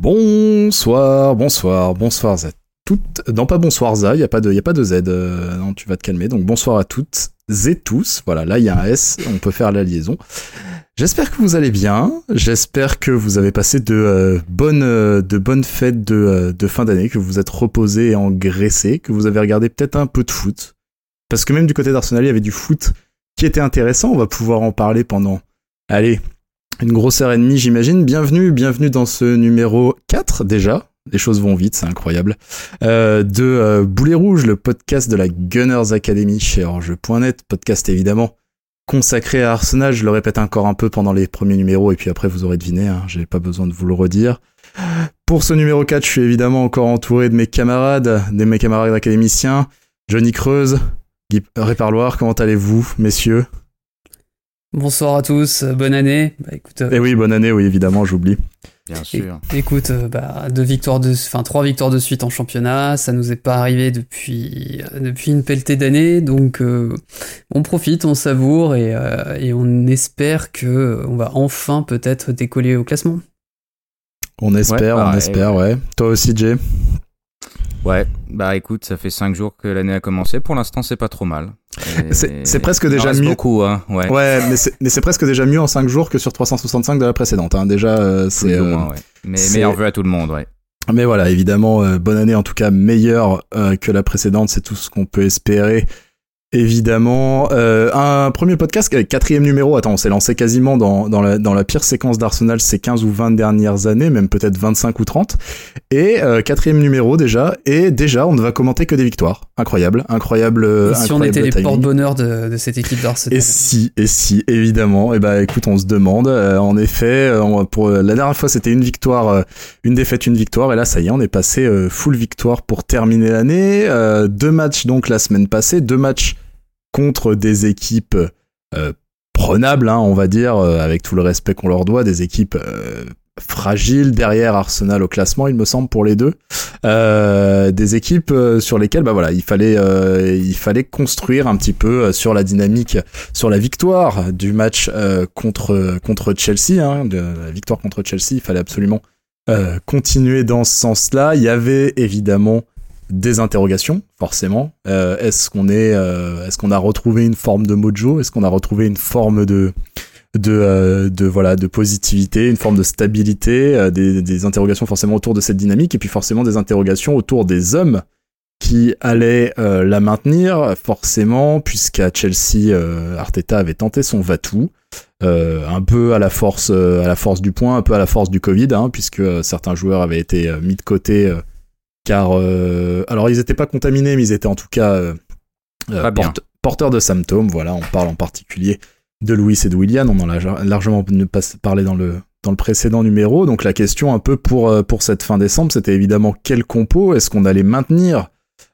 Bonsoir, bonsoir, bonsoir à toutes. Non, pas bonsoir Za, il n'y a, pas de, a pas de Z. Euh, non, tu vas te calmer. Donc bonsoir à toutes et tous. Voilà, là il y a un S, on peut faire la liaison. J'espère que vous allez bien. J'espère que vous avez passé de euh, bonnes, euh, de bonnes fêtes de, de fin d'année, que vous êtes reposé et engraissé, que vous avez regardé peut-être un peu de foot. Parce que même du côté d'Arsenal, il y avait du foot qui était intéressant. On va pouvoir en parler pendant, allez, une grosse heure et demie, j'imagine. Bienvenue, bienvenue dans ce numéro 4 déjà. Les choses vont vite, c'est incroyable. Euh, de euh, Boulet Rouge, le podcast de la Gunners Academy chez Orge.net. Podcast évidemment consacré à Arsenal. Je le répète encore un peu pendant les premiers numéros et puis après vous aurez deviné. Hein, J'ai pas besoin de vous le redire. Pour ce numéro 4, je suis évidemment encore entouré de mes camarades, de mes camarades académiciens. Johnny Creuse, Guy Réparloir, comment allez-vous, messieurs? Bonsoir à tous, euh, bonne année. Bah, écoute, euh, eh oui, bonne année, oui, évidemment, j'oublie. Bien sûr. écoute, euh, bah, deux victoires de, enfin trois victoires de suite en championnat, ça nous est pas arrivé depuis depuis une pelletée d'années, donc on profite, on savoure et, et on espère que on va enfin peut-être décoller au classement. On espère, on espère, ouais. Toi aussi, Jay? Ouais, bah écoute, ça fait 5 jours que l'année a commencé. Pour l'instant, c'est pas trop mal. C'est presque déjà mieux. beaucoup, hein. Ouais. ouais mais c'est presque déjà mieux en 5 jours que sur 365 de la précédente. Hein. Déjà, euh, c'est. Euh, ouais. Mais meilleur vœu à tout le monde, ouais. Mais voilà, évidemment, euh, bonne année en tout cas meilleure que la précédente, c'est tout ce qu'on peut espérer. Évidemment, euh, un premier podcast, quatrième numéro, attends, on s'est lancé quasiment dans, dans, la, dans la pire séquence d'Arsenal ces 15 ou 20 dernières années, même peut-être 25 ou 30. Et euh, quatrième numéro déjà, et déjà on ne va commenter que des victoires. Incroyable, incroyable. Et si on était les porte-bonheur de, de, cette équipe d'Arsenal Et si, et si, évidemment. Et eh bah écoute, on se demande. Euh, en effet, euh, pour la dernière fois c'était une victoire, une défaite, une victoire, et là ça y est, on est passé full victoire pour terminer l'année. deux matchs donc la semaine passée, deux matchs contre des équipes euh, prenables, hein, on va dire, euh, avec tout le respect qu'on leur doit, des équipes euh, fragiles derrière Arsenal au classement, il me semble, pour les deux, des équipes sur lesquelles, bah voilà, il fallait, il fallait construire un petit peu sur la dynamique, sur la victoire du match contre contre Chelsea, hein, de la victoire contre Chelsea, il fallait absolument continuer dans ce sens-là. Il y avait évidemment des interrogations, forcément. Euh, est-ce qu'on est, euh, est-ce qu'on a retrouvé une forme de mojo? Est-ce qu'on a retrouvé une forme de de, euh, de voilà de positivité, une forme de stabilité, des, interrogations forcément autour de cette dynamique et puis forcément des interrogations autour des hommes qui allaient la maintenir? Forcément puisqu'à Chelsea Arteta avait tenté son va-tout un peu à la force à la force du point, un peu à la force du Covid hein, puisque certains joueurs avaient été mis de côté car euh, alors ils n'étaient pas contaminés, mais ils étaient en tout cas euh, euh, porteurs de symptômes. Voilà, on parle en particulier de Louis et de William. On en a largement parlé dans le dans le précédent numéro. Donc la question un peu pour pour cette fin décembre, c'était évidemment quel compo Est-ce qu'on allait maintenir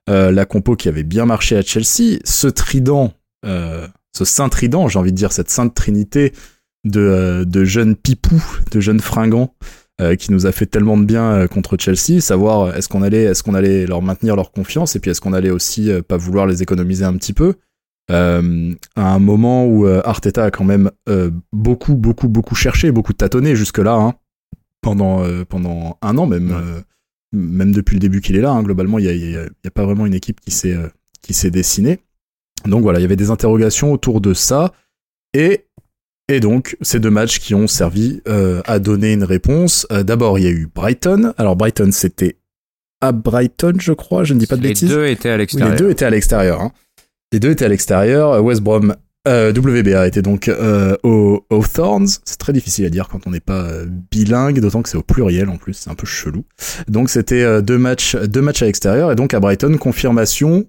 la compo qui avait bien marché à Chelsea Ce trident, ce saint trident, j'ai envie de dire cette sainte trinité de de jeunes pipous, de jeunes fringants qui nous a fait tellement de bien euh, contre Chelsea, savoir euh, est-ce qu'on allait, est-ce qu'on allait leur maintenir leur confiance et puis est-ce qu'on allait aussi pas vouloir les économiser un petit peu. à un moment où Arteta a quand même beaucoup, beaucoup, beaucoup cherché, beaucoup tâtonné jusque-là, hein, pendant, pendant un an même, même depuis le début qu'il est là. Hein, globalement, il n'y a, a, pas vraiment une équipe qui s'est qui s'est dessinée. Donc voilà, il y avait des interrogations autour de ça. Et et donc, ces deux matchs qui ont servi euh, à donner une réponse. Euh, d'abord, il y a eu Brighton. Alors, Brighton, c'était à Brighton, je crois, je ne dis pas de bêtises. Les deux étaient à l'extérieur. les deux étaient à l'extérieur. Les deux étaient à l'extérieur. West Brom euh, WBA était donc euh, au, au, Thorns. C'est très difficile à dire quand on n'est pas euh, bilingue, d'autant que c'est au pluriel en plus, c'est un peu chelou. Donc c'était euh, deux matchs, deux matchs à l'extérieur et donc à Brighton confirmation,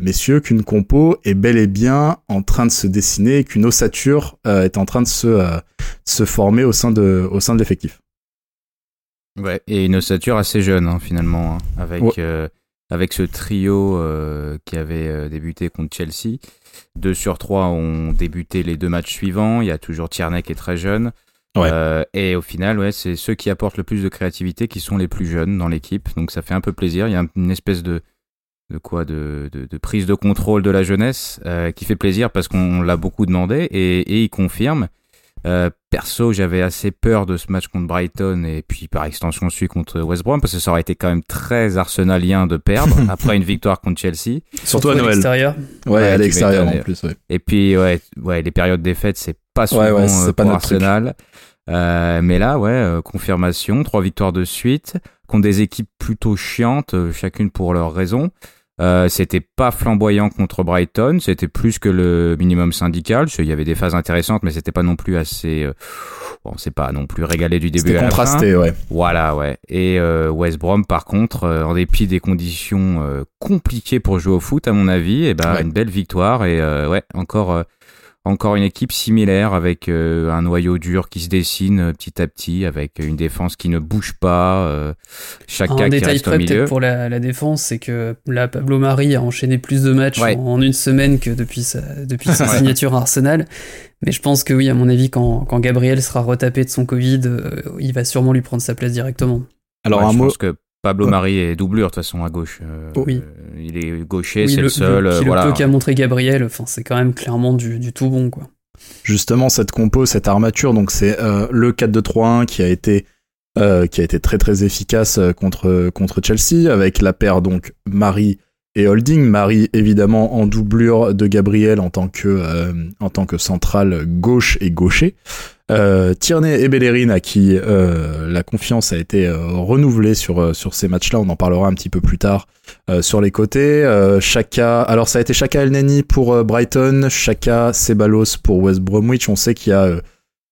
messieurs, qu'une compo est bel et bien en train de se dessiner, qu'une ossature est en train de se se former au sein de au sein de l'effectif. Ouais, et une ossature assez jeune hein, finalement, hein, avec avec ce trio qui avait débuté contre Chelsea. Deux sur trois ont débuté les deux matchs suivants. Il y a toujours Tierney qui est très jeune. Euh, et au final, ouais, c'est ceux qui apportent le plus de créativité qui sont les plus jeunes dans l'équipe. Donc ça fait un peu plaisir. Il y a une espèce de de quoi de, de, prise de contrôle de la jeunesse euh, qui fait plaisir parce qu'on l'a beaucoup demandé et, et il confirme. Euh, perso, j'avais assez peur de ce match contre Brighton et puis par extension celui contre West Brom parce que ça aurait été quand même très arsenalien de perdre après une victoire contre Chelsea. Surtout, à Noël. l'extérieur. Ouais, à l'extérieur en plus. Ouais. Et puis ouais, ouais, les périodes défaites, c'est pas souvent Ouais, ouais, c'est euh, pas pour notre Arsenal. Euh, mais là, ouais, euh, confirmation, trois victoires de suite contre des équipes plutôt chiantes, euh, chacune pour leurs raisons. Euh, c'était pas flamboyant contre Brighton, c'était plus que le minimum syndical. Il y avait des phases intéressantes, mais c'était pas non plus assez. euh, bon, c'est pas non plus régalé du début à la fin. contrasté, ouais. Voilà, ouais. Et euh, West Brom, par contre, euh, en dépit des conditions euh, compliquées pour jouer au foot, à mon avis, et ben Ouais. une belle victoire et euh, ouais, encore euh, encore une équipe similaire avec euh, un noyau dur qui se dessine euh, petit à petit, avec une défense qui ne bouge pas, euh, Chaka Un qui détail reste au pour la, la défense, c'est que là, Pablo Mari a enchaîné plus de matchs Ouais. en, en une semaine que depuis sa, depuis sa signature à Arsenal. Mais je pense que oui, à mon avis, quand, quand Gabriel sera retapé de son Covid, euh, il va sûrement lui prendre sa place directement. Alors Ouais, un je mot. pense que Pablo Ouais. Marie est doublure de toute façon à gauche. Euh, Oui. il est gaucher, Oui, c'est le, seul. le, euh, qui voilà. le peu qu'a montré Gabriel, enfin, c'est quand même clairement du, du tout bon, quoi. justement cette compo, cette armature. Donc c'est euh, le 4-2-3-1 qui a été euh, qui a été très très efficace contre contre Chelsea avec la paire donc Marie et Holding. Marie évidemment en doublure de Gabriel en tant que euh, en tant que centrale gauche et gaucher. Euh, Tierney et Bellerin à qui euh, la confiance a été euh, renouvelée sur euh, sur ces matchs-là. On en parlera un petit peu plus tard sur les côtés. Chaka, alors ça a été Chaka El Neni pour Brighton, Chaka Ceballos pour West Bromwich. On sait qu'il y a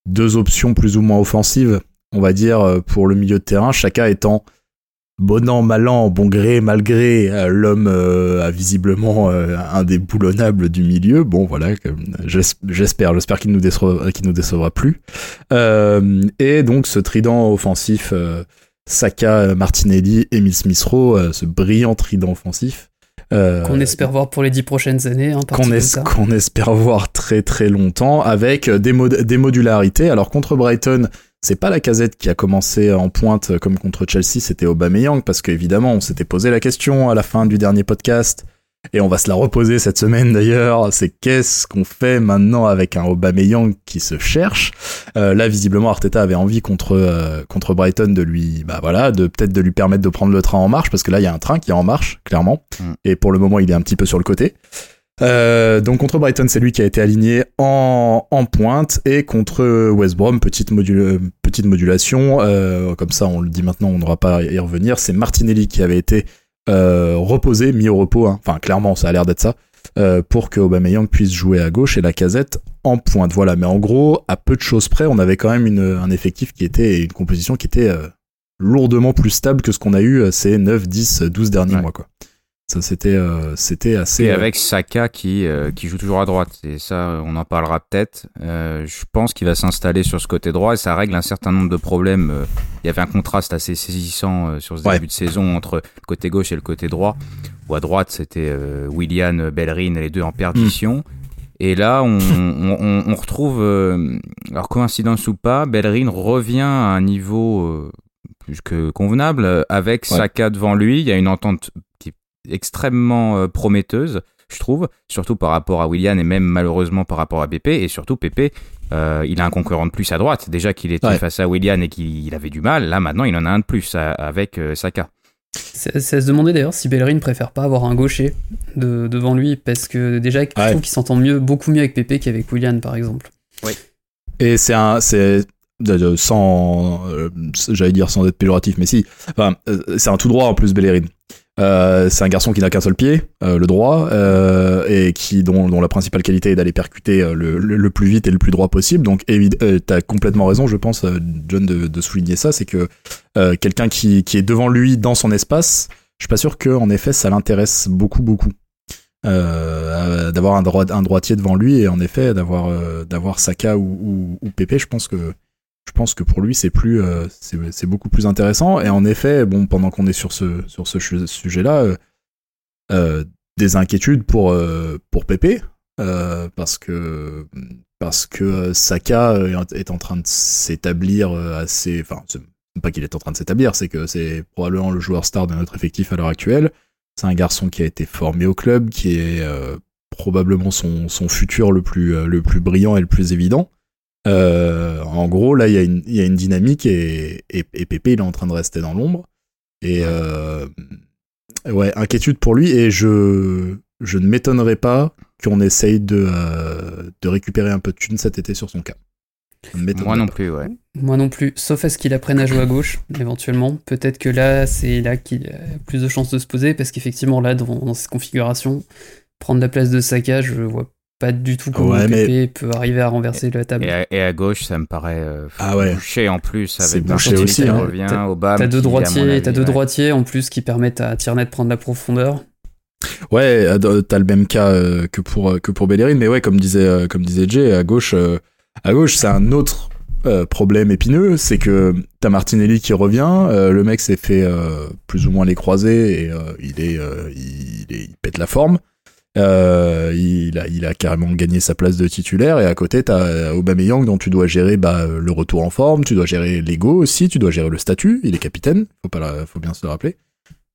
deux options plus ou moins offensives, on va dire, pour le milieu de terrain. Chaka étant bon an, mal an, bon gré, mal gré, euh, l'homme euh, a visiblement euh, indéboulonnable du milieu. Bon, voilà, j'es- j'espère, j'espère qu'il nous décevra, qu'il nous décevra plus. Euh, et donc ce trident offensif, euh, Saka, Martinelli, Emile Smith-Rowe, euh, ce brillant trident offensif. euh, Qu'on espère voir pour les dix prochaines années. Hein, qu'on es- qu'on espère voir très très longtemps avec des, mod- des modularités. Alors contre Brighton, c'est pas la casette qui a commencé en pointe comme contre Chelsea, c'était Aubameyang parce qu'évidemment on s'était posé la question à la fin du dernier podcast et on va se la reposer cette semaine d'ailleurs. C'est qu'est-ce qu'on fait maintenant avec un Aubameyang qui se cherche? Euh, Là visiblement Arteta avait envie contre euh, contre Brighton de lui bah voilà de peut-être de lui permettre de prendre le train en marche parce que là il y a un train qui est en marche clairement Mm. et pour le moment il est un petit peu sur le côté. Euh, donc contre Brighton, c'est lui qui a été aligné en, en pointe et contre West Brom, petite, module, petite modulation, euh, comme ça on le dit maintenant, on n'aura pas à y revenir, c'est Martinelli qui avait été euh, reposé, mis au repos, hein. enfin clairement ça a l'air d'être ça, euh, pour que Aubameyang puisse jouer à gauche et la casette en pointe. Voilà, mais en gros, à peu de choses près, on avait quand même une, un effectif qui était, une composition qui était euh, lourdement plus stable que ce qu'on a eu euh, ces 9, 10, 12 derniers Ouais. mois, quoi. Ça, c'était, euh, c'était assez... Et euh, avec Saka qui, euh, qui joue toujours à droite. Et ça, on en parlera peut-être. Euh, je pense qu'il va s'installer sur ce côté droit et ça règle un certain nombre de problèmes. Il y avait un contraste assez saisissant sur ce Ouais. début de saison entre le côté gauche et le côté droit. Où à droite, c'était Willian, Bellerin, les deux en perdition. Mm. Et là, on, on, retrouve, alors coïncidence ou pas, Bellerin revient à un niveau plus que convenable avec Ouais. Saka devant lui. Il y a une entente extrêmement euh, prometteuse, je trouve, surtout par rapport à Willian et même malheureusement par rapport à Pépé. Et surtout, Pépé, euh, il a un concurrent de plus à droite. Déjà qu'il était Ouais. face à Willian et qu'il il avait du mal, là maintenant il en a un de plus à- avec euh, Saka. C'est à se demander d'ailleurs si Bellerin préfère pas avoir un gaucher de- devant lui, parce que déjà, je Ouais. trouve qu'il s'entend mieux, beaucoup mieux avec Pépé qu'avec Willian, par exemple. Et c'est un, c'est sans, j'allais dire sans être péjoratif, mais si. Enfin, c'est un tout droit en plus, Bellerin. Euh, c'est un garçon qui n'a qu'un seul pied, euh, le droit, euh, et qui dont, la principale qualité est d'aller percuter le, plus vite et le plus droit possible. Donc, t'as complètement raison, je pense, John, de, souligner ça, c'est que quelqu'un qui, est devant lui dans son espace, je suis pas sûr que, en effet, ça l'intéresse beaucoup, beaucoup. D'avoir un, droit, un droitier devant lui et en effet d'avoir Saka ou, ou, Pepe, je pense que je pense que pour lui c'est plus euh, c'est beaucoup plus intéressant et en effet bon pendant qu'on est sur ce sur ce sujet là euh, euh, des inquiétudes pour pour euh, parce que parce que Saka est en train de s'établir assez enfin pas qu'il est en train de s'établir c'est que c'est probablement le joueur star de notre effectif à l'heure actuelle c'est un garçon qui a été formé au club qui est probablement son, son futur le plus, le plus brillant et le plus évident. En gros, là, il y, a une, y a une dynamique et, et, et Pépé, il est en train de rester dans l'ombre. Et ouais, inquiétude pour lui. Et je, je ne m'étonnerais pas qu'on essaye de, de récupérer un peu de thunes cet été sur son cas. Moi non plus, ouais. Moi non plus, sauf à ce qu'il apprenne à jouer à gauche, éventuellement. Peut-être que là, c'est là qu'il a plus de chances de se poser, parce qu'effectivement, là, dans, cette configuration, prendre la place de Saka, je vois pas du tout comment ouais, peut arriver à renverser la table. Et à, gauche, ça me paraît euh, ah ouais. bouché en plus. C'est bouché aussi. Hein. revient deux droitiers, t'as deux droitiers en plus qui permettent à Tierney de prendre la profondeur. Ouais, euh, t'as le même cas euh, que pour que pour Bellerin, mais ouais, comme disait comme disait Jay, à gauche à gauche, c'est un autre euh, problème épineux, c'est que t'as Martinelli qui revient, euh, le mec s'est fait euh, plus ou moins les croiser et il, est, il, est, il, pète la forme. Il, a, il a carrément gagné sa place de titulaire et à côté t'as Aubameyang dont tu dois gérer bah, le retour en forme, tu dois gérer l'ego aussi, tu dois gérer le statut, il est capitaine, faut, pas faut bien se le rappeler.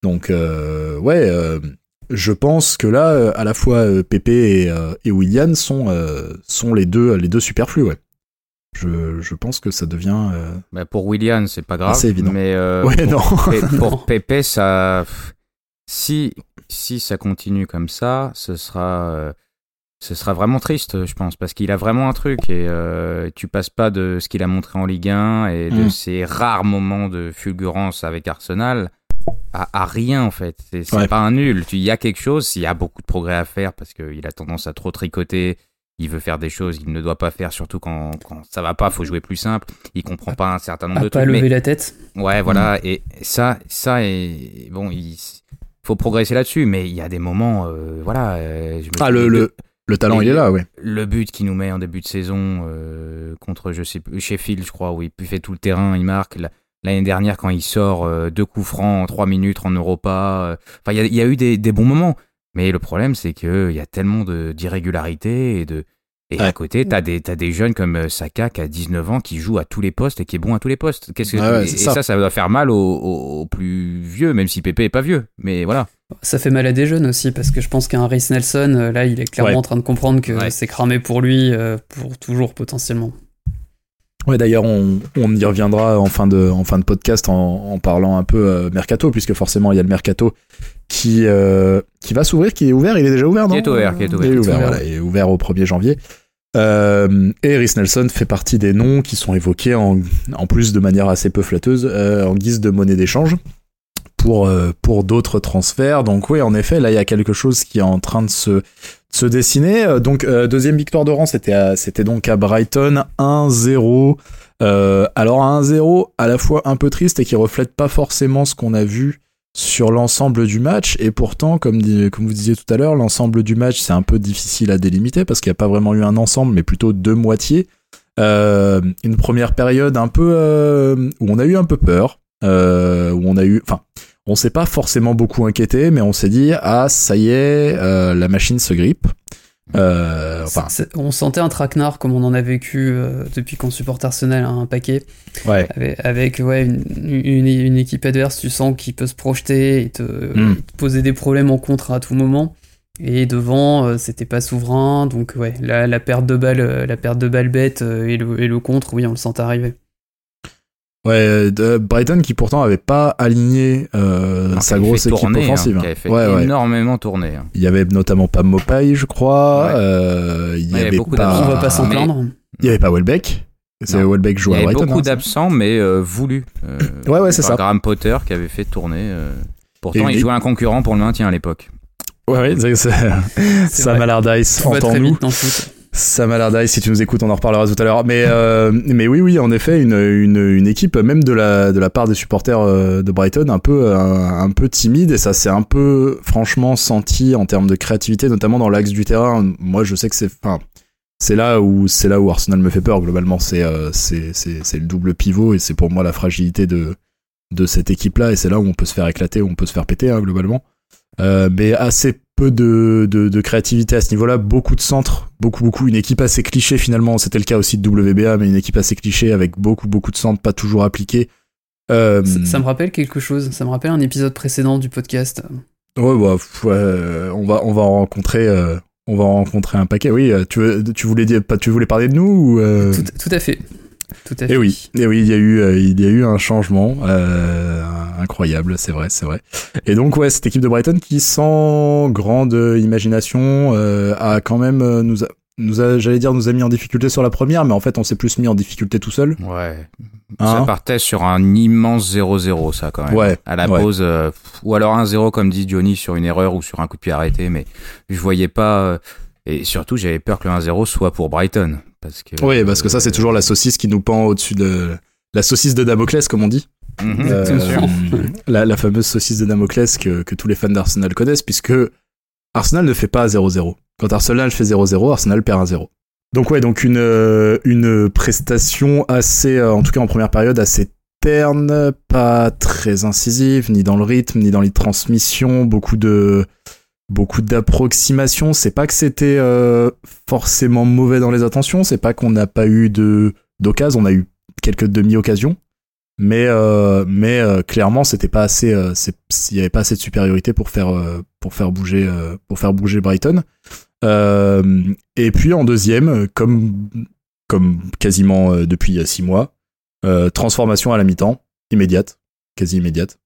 Donc ouais, je pense que là, à la fois Pepe et, et William sont, sont les deux les deux superflus, ouais. Je, je pense que ça devient. Euh, bah pour William, c'est pas grave. C'est évident. Mais euh, ouais, pour, non. pour Pepe, ça. Si, si ça continue comme ça, ce sera. Euh, ce sera vraiment triste, je pense, parce qu'il a vraiment un truc et euh, tu passes pas de ce qu'il a montré en Ligue 1 et de ses rares moments de fulgurance avec Arsenal à, à rien en fait. C'est pas un nul. Il y a quelque chose, il y a beaucoup de progrès à faire parce qu'il a tendance à trop tricoter, il veut faire des choses qu'il ne doit pas faire, surtout quand, quand ça va pas, faut jouer plus simple. Il comprend pas un certain nombre de pas trucs. Pas lever la tête. Ouais, voilà. Mm. Et ça, ça est bon. Il faut progresser là-dessus, mais il y a des moments, euh, voilà. Euh, ah le, le, le talent, il est là, oui. Le but qu'il nous met en début de saison euh, contre, je sais Sheffield, je crois, où il fait tout le terrain, il marque. L'année dernière, quand il sort deux coups francs en trois minutes en Europa. Enfin, il y, y a, eu des, des bons moments. Mais le problème, c'est qu'il y a tellement d'irrégularités et de. Et à côté, t'as des, as des jeunes comme euh, Saka qui a 19 ans, qui joue à tous les postes et qui est bon à tous les postes. Qu'est-ce que, et ça. ça. doit faire mal aux, plus vieux, même si Pépé est pas vieux. Mais voilà. Ça fait mal à des jeunes aussi, parce que je pense qu'un Rhys Nelson, euh, là, il est clairement en train de comprendre que c'est cramé pour lui, euh, pour toujours potentiellement. Ouais, d'ailleurs, on, on, y reviendra en fin de, en fin de podcast en, en parlant un peu mercato, puisque forcément, il y a le mercato qui, euh, qui va s'ouvrir, qui est ouvert. Il est déjà ouvert, non? Qui est ouvert, qui est ouvert. Il est ouvert, voilà, il est ouvert au 1er janvier. Euh, et Rhys Nelson fait partie des noms qui sont évoqués en, plus de manière assez peu flatteuse euh, en guise de monnaie d'échange pour euh, pour d'autres transferts. Donc oui, en effet, là il y a quelque chose qui est en train de se se dessiner. Donc deuxième victoire de rang, c'était c'était donc à Brighton 1-0. alors 1-0 à la fois un peu triste et qui reflète pas forcément ce qu'on a vu sur l'ensemble du match. Et pourtant comme, vous disiez tout à l'heure l'ensemble du match c'est un peu difficile à délimiter parce qu'il n'y a pas vraiment eu un ensemble mais plutôt deux moitiés. Euh, une première période un peu euh, où on a eu un peu peur euh, où on a eu enfin on s'est pas forcément beaucoup inquiété mais on s'est dit ah ça y est la machine se grippe euh, on sentait un traquenard comme on en a vécu euh, depuis qu'on supporte Arsenal un paquet. Ouais. Avec, ouais, une, une, équipe adverse, tu sens qu'il peut se projeter et te, hmm. poser des problèmes en contre à tout moment. Et devant, euh, c'était pas souverain. Donc ouais, la, la, perte de balle, la perte de balle bête et le, et le contre, oui, on le sentait arriver. Ouais, de Brighton qui pourtant avait pas aligné euh, sa grosse équipe hein, offensive. Hein, qui avait fait ouais, énormément tourner. Hein. Il y avait notamment pas Mopai, je crois. Euh, il y, avait, beaucoup pas... On va pas s'en plaindre. Il y avait pas Welbeck. C'est Welbeck jouait à Brighton. Il y avait beaucoup d'absents, mais euh, voulus. Euh, ouais, ouais, c'est ça. Graham Potter qui avait fait tourner. Euh. Pourtant, il jouait un concurrent pour le maintien à l'époque. Ouais, ouais, c'est Sam Allardyce, entend-nous. Sam Allardyce, si tu nous écoutes, on en reparlera tout à l'heure. Mais, euh, mais oui, oui, en effet, une, une, équipe, même de la, de la part des supporters euh, de Brighton, un peu, un, un peu timide, et ça s'est un peu, franchement, senti en termes de créativité, notamment dans l'axe du terrain. Moi, je sais que c'est, enfin, c'est là où, c'est là où Arsenal me fait peur, globalement. C'est, euh, c'est, le double pivot, et c'est pour moi la fragilité de, de cette équipe-là, et c'est là où on peut se faire éclater, où on peut se faire péter, hein, globalement. Euh, mais assez peu de, de, de, créativité à ce niveau-là, beaucoup de centres, beaucoup beaucoup, une équipe assez cliché finalement, c'était le cas aussi de WBA, mais une équipe assez cliché avec beaucoup beaucoup de centres pas toujours appliqués. Euh... Ça, me rappelle quelque chose, ça me rappelle un épisode précédent du podcast. Ouais, bah, ouais on va on va en rencontrer, euh, on va rencontrer un paquet. Oui, tu, tu voulais dire, tu voulais parler de nous ou tout, à fait. Tout à fait. Et oui, et oui, il y a eu, il y a eu un changement incroyable, c'est vrai, c'est vrai. Et donc ouais, cette équipe de Brighton qui, sans grande imagination, a quand même nous a, nous a, j'allais dire, nous a mis en difficulté sur la première, mais en fait, on s'est plus mis en difficulté tout seul. Ouais. ça hein partait sur un immense 0-0, ça, quand même. Ouais. À la pause, euh, ou alors un 0, comme dit Johnny, sur une erreur ou sur un coup de pied arrêté, mais je voyais pas, euh, et surtout, j'avais peur que le 1-0 soit pour Brighton. Parce que, oui, parce que ça, c'est toujours la saucisse qui nous pend au-dessus de, la saucisse de Damoclès, comme on dit. Mhm, euh, la, la, fameuse saucisse de Damoclès que, que tous les fans d'Arsenal connaissent, puisque Arsenal ne fait pas 0-0. Quand Arsenal fait 0-0, Arsenal perd 1-0. Donc ouais, donc une, euh, une prestation assez, euh, en tout cas en première période, assez terne, pas très incisive, ni dans le rythme, ni dans les transmissions, beaucoup de beaucoup d'approximations. C'est pas que c'était euh, forcément mauvais dans les attentions, c'est pas qu'on n'a pas eu de d'occasion, on a eu quelques demi-occasions, mais mais clairement c'était pas assez, il y avait pas assez de supériorité pour faire pour faire bouger pour faire bouger Brighton. Euh, et puis en deuxième, comme, comme quasiment euh, depuis six mois, euh, transformation à la mi-temps, immédiate, quasi immédiate.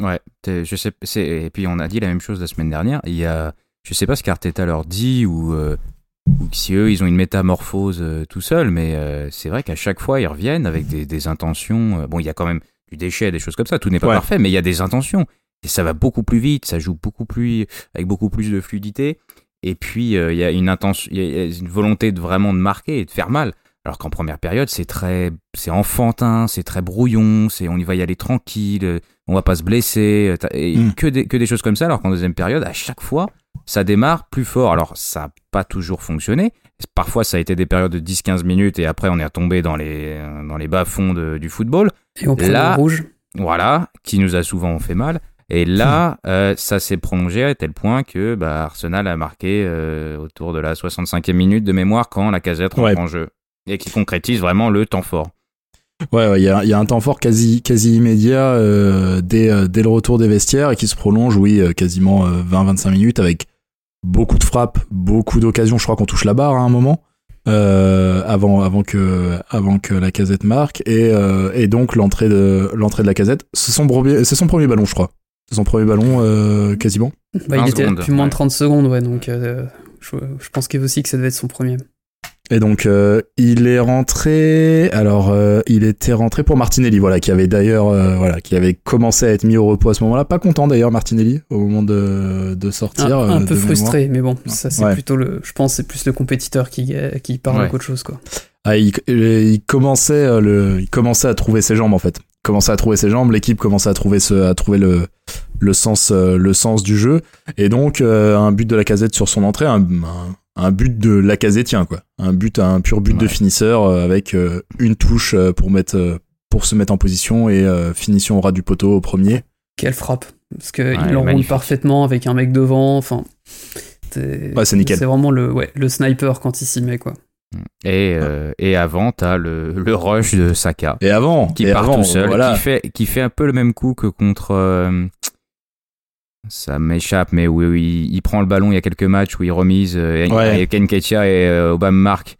Ouais, je sais, et puis on a dit la même chose la semaine dernière. Il y a, je sais pas ce qu'Arteta leur dit ou, ou si eux ils ont une métamorphose tout seul, mais c'est vrai qu'à chaque fois ils reviennent avec des, des intentions. bon, il y a quand même du déchet, des choses comme ça. Tout n'est pas parfait, mais il y a des intentions et ça va beaucoup plus vite, ça joue beaucoup plus avec beaucoup plus de fluidité. Et puis, euh, il y a une intention, il y a une volonté de vraiment de marquer et de faire mal. Alors qu'en première période, c'est très, c'est enfantin, c'est très brouillon, c'est on y va y aller tranquille, on va pas se blesser, et hmm. que, des, que des choses comme ça. Alors qu'en deuxième période, à chaque fois, ça démarre plus fort. Alors ça n'a pas toujours fonctionné. Parfois, ça a été des périodes de 10-15 minutes et après, on est retombé dans les, dans les bas-fonds du football. Et on prend Là, le rouge. Voilà, qui nous a souvent fait mal. Et là, euh, ça s'est prolongé à tel point que bah, Arsenal a marqué euh, autour de la 65e minute de mémoire quand la casette rentre en jeu. Et qui concrétise vraiment le temps fort. Ouais, il y, a, y, a, un temps fort quasi, quasi immédiat euh, dès, dès, le retour des vestiaires et qui se prolonge, oui, quasiment 20-25 minutes avec beaucoup de frappes, beaucoup d'occasions. Je crois qu'on touche la barre à un moment. avant avant que avant que la casette marque et, et donc l'entrée de l'entrée de la casette c'est son premier c'est son premier ballon je crois son premier ballon euh, quasiment. Bah, il était depuis moins de 30 secondes, ouais, donc euh, je, je, pense qu'il aussi que ça devait être son premier. Et donc euh, il est rentré. Alors il était rentré pour Martinelli, voilà, qui avait d'ailleurs, voilà, qui avait commencé à être mis au repos à ce moment-là. Pas content d'ailleurs Martinelli au moment de, de sortir. Un, peu frustré, mais bon, ça c'est plutôt le. Je pense c'est plus le compétiteur qui qui parle qu'autre chose quoi. Ah, il, il, commençait le, il commençait à trouver ses jambes en fait commençait à trouver ses jambes, l'équipe commençait à trouver ce, à trouver le, le sens, euh, le sens du jeu. Et donc, euh, un but de la casette sur son entrée, un, un, but de la casetien, quoi. Un but, un pur but de finisseur euh, avec une touche pour mettre, pour se mettre en position et finition au ras du poteau au premier. Quelle frappe! Parce qu'il ouais, l'enroule parfaitement avec un mec devant, enfin. c'est nickel. C'est vraiment le, ouais, le sniper quand il s'y met, quoi. Et, euh, et avant, t'as le, le rush de Saka. Et avant, qui et part avant, tout seul, qui, fait, qui fait un peu le même coup que contre. Euh, ça m'échappe, mais oui, il, prend le ballon il y a quelques matchs où il remise euh, ouais. Ken Ketia et euh, Obama Mark.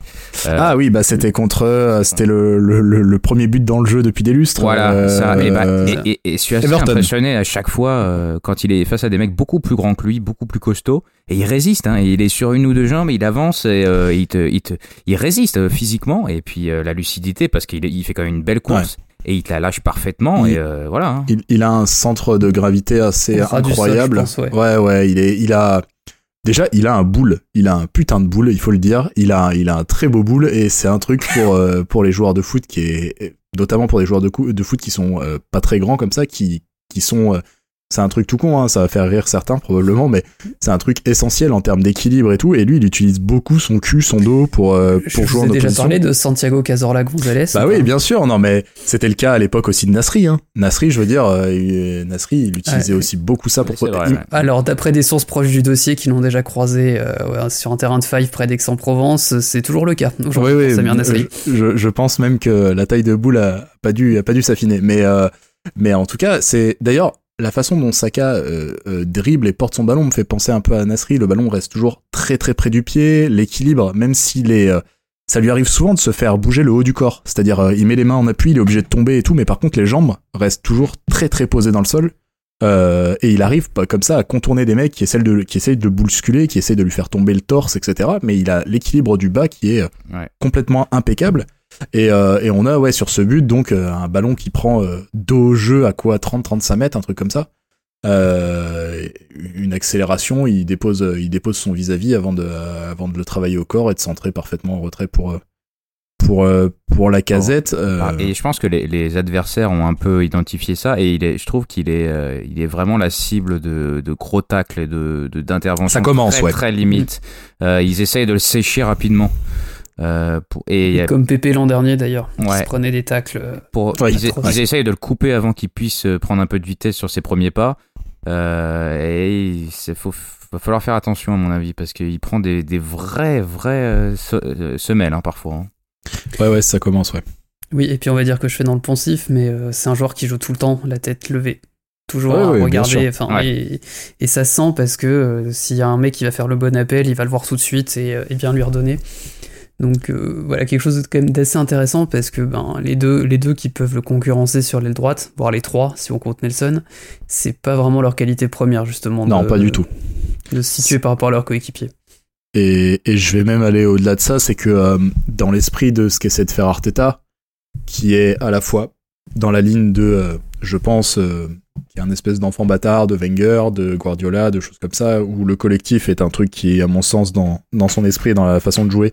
Euh, ah oui, bah c'était contre, euh, c'était le, le, le, premier but dans le jeu depuis des lustres. Voilà, ça. Et, bah, et, et, je suis assez impressionné à chaque fois quand il est face à des mecs beaucoup plus grands que lui, beaucoup plus costauds, et il résiste. Hein, il est sur une ou deux jambes, il avance et il, te, il, te, il résiste physiquement et puis la lucidité parce qu'il il fait quand même une belle course et il te la lâche parfaitement et euh, voilà. Hein. Il, il, a un centre de gravité assez incroyable. ouais. ouais. il est, il a déjà, il a un boule, il a un putain de boule, il faut le dire. Il a, il a un très beau boule et c'est un truc pour euh, pour les joueurs de foot qui est notamment pour les joueurs de, de foot qui sont euh, pas très grands comme ça, qui qui sont c'est un truc tout con, hein, ça va faire rire certains probablement, mais c'est un truc essentiel en termes d'équilibre et tout. Et lui, il utilise beaucoup son cul, son dos pour euh, pour Je jouer en opposition. déjà parlé de Santiago Cazorla Gonzalez. Bah oui, bien sûr. Non, mais c'était le cas à l'époque aussi de Nasri. Hein. Nasri, je veux dire, euh, Nasri, il utilisait aussi beaucoup ça pour. Alors, d'après des sources proches du dossier qui l'ont déjà croisé euh, sur un terrain de five près d'Aix-en-Provence, c'est toujours le cas. Oui, oui. Samir Nasri. Je, je, pense même que la taille de boule a pas dû a pas dû s'affiner, mais mais en tout cas, c'est d'ailleurs la façon dont Saka euh, euh, dribble et porte son ballon me fait penser un peu à Nasri. Le ballon reste toujours très très près du pied. L'équilibre, même s'il est, euh, ça lui arrive souvent de se faire bouger le haut du corps. C'est-à-dire, il met les mains en appui, il est obligé de tomber et tout, mais par contre les jambes restent toujours très très posées dans le sol. et il arrive pas comme ça à contourner des mecs qui essaient de qui essayent de le bousculer, qui essayent de lui faire tomber le torse, etc. Mais il a l'équilibre du bas qui est complètement impeccable. Et, euh, et, on a ouais sur ce but donc euh, un ballon qui prend euh, dos au jeu à quoi 30-35 mètres, un truc comme ça. Euh, une accélération, il dépose, il dépose son vis-à-vis avant de, avant de le travailler au corps et de centrer parfaitement en retrait pour, pour, pour la casette. Ah, et je pense que les, les, adversaires ont un peu identifié ça et il est, je trouve qu'il est, il est vraiment la cible de, de gros tacles et de, d'interventions ça commence, très, ouais. très limite. ils essayent de le sécher rapidement. Euh, pour, et, comme Pépé l'an dernier d'ailleurs, ouais. il se prenait des tacles. Euh, ils, ils, essayent de le couper avant qu'il puisse euh, prendre un peu de vitesse sur ses premiers pas. Euh, et il faut, va falloir faire attention à mon avis parce qu'il prend des, des vrais, vrais semelles hein, parfois. Hein. Ouais, ouais, ça commence, ouais. Oui, et puis on va dire que je fais dans le poncif, mais c'est un joueur qui joue tout le temps, la tête levée. Toujours à regarder, enfin, et, et, ça sent parce que s'il y a un mec qui va faire le bon appel, il va le voir tout de suite et, et bien lui redonner. Donc euh, voilà, quelque chose de quand même d'assez intéressant parce que ben, les, deux, les deux qui peuvent le concurrencer sur l'aile droite, voire les trois si on compte Nelson, c'est pas vraiment leur qualité première justement. Non, pas du tout. De se situer par rapport à leurs coéquipiers. Et, et, je vais même aller au-delà de ça, c'est que euh, dans l'esprit de ce qu'essaie de faire Arteta, qui est à la fois dans la ligne de, euh, je pense, qui est un espèce d'enfant bâtard de Wenger, de Guardiola, de choses comme ça, où le collectif est un truc qui est à mon sens dans, dans son esprit, dans la façon de jouer,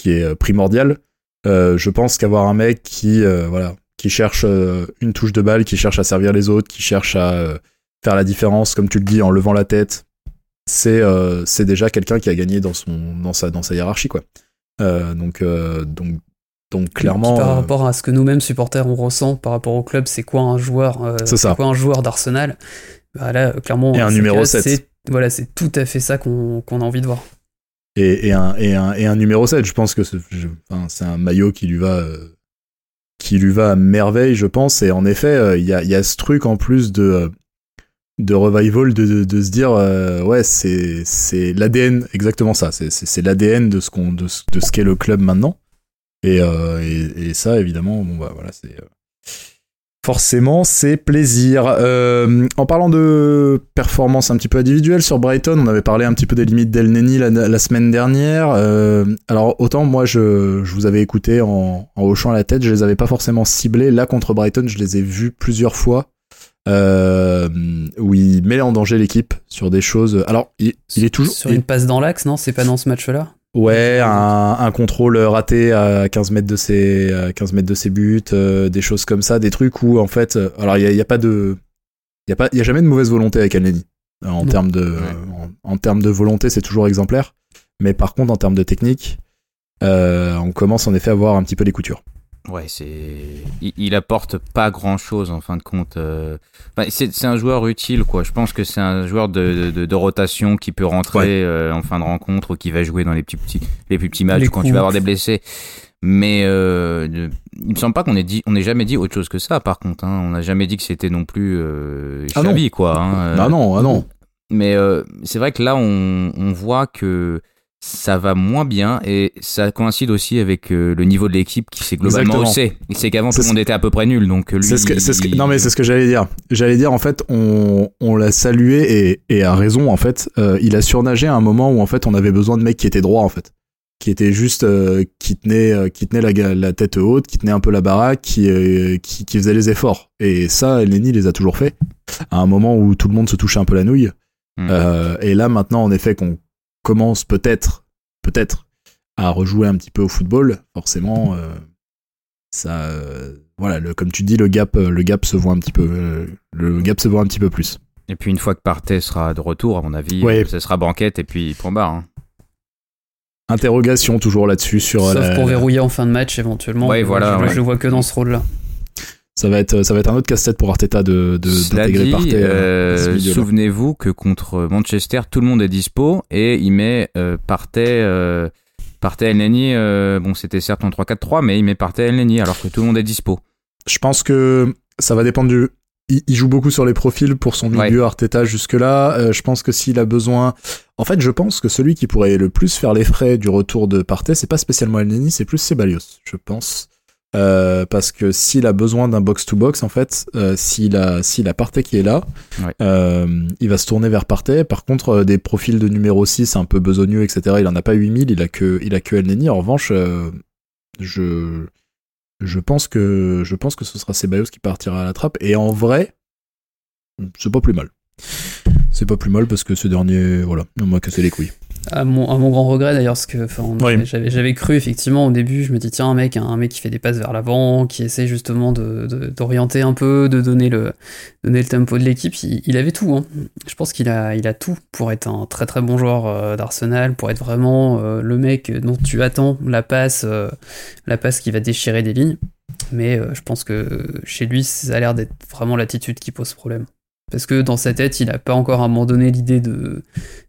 qui est euh, primordial. Euh, je pense qu'avoir un mec qui, euh, voilà, qui cherche une touche de balle, qui cherche à servir les autres, qui cherche à faire la différence, comme tu le dis, en levant la tête, c'est c'est déjà quelqu'un qui a gagné dans son dans sa dans sa hiérarchie quoi. donc donc donc clairement. par rapport à ce que nous-mêmes supporters on ressent par rapport au club, c'est quoi un joueur C'est quoi un joueur d'Arsenal? Bah Là clairement. Et un numéro 7. Voilà, c'est tout à fait ça qu'on qu'on a envie de voir et, et, un, et, un, et un numéro 7. Je pense que c'est enfin, un maillot qui lui va euh, qui lui va à merveille, je pense. Et en effet, euh, il y, a, y, a, ce truc en plus de euh, de revival de, de, de se dire ouais c'est l'ADN exactement ça c'est l'ADN de ce qu'on de, de ce qu'est le club maintenant et, et ça évidemment bon bah voilà c'est Forcément, c'est plaisir. Euh, en parlant de performance un petit peu individuelle sur Brighton, on avait parlé un petit peu des limites d'El Neni la, semaine dernière. Euh, alors autant moi je, je, vous avais écouté en, en, hochant la tête, je les avais pas forcément ciblés. Là contre Brighton, je les ai vus plusieurs fois. Euh, où il met en danger l'équipe sur des choses. Alors, il, il est toujours. Sur une passe dans l'axe, non? C'est pas dans ce match-là? Ouais, un, un, contrôle raté à 15 mètres de ses, 15 mètres de ses buts, euh, des choses comme ça, des trucs où en fait, euh, alors il y a, y a, pas de, il y a pas, il y a jamais de mauvaise volonté avec Alneni. En termes de, en, termes de volonté, c'est toujours exemplaire. Mais par contre, en termes de technique, euh, on commence en effet à voir un petit peu les coutures. Ouais, c'est. Il, apporte pas grand chose en fin de compte. Euh. c'est un joueur utile, quoi. Je pense que c'est un joueur de, de, de, rotation qui peut rentrer euh, en fin de rencontre ou qui va jouer dans les, petits, petits, les plus petits matchs quand tu vas avoir des blessés. Mais euh, il me semble pas qu'on ait dit, on jamais dit autre chose que ça. Par contre, hein. on n'a jamais dit que c'était non plus euh, ah quoi. Hein. Ah non, ah non. Mais c'est vrai que là, on, on voit que ça va moins bien et ça coïncide aussi avec euh, le niveau de l'équipe qui s'est globalement haussé. C'est qu'avant tout le monde était à peu près nul, donc lui. C'est ce que, ce que, non mais c'est ce que j'allais dire. J'allais dire en fait, on, on l'a salué et, et à raison en fait. Euh, il a surnagé à un moment où en fait on avait besoin de mecs qui étaient droits en fait, qui étaient juste euh, qui tenaient qui tenaient la, la tête haute, qui tenaient un peu la baraque, qui qui, qui faisaient les efforts. Et ça, Lenny les a toujours fait. À un moment où tout le monde se touchait un peu la nouille. Hmm. et là maintenant en effet qu'on commence peut-être, peut-être, à rejouer un petit peu au football, forcément, euh, ça, euh, voilà, le, comme tu dis, le gap, euh, le gap se voit un petit peu, le gap se voit un petit peu plus. Et puis une fois que Partey sera de retour, à mon avis, ce sera banquette et puis point barre. Hein. Interrogation toujours là-dessus sur. Sauf pour verrouiller en fin de match éventuellement. Ouais, voilà. Je, je vois que dans ce rôle-là ça va être ça va être un autre casse-tête pour Arteta de d'intégrer Partey. Euh, euh Souvenez-vous que contre Manchester, tout le monde est dispo et il met euh, Partey euh, Partey Elneny euh, bon c'était certes en 3-4-3 mais il met Partey Elneny alors que tout le monde est dispo. Je pense que ça va dépendre du il, joue beaucoup sur les profils pour son milieu Arteta jusque-là. Euh, je pense que s'il a besoin, en fait, je pense que celui qui pourrait le plus faire les frais du retour de Partey, c'est pas spécialement El c'est plus Ceballos, je pense. Euh, parce que s'il a besoin d'un box-to-box, en fait, euh, s'il a, s'il a Partey qui est là, euh, il va se tourner vers Partey. Par contre, des profils de numéro 6 un peu besogneux, etc., il en a pas 8000, il a que, il a que El Neni. En revanche, je, je pense que, je pense que ce sera Ceballos qui partira à la trappe. Et en vrai, c'est pas plus mal. C'est pas plus mal parce que ce dernier, voilà, on m'a cassé les couilles. À mon, à mon grand regret d'ailleurs, parce que j'avais, j'avais cru effectivement au début, je me dis tiens un mec, un mec qui fait des passes vers l'avant, qui essaie justement de, d'orienter un peu, de donner le, donner le tempo de l'équipe, il, avait tout. Hein. Je pense qu'il a, il a tout pour être un très très bon joueur euh, d'Arsenal, pour être vraiment euh, le mec dont tu attends la passe, euh, la passe qui va déchirer des lignes. Mais je pense que chez lui, ça a l'air d'être vraiment l'attitude qui pose problème. Parce que dans sa tête, il n'a pas encore abandonné l'idée de,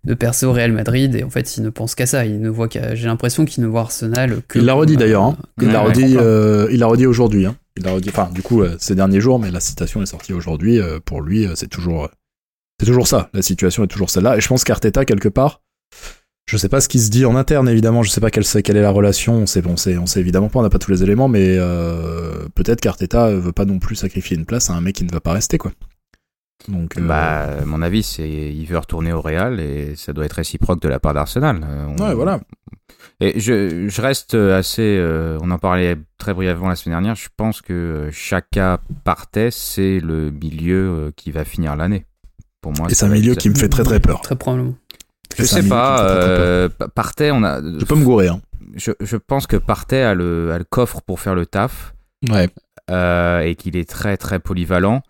de percer au Real Madrid et en fait, il ne pense qu'à ça. Il ne voit qu'à, j'ai l'impression qu'il ne voit Arsenal que. Il l'a redit d'ailleurs. Hein. Il l'a redit, euh, il l'a redit aujourd'hui. Hein. Il l'a redit, enfin, du coup, euh, ces derniers jours, mais la citation est sortie aujourd'hui. Euh, pour lui, c'est toujours, c'est toujours ça. La situation est toujours celle-là. Et je pense qu'Arteta quelque part, je sais pas ce qui se dit en interne, évidemment. Je sais pas quelle, quelle est la relation. On sait, on sait, on sait évidemment pas. On n'a pas tous les éléments, mais peut-être qu'Arteta veut pas non plus sacrifier une place à un mec qui ne va pas rester, quoi. Donc, euh, bah, mon avis, c'est il veut retourner au Real et ça doit être réciproque de la part d'Arsenal. Euh, ouais, voilà. Et je, je reste assez. Euh, on en parlait très brièvement la semaine dernière. Je pense que Chaka partait, c'est le milieu qui va finir l'année. Pour moi, et c'est un milieu qui me fait très très peur. Très probablement. Je sais pas. partait, on a. Je peux me gourer. Hein. Je, je pense que partait a le, a le coffre pour faire le taf. Ouais. et qu'il est très très polyvalent.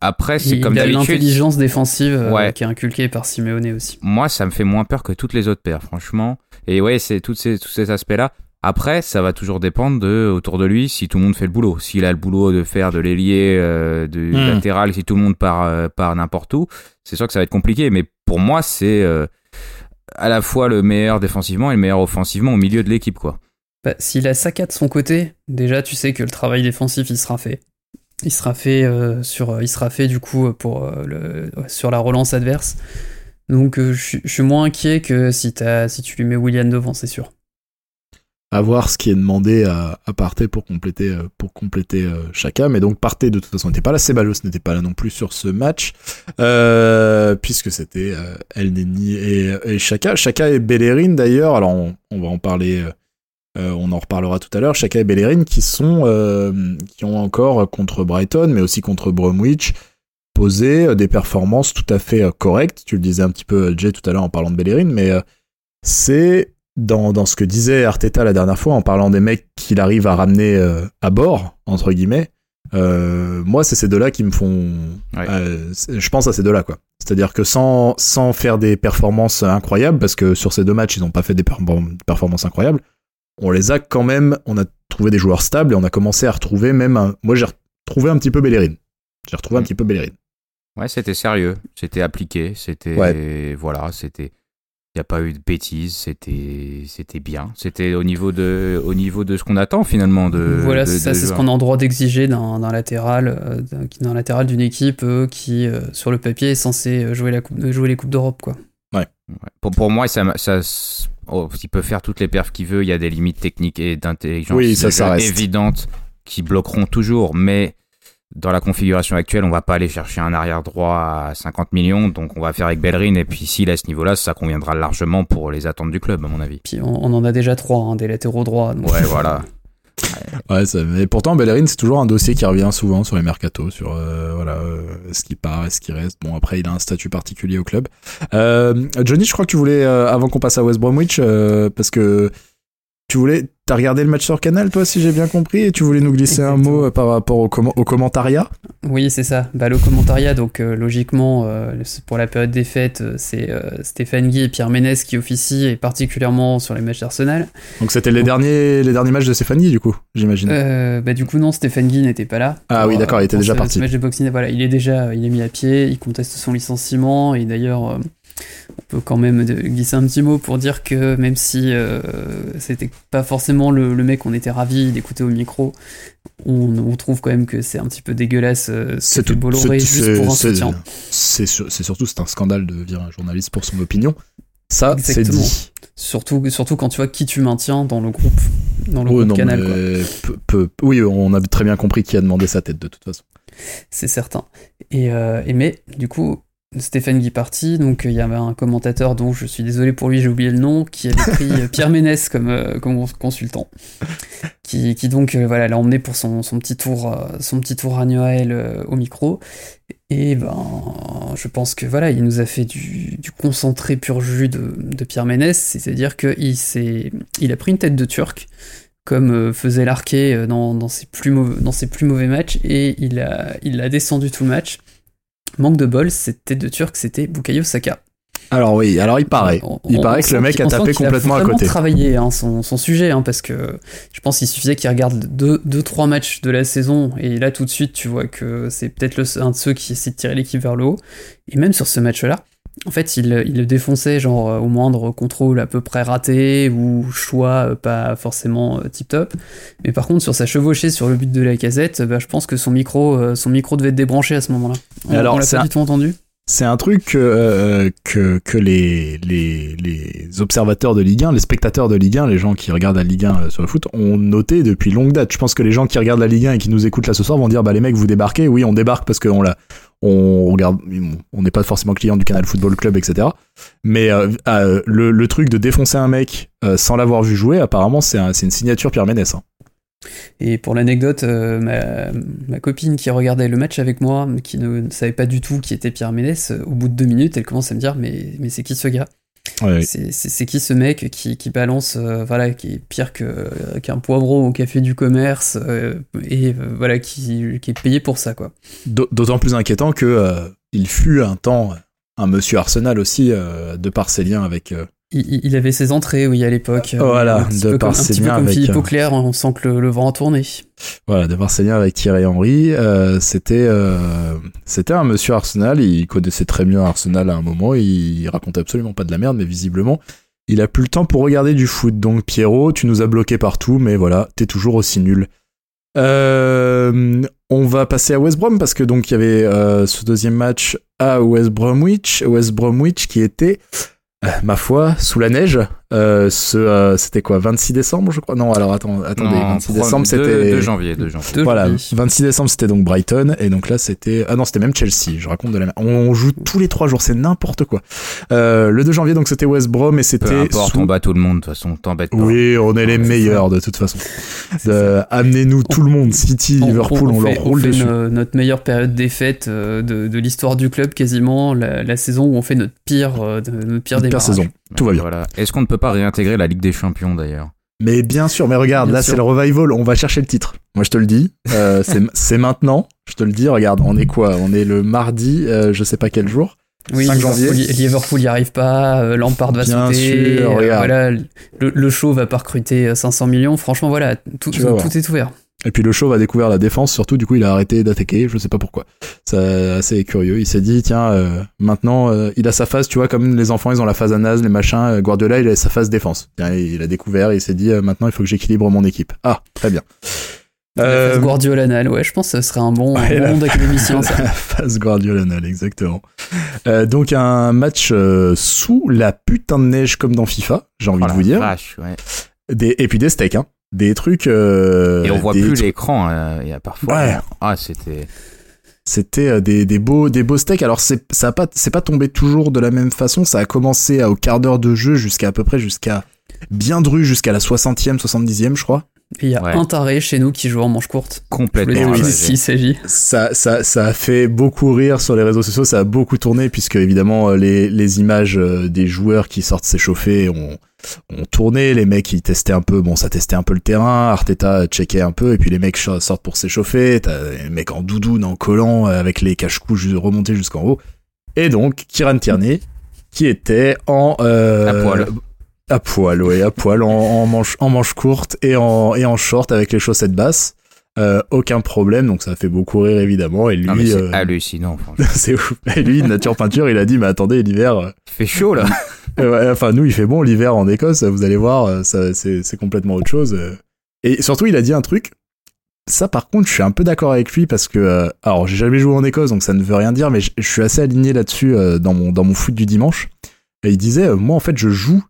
Après, c'est comme d'habitude. Il a l'intelligence défensive euh, qui est inculquée par Simeone aussi. Moi, ça me fait moins peur que toutes les autres paires, franchement. Et ouais, c'est tous ces, tous ces aspects-là. Après, ça va toujours dépendre de autour de lui si tout le monde fait le boulot. S'il a le boulot de faire de l'ailier, euh, du hmm. latéral, si tout le monde part, euh, part n'importe où, c'est sûr que ça va être compliqué. Mais pour moi, c'est à la fois le meilleur défensivement et le meilleur offensivement au milieu de l'équipe, quoi. Bah, S'il a Saka de son côté, déjà tu sais que le travail défensif il sera fait il sera fait euh, sur du coup pour euh, sur la relance adverse. Donc euh, je, suis moins inquiet que si, tu lui mets William devant c'est sûr. À voir ce qui est demandé à, à pour compléter pour compléter Chaka. Mais donc Partey de toute façon n'était pas là. Ceballos n'était pas là non plus sur ce match. Puisque c'était El Neni et, Chaka. Chaka et Bellerin d'ailleurs. Alors on, va en parler euh, on en reparlera tout à l'heure, Chaka et Bellerin qui sont euh, qui ont encore contre Brighton, mais aussi contre Bromwich posé euh, des performances tout à fait correctes. Tu le disais un petit peu Jay tout à l'heure en parlant de Bellerin, mais c'est dans, dans ce que disait Arteta la dernière fois en parlant des mecs qu'il arrive à ramener à bord entre guillemets. moi, c'est ces deux-là qui me font. je pense à ces deux-là, quoi. C'est-à-dire que sans, sans faire des performances incroyables, parce que sur ces deux matchs, ils n'ont pas fait des performances incroyables, on les a quand même, on a trouvé des joueurs stables et on a commencé à retrouver même, un, moi j'ai retrouvé un petit peu Bellerin. J'ai retrouvé un mm. petit peu Bellerin. Ouais, c'était sérieux, c'était appliqué, c'était voilà, c'était il n'y a pas eu de bêtises, c'était c'était bien, c'était au niveau de au niveau de ce qu'on attend finalement de Voilà, ça c'est ce qu'on a en droit d'exiger d'un latéral euh, d'un latéral d'une équipe euh, qui euh, sur le papier est censé jouer la coupe jouer les coupes d'Europe quoi. Ouais. Pour, pour moi ça, ça oh, il peut faire toutes les perfs qu'il veut, il y a des limites techniques et d'intelligence oui, ça, évidentes qui bloqueront toujours, mais dans la configuration actuelle, on va pas aller chercher un arrière droit à 50 millions, donc on va faire avec Bellerin, et puis s'il à ce niveau-là, ça conviendra largement pour les attentes du club, à mon avis. Puis on, en a déjà trois, hein, des latéraux droits. Ouais, voilà. Ouais, mais pourtant Bellerin c'est toujours un dossier qui revient souvent sur les mercatos, sur euh, voilà euh, ce qui part, est-ce qui reste. Bon après il a un statut particulier au club. Euh, Johnny, je crois que tu voulais avant qu'on passe à West Bromwich parce que tu voulais, t'as regardé le match sur Canal, toi, si j'ai bien compris, et tu voulais nous glisser un mot euh, par rapport au, au commentariat? Oui, c'est ça. Bah, le commentariat, donc euh, logiquement, euh, pour la période des fêtes, c'est Stéphane Guy et Pierre Ménès qui officient, et particulièrement sur les matchs d'Arsenal. Donc c'était les, derniers, les derniers matchs de Stéphane Guy, du coup, j'imagine Bah du coup, non, Stéphane Guy n'était pas là. Ah oui, d'accord, il était déjà parti. match de boxing, voilà, il est déjà il est mis à pied, il conteste son licenciement, et d'ailleurs on peut quand même glisser un petit mot pour dire que même si c'était pas forcément le, mec qu'on était ravi d'écouter au micro, on, trouve quand même que c'est un petit peu dégueulasse c'est tout Bolloré juste pour un soutien. C'est surtout c'est un scandale de virer un journaliste pour son opinion. Ça, c'est dit. Surtout, surtout quand tu vois qui tu maintiens dans le groupe, dans le groupe canal. oui, on a très bien compris qui a demandé sa tête de toute façon. C'est certain. Et, euh, et, mais du coup, Stéphane Guy parti, donc il y avait un commentateur dont je suis désolé pour lui, j'ai oublié le nom, qui avait pris euh, Pierre Ménès comme, euh, consultant, qui, donc voilà l'a emmené pour son, petit tour, son petit annuel au micro. Et ben, je pense que voilà, il nous a fait du, concentré pur jus de, Pierre Ménès, c'est-à-dire qu'il il a pris une tête de Turc, comme faisait l'arqué dans, dans, ses plus mauvais, dans ses plus mauvais matchs, et il a, il a descendu tout le match. Manque de bol, tête de Turc, c'était Bukayo Saka. Alors oui, alors il paraît. il paraît que le mec a tapé complètement à côté. travaillé hein, son, son, sujet, hein, parce que je pense qu'il suffisait qu'il regarde 2-3 deux, deux, trois matchs de la saison, et là tout de suite tu vois que c'est peut-être un de ceux qui essaie de tirer l'équipe vers le haut. Et même sur ce match-là, en fait, il, le défonçait genre euh, au moindre contrôle à peu près raté ou choix euh, pas forcément euh, tip top. Mais par contre, sur sa chevauchée sur le but de la casette, bah, je pense que son micro, son micro devait être débranché à ce moment-là. On, alors, on l'a pas du tout entendu. C'est un truc que, que, les, les, les, observateurs de Ligue 1, les spectateurs de Ligue 1, les gens qui regardent la Ligue 1 sur le foot, ont noté depuis longue date. Je pense que les gens qui regardent la Ligue 1 et qui nous écoutent là ce soir vont dire bah les mecs vous débarquez. Oui, on débarque parce qu'on l'a on n'est pas forcément client du Canal Football Club, etc. Mais euh, euh, le, truc de défoncer un mec euh, sans l'avoir vu jouer, apparemment, c'est une signature Pierre Ménès. Hein. Et pour l'anecdote, ma, copine qui regardait le match avec moi, qui ne savait pas du tout qui était Pierre Ménès, au bout de deux minutes, elle commence à me dire mais, mais c'est qui ce gars? C'est qui ce mec qui, qui balance, euh, voilà, qui est pire euh, qu'un poivron au café du commerce euh, et voilà, qui, qui, est payé pour ça, quoi. D'autant plus inquiétant que il fut un temps un monsieur Arsenal aussi de par ses liens avec il, avait ses entrées, oui, à l'époque. Voilà, de par ses liens avec. Philippe Auclair, on sent que le, vent a tourné. Voilà, de par ses liens avec Thierry Henry, euh, c'était euh, c'était un monsieur Arsenal. Il connaissait très bien Arsenal à un moment. Il racontait absolument pas de la merde, mais visiblement, il a plus le temps pour regarder du foot. Donc Pierrot, tu nous as bloqué partout, mais voilà, t'es toujours aussi nul. Euh, on va passer à West Brom parce que donc il y avait ce deuxième match à West Bromwich, West Bromwich qui était euh, ma foi, sous la neige? Euh, ce, euh, c'était quoi, 26 décembre, je crois? Non, alors attends, attendez, 26 décembre, c'était 2 janvier, 2 janvier. Voilà, 26 décembre, c'était donc Brighton, et donc là, c'était ah non, c'était même Chelsea. Je raconte de la. On joue tous les trois jours, c'est n'importe quoi. Euh, le 2 janvier, donc c'était West Brom, et c'était. Peu importe, on bat tout le monde, de toute façon, t'embête pas. Oui, on est les meilleurs de toute façon. Amenez-nous tout le monde, City, Liverpool, on, leur roule dessus. notre meilleure période des fêtes de, de l'histoire du club, quasiment la, la, saison où on fait notre pire, notre pire pire saison. Tout va bien. Voilà. Est-ce qu'on ne peut pas réintégrer la Ligue des Champions d'ailleurs? Mais bien sûr, mais regarde, là c'est le revival, on va chercher le titre. Moi je te le dis, euh, c'est maintenant, je te le dis, regarde, on est quoi? On est le mardi, euh, je sais pas quel jour. Oui, 5 janvier. Liverpool n'y arrive pas, euh, Lampard va Bien sauter, sûr, voilà, le, show va pas recruter 500 millions. Franchement, voilà, tout, tout est ouvert. Et puis le show a découvert la défense, surtout du coup il a arrêté d'attaquer, je sais pas pourquoi. C'est assez curieux. Il s'est dit tiens euh, maintenant euh, il a sa phase, tu vois comme les enfants ils ont la phase à les machins. Euh, Guardiola il a sa phase défense. il a découvert, il s'est dit maintenant il faut que j'équilibre mon équipe. Ah très bien. La phase Guardiolanal, ouais, je pense que ce serait un bon, ouais, bon d'académicien, ça. La phase Guardiolanal, exactement. donc, un match sous la putain de neige comme dans FIFA, j'ai envie de vous dire. Vache, ouais. Des, et puis des steaks, hein des trucs. Euh, et on voit plus l'écran. Euh, il y a parfois. Ouais. Ah, c'était. C'était euh, des, des beaux des beaux steaks. Alors c'est ça a pas c'est pas tombé toujours de la même façon. Ça a commencé au quart d'heure de jeu jusqu'à à peu près jusqu'à bien dru jusqu'à la 60e 70e je crois. Il y a un taré chez nous qui joue en manche courte. Complètement. Oui, s'il s'agit. Ça, ça, ça a fait beaucoup rire sur les réseaux sociaux, ça a beaucoup tourné puisque évidemment les, les images des joueurs qui sortent s'échauffer ont, on tournait, les mecs ils testaient un peu, bon ça testait un peu le terrain, Arteta checkait un peu, et puis les mecs sortent pour s'échauffer, t'as les mecs en doudoune, en collant, avec les cache-coups remontés jusqu'en haut. Et donc, Kieran Tierney, qui était en... Euh, à poil. À poil, ouais, à poil, en, manche, en manche courte et en, et en short avec les chaussettes basses. Euh, aucun problème, donc ça fait beaucoup rire évidemment. Et lui, Non, mais c'est euh, hallucinant, c'est ouf. Et lui, nature peinture, il a dit, mais attendez, l'hiver, euh, Il fait chaud, là. ouais, enfin nous, il fait bon l'hiver en Écosse. Vous allez voir, ça, c'est, complètement autre chose. Et surtout, il a dit un truc. Ça, par contre, je suis un peu d'accord avec lui parce que, euh, alors, j'ai jamais joué en Écosse, donc ça ne veut rien dire, mais je, suis assez aligné là-dessus dans mon dans mon foot du dimanche. Et il disait, moi, en fait, je joue.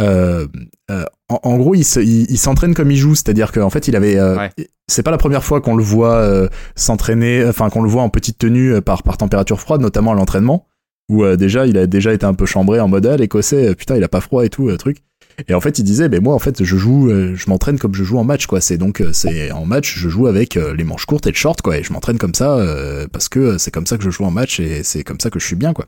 Euh, euh, en, en gros, il, se- il, il s'entraîne comme il joue, c'est-à-dire qu'en fait, il avait. euh, Ouais. C'est pas la première fois qu'on le voit euh, s'entraîner, enfin qu'on le voit en petite tenue euh, par par température froide, notamment à l'entraînement, où euh, déjà il a déjà été un peu chambré en mode ah, l'écossais, putain, il a pas froid et tout, truc. Et en fait, il disait, ben moi, en fait, je joue, je m'entraîne comme je joue en match, quoi. C'est donc, c'est en match, je joue avec les manches courtes et le short, quoi. Et je m'entraîne comme ça euh, parce que c'est comme ça que je joue en match et c'est comme ça que je suis bien, quoi.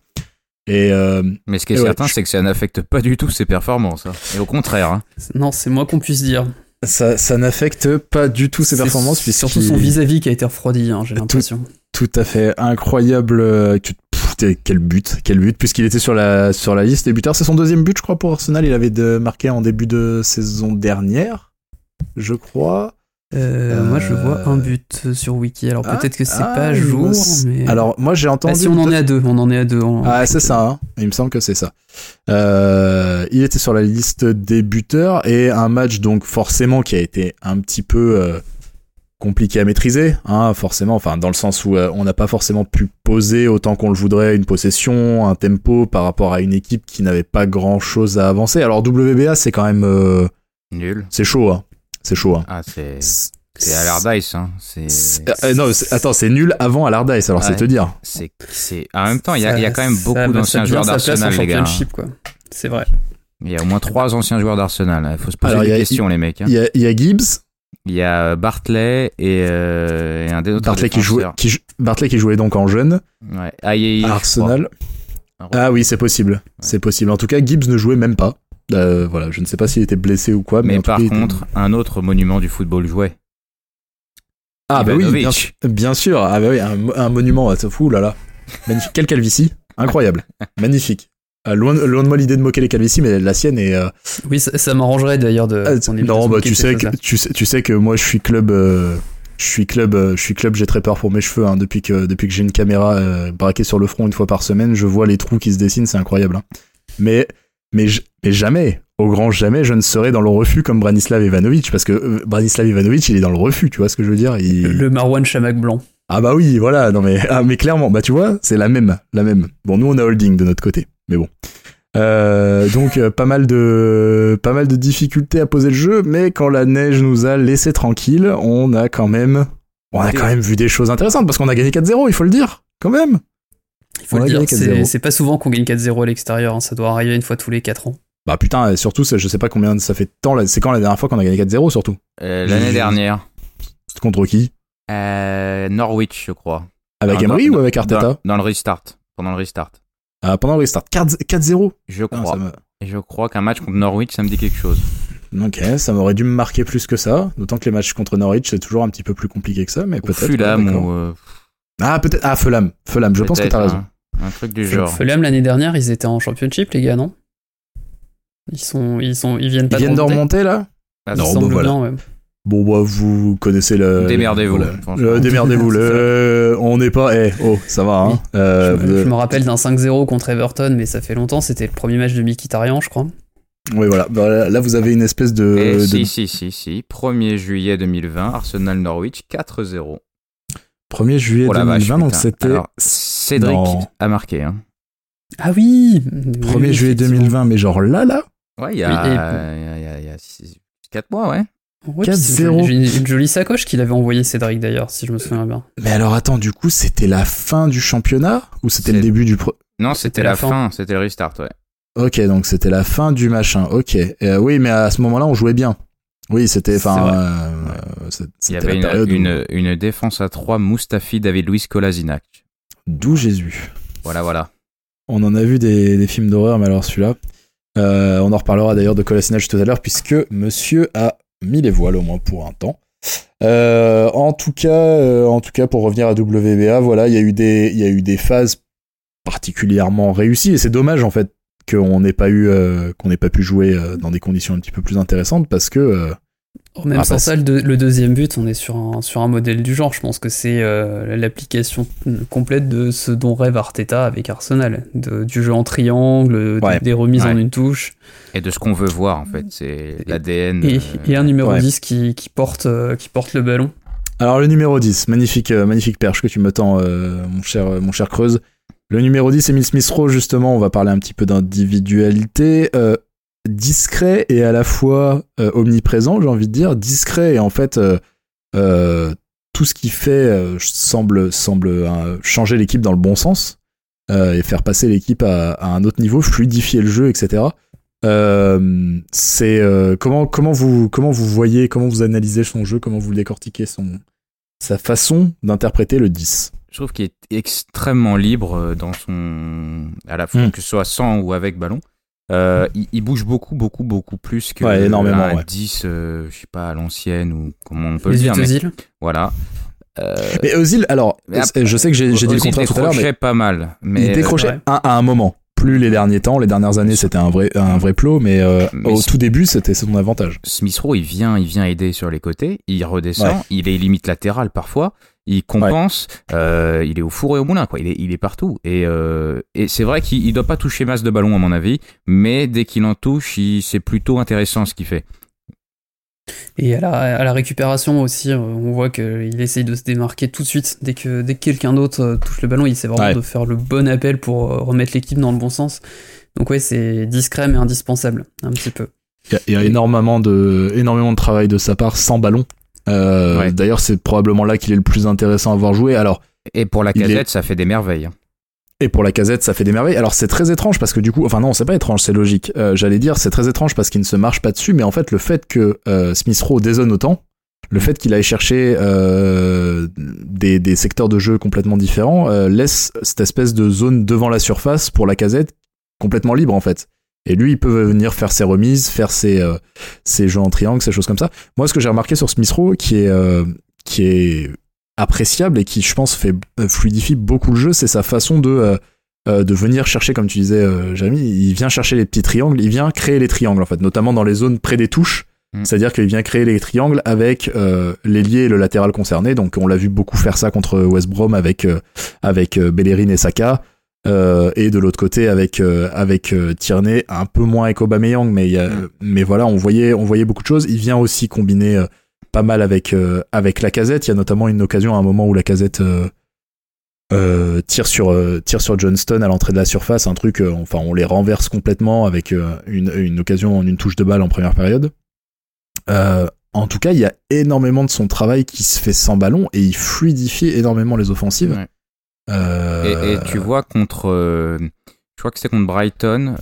Et euh, Mais ce qui est ouais, certain, c'est que ça n'affecte pas du tout ses performances. hein. Et au contraire, hein. Non, c'est moins qu'on puisse dire. ça, ça n'affecte pas du tout ses C'est performances, Surtout son vis-à-vis qui a été refroidi, hein, j'ai l'impression. Tout à fait incroyable. euh, pff, quel but, quel but, puisqu'il était sur la sur la liste des buteurs. C'est son deuxième but, je crois, pour Arsenal. Il avait de, marqué en début de saison dernière, je crois. Euh, Euh, Moi, je vois un but sur Wiki. Alors ah, peut-être que c'est ah, pas jour, mais. Alors moi j'ai Ah, entendu. si on en est à deux, on en est à deux. en- Ah c'est ça. Hein. Il me semble que c'est ça. Euh, il était sur la liste des buteurs et un match donc forcément qui a été un petit peu euh, compliqué à maîtriser, hein, forcément. Enfin, dans le sens où euh, on n'a pas forcément pu poser autant qu'on le voudrait une possession, un tempo par rapport à une équipe qui n'avait pas grand chose à avancer. Alors WBA, c'est quand même, euh, nul. c'est chaud, hein. C'est chaud. Hein. Ah, c'est C'est- Allardyce, hein. C'est c'est- euh, non, attends, c'est nul avant Allardyce. Alors c'est te dire. c'est c'est en même temps, il y a, il y a quand même beaucoup d'anciens joueurs d'Arsenal, les gars. hein. C'est vrai. Il y a au moins trois anciens joueurs d'Arsenal. Il faut se poser Alors, des a- questions, les mecs. hein. Il y a, il y a Gibbs, Il y a Bartley et, euh, et un des autres Bartley qui jouait, qui, Bartley qui jouait donc en jeune Ouais. Arsenal. Ah oui, c'est possible. C'est possible. En tout cas, Gibbs ne jouait même pas. Euh, voilà, je ne sais pas s'il était blessé ou quoi, mais, Mais en tout par cas, il était- contre, un autre monument du football jouait. ah bah oui, bien, sûr- bien sûr. Ah bah oui, un, mo- un monument. C'est fou, là là. Magnifique. Quelle calvitie Incroyable. Magnifique. Euh, loin, loin de moi l'idée de moquer les calvities, mais la sienne est. euh, Oui, ça, ça m'arrangerait d'ailleurs de. ah, non, bah tu sais que tu sais, tu sais que moi je suis club. euh, je suis club, je suis club. J'ai très peur pour mes cheveux hein, depuis que depuis que j'ai une caméra euh, braquée sur le front une fois par semaine. Je vois les trous qui se dessinent, c'est incroyable. hein. Mais mais j- mais jamais, au grand jamais, je ne serai dans le refus comme Branislav Ivanovic parce que euh, Branislav Ivanovic, il est dans le refus. Tu vois ce que je veux dire Il- Le Marwan Chamak blanc. Ah bah oui, voilà. Non mais ah, mais clairement, bah tu vois, c'est la même, la même. Bon, nous on a holding de notre côté, mais bon. Euh, donc euh, pas mal de pas mal de difficultés à poser le jeu, mais quand la neige nous a laissé tranquille, on a quand même on a quand même vu des choses intéressantes parce qu'on a gagné 4-0, il faut le dire, quand même. Il faut On le dire, gagné c'est 4-0. c'est pas souvent qu'on gagne 4-0 à l'extérieur. hein, Ça doit arriver une fois tous les 4 ans. Bah putain, et surtout ça, je sais pas combien ça fait de temps c'est quand la dernière fois qu'on a gagné 4-0 surtout? Euh, L'année dernière, C'était contre qui? Euh, Norwich, je crois. Avec Emery dans- ou avec Arteta? Dans, dans le restart. Pendant le restart. Ah, Pendant le restart, 4 4-0. Je Ah, crois. ça me- Et je crois qu'un match contre Norwich, ça me dit quelque chose. Ok, ça m'aurait dû me marquer plus que ça. D'autant que les matchs contre Norwich, c'est toujours un petit peu plus compliqué que ça, mais Ou peut-être. Fulham ou. euh, Ah, peut-être. Ah, Fulham. Fulham, je pense que t'as raison. hein. Un truc du genre. Fulham l'année dernière, ils étaient en championship, les gars, non? Ils sont, ils sont, ils viennent pas Ils viennent de remonter. là Ah, Non, bah, voilà. bien, ouais. Bon, bah, vous connaissez le. Démerdez-vous, voilà. franchement. Euh, Démerdez-vous. le... On n'est pas. Eh, oh, ça va, hein. Euh, je, me- vous- je me rappelle d'un 5-0 contre Everton, mais ça fait longtemps. C'était le premier match de Mkhitaryan, je crois. Oui, voilà. Bah, là, vous avez une espèce de. Et de- si, si, si, si. 1er juillet 2020, Arsenal-Norwich, 4-0. 1er juillet Oh la vache, 2020, donc c'était. Cédric Non. a marqué. Hein. Ah oui 1er juillet 2020, mais genre là, là Ouais, il y a, Oui, et- il y a, il y a- il y a 4 mois, ouais. Ouais, c'est 4-0. une, jolie- une, jolie sacoche qu'il avait envoyé Cédric d'ailleurs, si je me souviens bien. Mais alors, attends, du coup, c'était la fin du championnat Ou c'était le début du. pro- Non, C'était la la fin. fin, c'était le restart, ouais. Ok, donc c'était la fin du machin. Ok. Euh, oui, mais à ce moment-là, on jouait bien. Oui, c'était. C'est Enfin, vrai. euh, Il y c'était avait la une, période où- une, défense à 3, Mustafi, David Luiz, Kolasinac. D'où Jésus. Voilà, voilà. On en a vu des, des films d'horreur, mais alors celui-là. Euh, on en reparlera d'ailleurs de Colassinage tout à l'heure, puisque monsieur a mis les voiles au moins pour un temps. Euh, en tout cas, euh, en tout cas, pour revenir à WBA, voilà, il y a eu des, y a eu des phases particulièrement réussies, et c'est dommage en fait qu'on n'ait pas eu, qu'on n'ait pas pu jouer dans des conditions un petit peu plus intéressantes, parce que, euh, Même sans ça, le, deuxième but, on est sur un, sur un modèle du genre. Je pense que c'est euh, l'application complète de ce dont rêve Arteta avec Arsenal. du jeu en triangle, des remises en une touche. Et de ce qu'on veut voir, en fait. C'est l'ADN. Et, et, un numéro 10 qui, qui, porte, qui porte le ballon. Alors, le numéro 10, magnifique, magnifique perche que tu me tends, mon, cher, mon cher Creuse. Le numéro 10, Emile Smith-Rowe, justement, on va parler un petit peu d'individualité. Euh, discret et à la fois euh, omniprésent, j'ai envie de dire. Discret et en fait, euh, tout ce qu'il fait semble, semble changer l'équipe dans le bon sens et faire passer l'équipe à, un autre niveau, fluidifier le jeu, etc. c'est comment comment vous comment vous voyez comment vous analysez son jeu comment vous décortiquez son sa façon d'interpréter le 10 je trouve qu'il est extrêmement libre euh, dans son à la fois hmm. que ce soit sans ou avec ballon. Euh, il, bouge beaucoup, beaucoup, beaucoup plus que ouais, énormément, un 10, euh, je sais pas, à l'ancienne ou comment on peut le dire. Mais, voilà. Euh, mais Ozil, alors, je sais que j'ai dit le contraire tout à l'heure, mais pas mal. Mais il décrochait à un moment plus les derniers temps. Les dernières années, c'était un vrai, un vrai plot, mais, euh, au tout début, c'était son avantage. Smith Rowe, il vient, il vient aider sur les côtés, il redescend, il est limite latéral parfois, il compense, euh, il est au four et au moulin, quoi. Il est, il est partout. Et, euh, et c'est vrai qu'il doit pas toucher masse de ballons, à mon avis, mais dès qu'il en touche, c'est plutôt intéressant ce qu'il fait. Et à la, à la, récupération aussi, euh, on voit qu'il essaye de se démarquer tout de suite. Dès que, dès que quelqu'un d'autre touche le ballon, il essaie vraiment de faire le bon appel pour remettre l'équipe dans le bon sens. Donc ouais, c'est discret mais indispensable, un petit peu. Il y a, énormément, de, énormément de travail de sa part sans ballon. D'ailleurs, c'est probablement là qu'il est le plus intéressant à voir jouer. Alors, et pour la casette, ça fait des merveilles. Hein. Et pour la casette, ça fait des merveilles. Alors c'est très étrange parce que du coup, enfin non, c'est pas étrange, c'est logique. Euh, J'allais dire, c'est très étrange parce qu'il ne se marche pas dessus, mais en fait, le fait que euh, Smith Rowe dézone autant, le fait qu'il aille chercher euh, des, des, secteurs de jeu complètement différents, euh, laisse cette espèce de zone devant la surface pour la casette complètement libre en fait. Et lui, il peut venir faire ses remises, faire ses, euh, ses jeux en triangle, ces choses comme ça. Moi, ce que j'ai remarqué sur Smith Rowe, qui est, qui est appréciable et qui, je pense, fait euh, fluidifie beaucoup le jeu, c'est sa façon de euh, euh, de venir chercher, comme tu disais, Jérémy, il vient chercher les petits triangles, il vient créer les triangles en fait, notamment dans les zones près des touches. Mm. C'est-à-dire qu'il vient créer les triangles avec euh, l'ailier et le latéral concerné. Donc on l'a vu beaucoup faire ça contre West Brom avec avec Bellerin et Saka. Et de l'autre côté avec avec Tierney, un peu moins avec Aubameyang, mais mm. mais voilà, on voyait on voyait beaucoup de choses. Il vient aussi combiner pas mal avec euh, avec la casette. Il y a notamment une occasion à un moment où la casette euh, euh, tire sur tire sur Johnston à l'entrée de la surface, un truc. enfin, on les renverse complètement avec une, une occasion en une touche de balle en première période. en tout cas, il y a énormément de son travail qui se fait sans ballon et il fluidifie énormément les offensives. Et, et, tu vois contre, je crois que c'est contre Brighton,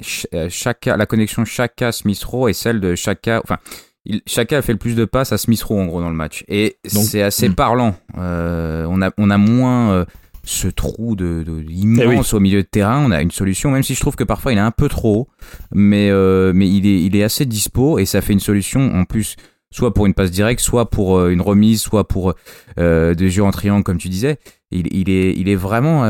Chaka, la connexion Chaka Smith Rowe et celle de Chaka, enfin Chacun a fait le plus de passes à Smith Rowe en gros dans le match. Et c'est assez hmm. parlant. Euh, on, a, on a moins euh, ce trou de, de immense eh au milieu de terrain. On a une solution, même si je trouve que parfois il est un peu trop haut. Mais, euh, mais il, est, il est assez dispo et ça fait une solution en plus soit pour une passe directe, soit pour une remise, soit pour des jeux en triangle comme tu disais. Il, il est, il est vraiment,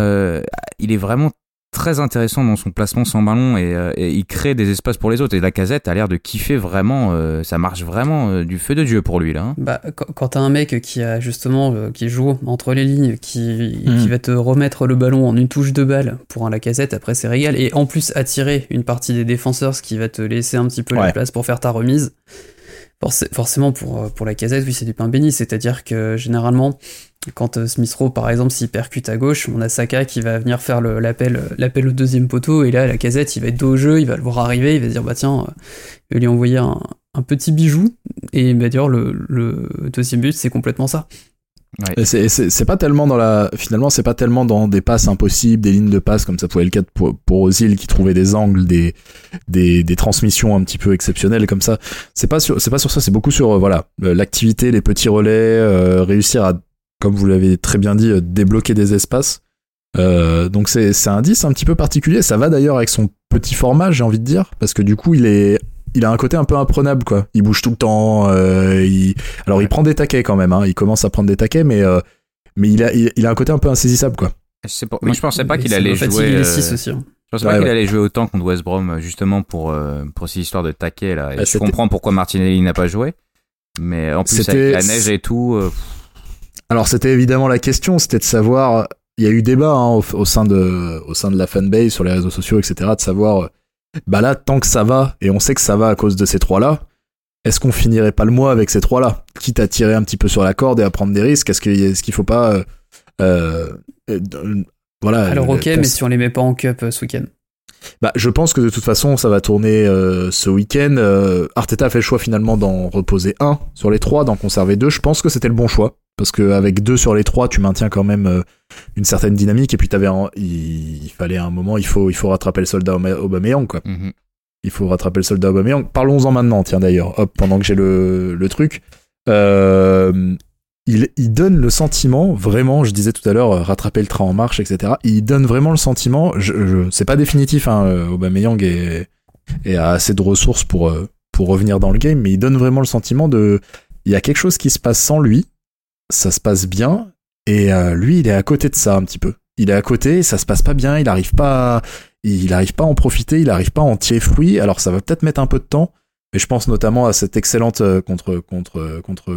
il est vraiment très intéressant dans son placement sans ballon euh, et, il crée des espaces pour les autres. Et la casette a l'air de kiffer vraiment, euh, ça marche vraiment euh, du feu de Dieu pour lui là. Hein. Bah, quand, t'as un mec qui a justement, qui joue entre les lignes, qui, qui hmm. va te remettre le ballon en une touche de balle pour un la casette, après c'est régal. Et en plus attirer une partie des défenseurs, ce qui va te laisser un petit peu la place pour faire ta remise. Forcément pour, pour la casette, oui c'est du pain béni. C'est-à-dire que généralement, quand euh, Smith Rowe, par exemple, s'il percute à gauche, on a Saka qui va venir faire l'appel l'appel au deuxième poteau, et là, la casette, il va être dos au jeu, il va le voir arriver, il va se dire, bah tiens, euh, il va lui envoyer un, petit bijou, et bah, d'ailleurs, le, le deuxième but, c'est complètement ça. Ouais. C'est pas tellement dans la. Finalement, c'est pas tellement dans des passes impossibles, des lignes de passe comme ça pouvait être le cas pour, pour Ozil qui trouvait des angles, des, des, transmissions un petit peu exceptionnelles comme ça. C'est pas sur, c'est pas sur ça. C'est beaucoup sur euh, voilà l'activité, les petits relais, réussir à comme vous l'avez très bien dit, euh, débloquer des espaces. Euh, donc c'est un 10 un petit peu particulier. Ça va d'ailleurs avec son petit format, j'ai envie de dire, parce que du coup il est il a un côté un peu imprenable quoi. Il bouge tout le temps. Euh, il... Alors il prend des taquets quand même. Hein. Il commence à prendre des taquets, mais mais il a il, a un côté un peu insaisissable quoi. Moi je pensais pas qu'il allait jouer. aussi, hein. Je pensais pas qu'il allait jouer autant contre West Brom, justement pour, pour cette histoire de taquet là. Et bah, je comprends pourquoi Martinelli n'a pas joué. Mais en plus, avec la neige et tout. Alors, c'était évidemment la question, c'était de savoir. Il y a eu débat hein, au, sein de, au sein de la fanbase, sur les réseaux sociaux, etc., de savoir. Bah là, tant que ça va, et on sait que ça va à cause de ces trois-là, est-ce qu'on finirait pas le mois avec ces trois-là? Quitte à tirer un petit peu sur la corde et à prendre des risques, est-ce qu'il est faut pas. Euh, euh, euh, voilà. Alors, ok, mais si on les met pas en cup ce week-end bah, je pense que de toute façon, ça va tourner ce week-end. Arteta a fait le choix finalement d'en reposer un sur les trois, d'en conserver deux. Je pense que c'était le bon choix parce qu'avec deux sur les trois, tu maintiens quand même une certaine dynamique. Et puis t'avais, il, fallait un moment, il faut, il faut rattraper le soldat Aubameyang quoi. Mm il faut rattraper le soldat Aubameyang. Parlons-en maintenant, tiens d'ailleurs, hop, pendant que j'ai le, le truc. Euh, il, il, donne le sentiment, vraiment, je disais tout à l'heure, rattraper le train en marche, etc. Il donne vraiment le sentiment, je, je c'est pas définitif, hein, Aubameyang est, est, a assez de ressources pour, euh, pour revenir dans le game, mais il donne vraiment le sentiment de, il y a quelque chose qui se passe sans lui, ça se passe bien, et euh, lui, il est à côté de ça un petit peu. Il est à côté, ça se passe pas bien, il arrive pas, il n'arrive pas à en profiter, il n'arrive pas à en tirer fruit. Alors ça va peut-être mettre un peu de temps, mais je pense notamment à cette excellente euh, contre contre contre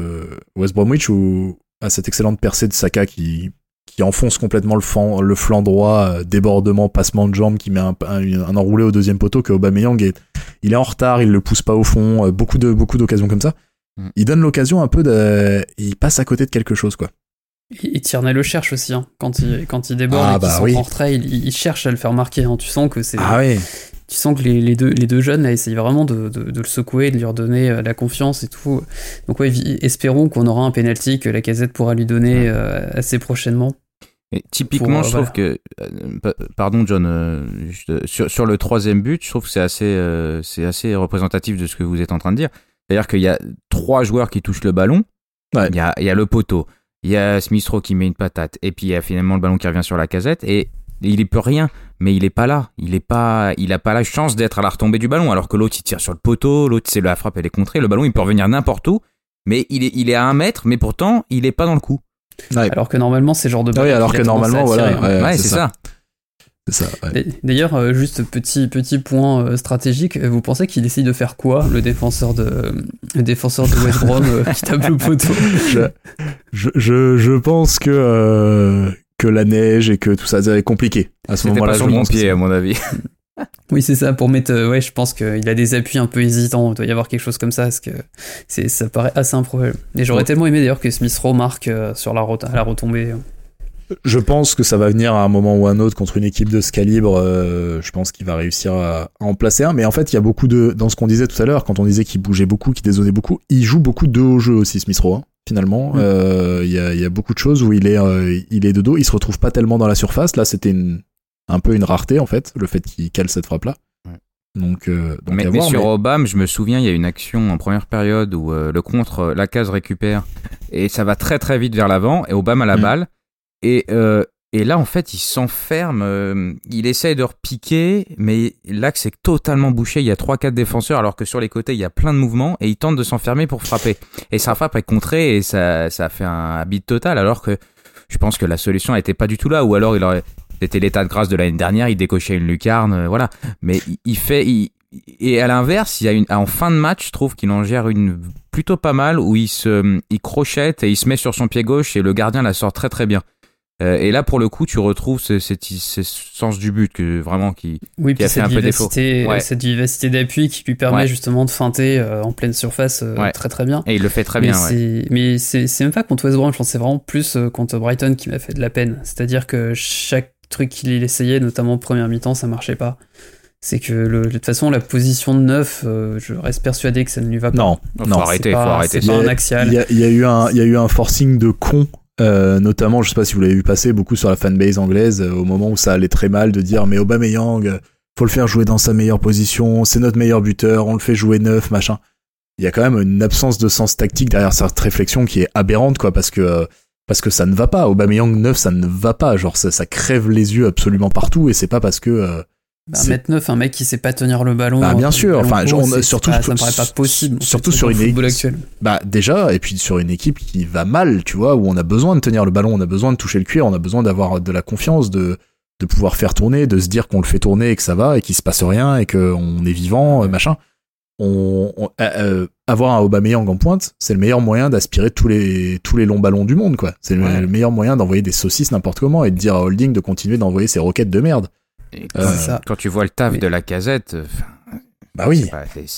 West Bromwich ou à cette excellente percée de Saka qui qui enfonce complètement le flanc, le flanc droit, euh, débordement, passement de jambes, qui met un, un, enroulé au deuxième poteau que Aubameyang est, il est en retard, il le pousse pas au fond, euh, beaucoup de beaucoup d'occasions comme ça. Mm. Il donne l'occasion un peu de, il passe à côté de quelque chose quoi. Et Tierney le cherche aussi, hein. quand, il, quand il déborde ah, et qu'il bah, en retrait, il, cherche à le faire marquer. Hein. Tu sens que c'est. Ah oui. Tu sens que les, les, deux, les deux jeunes là, essayent vraiment de, de, de, le secouer, de lui redonner euh, la confiance et tout. Donc, ouais, espérons qu'on aura un penalty que la casette pourra lui donner euh, assez prochainement. Et typiquement, je trouve que, euh, pardon John, sur, sur, le troisième but, je trouve que c'est assez, c'est assez représentatif de ce que vous êtes en train de dire. C'est-à-dire qu'il y a trois joueurs qui touchent le ballon. Il, y a, il y a le poteau, il y a Smith qui met une patate, et puis il y a finalement le ballon qui revient sur la casette, et il est peut rien, mais il est pas là. Il est pas, il a pas la chance d'être à la retombée du ballon, alors que l'autre il tire sur le poteau, l'autre c'est la frappe, elle est contrée, le ballon il peut revenir n'importe où, mais il est, il est à un mètre, mais pourtant il est pas dans le coup. Alors que normalement c'est genre de ballon. Oui, alors que normalement voilà, ouais, c'est ça. D'ailleurs, euh, juste petit petit point euh, stratégique, vous pensez qu'il essaye de faire quoi, le défenseur de le défenseur de West Brom euh, qui tape le poteau? Je, je, je, pense que que la neige et que tout ça, c'est compliqué à ce moment-là. Pas son pied, à mon avis. Oui, c'est ça, pour mettre. ouais, je pense qu'il a des appuis un peu hésitants. Il doit y avoir quelque chose comme ça, parce que ça paraît assez improbable. Et j'aurais tellement aimé d'ailleurs que Smith Rowe marque sur la, la retombée. Je pense que ça va venir à un moment ou à un autre contre une équipe de ce calibre. Euh, je pense qu'il va réussir à, en placer un. Mais en fait, il y a beaucoup de dans ce qu'on disait tout à l'heure, quand on disait qu'il bougeait beaucoup, qu'il désosait beaucoup, il joue beaucoup de haut jeu aussi, Smith Rowe. Hein, finalement, mm. euh, il y, a, y, a, beaucoup de choses où il est euh, il est de dos. Il se retrouve pas tellement dans la surface. Là, c'était un peu une rareté en fait, le fait qu'il cale cette frappe là. Donc, donc mais, sur Obama, je me souviens, il y a une action en première période où le contre, la case récupère et ça va très très vite vers l'avant et Obama a la mm. balle et, euh, et là, en fait, il s'enferme, euh, il essaye de repiquer, mais l'axe est totalement bouché. Il y a 3-4 défenseurs, alors que sur les côtés, il y a plein de mouvements, et il tente de s'enfermer pour frapper. Et sa frappe est contrée, et ça, ça fait un habit total, alors que je pense que la solution n'était pas du tout là, ou alors il aurait. C'était l'état de grâce de l'année dernière, il décochait une lucarne, euh, voilà. Mais il, fait. Il, et à l'inverse, il y a une, en fin de match, je trouve qu'il en gère une plutôt pas mal, où il se, il crochette et il se met sur son pied gauche, et le gardien la sort très très bien. Euh, et là, pour le coup, tu retrouves ce, sens du but que vraiment qui, oui, qui a fait un peu défaut. Cette vivacité d'appui qui lui permet justement de feinter euh, en pleine surface euh, très très bien. Et il le fait très bien. Mais c'est même pas contre West Brom, je pense c'est vraiment plus contre Brighton qui m'a fait de la peine. C'est-à-dire que chaque truc qu'il essayait, notamment en première mi-temps, ça marchait pas. C'est que de toute façon, la position de neuf, je reste persuadé que ça ne lui va pas. Non, non, faut arrêter, faut arrêter. C'est pas un axial. Y, il y a eu un forcing de con euh, notamment, je sais pas si vous l'avez vu passer beaucoup sur la fanbase anglaise euh, au moment où ça allait très mal de dire mais Aubameyang, faut le faire jouer dans sa meilleure position, c'est notre meilleur buteur, on le fait jouer neuf, machin. Il y a quand même une absence de sens tactique derrière cette réflexion qui est aberrante quoi parce que euh, parce que ça ne va pas. Aubameyang neuf, ça ne va pas. Genre ça, ça crève les yeux absolument partout et c'est pas parce que bah, un mec qui sait pas tenir le ballon. Bah, bien sûr, enfin, surtout, ça me paraît pas possible. Surtout sur une équipe. Bah, déjà, et puis sur une équipe qui va mal, tu vois, où on a besoin de tenir le ballon, on a besoin de toucher le cuir, on a besoin d'avoir de la confiance, de, de pouvoir faire tourner, de se dire qu'on le fait tourner et que ça va et qu'il se passe rien et qu'on est vivant, machin. On, avoir un Aubameyang en pointe, c'est le meilleur moyen d'aspirer tous les tous les longs ballons du monde, quoi. C'est le, meilleur moyen d'envoyer des saucisses n'importe comment et de dire à Holding de continuer d'envoyer ses roquettes de merde. Quand, tu vois le taf de la casette, bah oui, il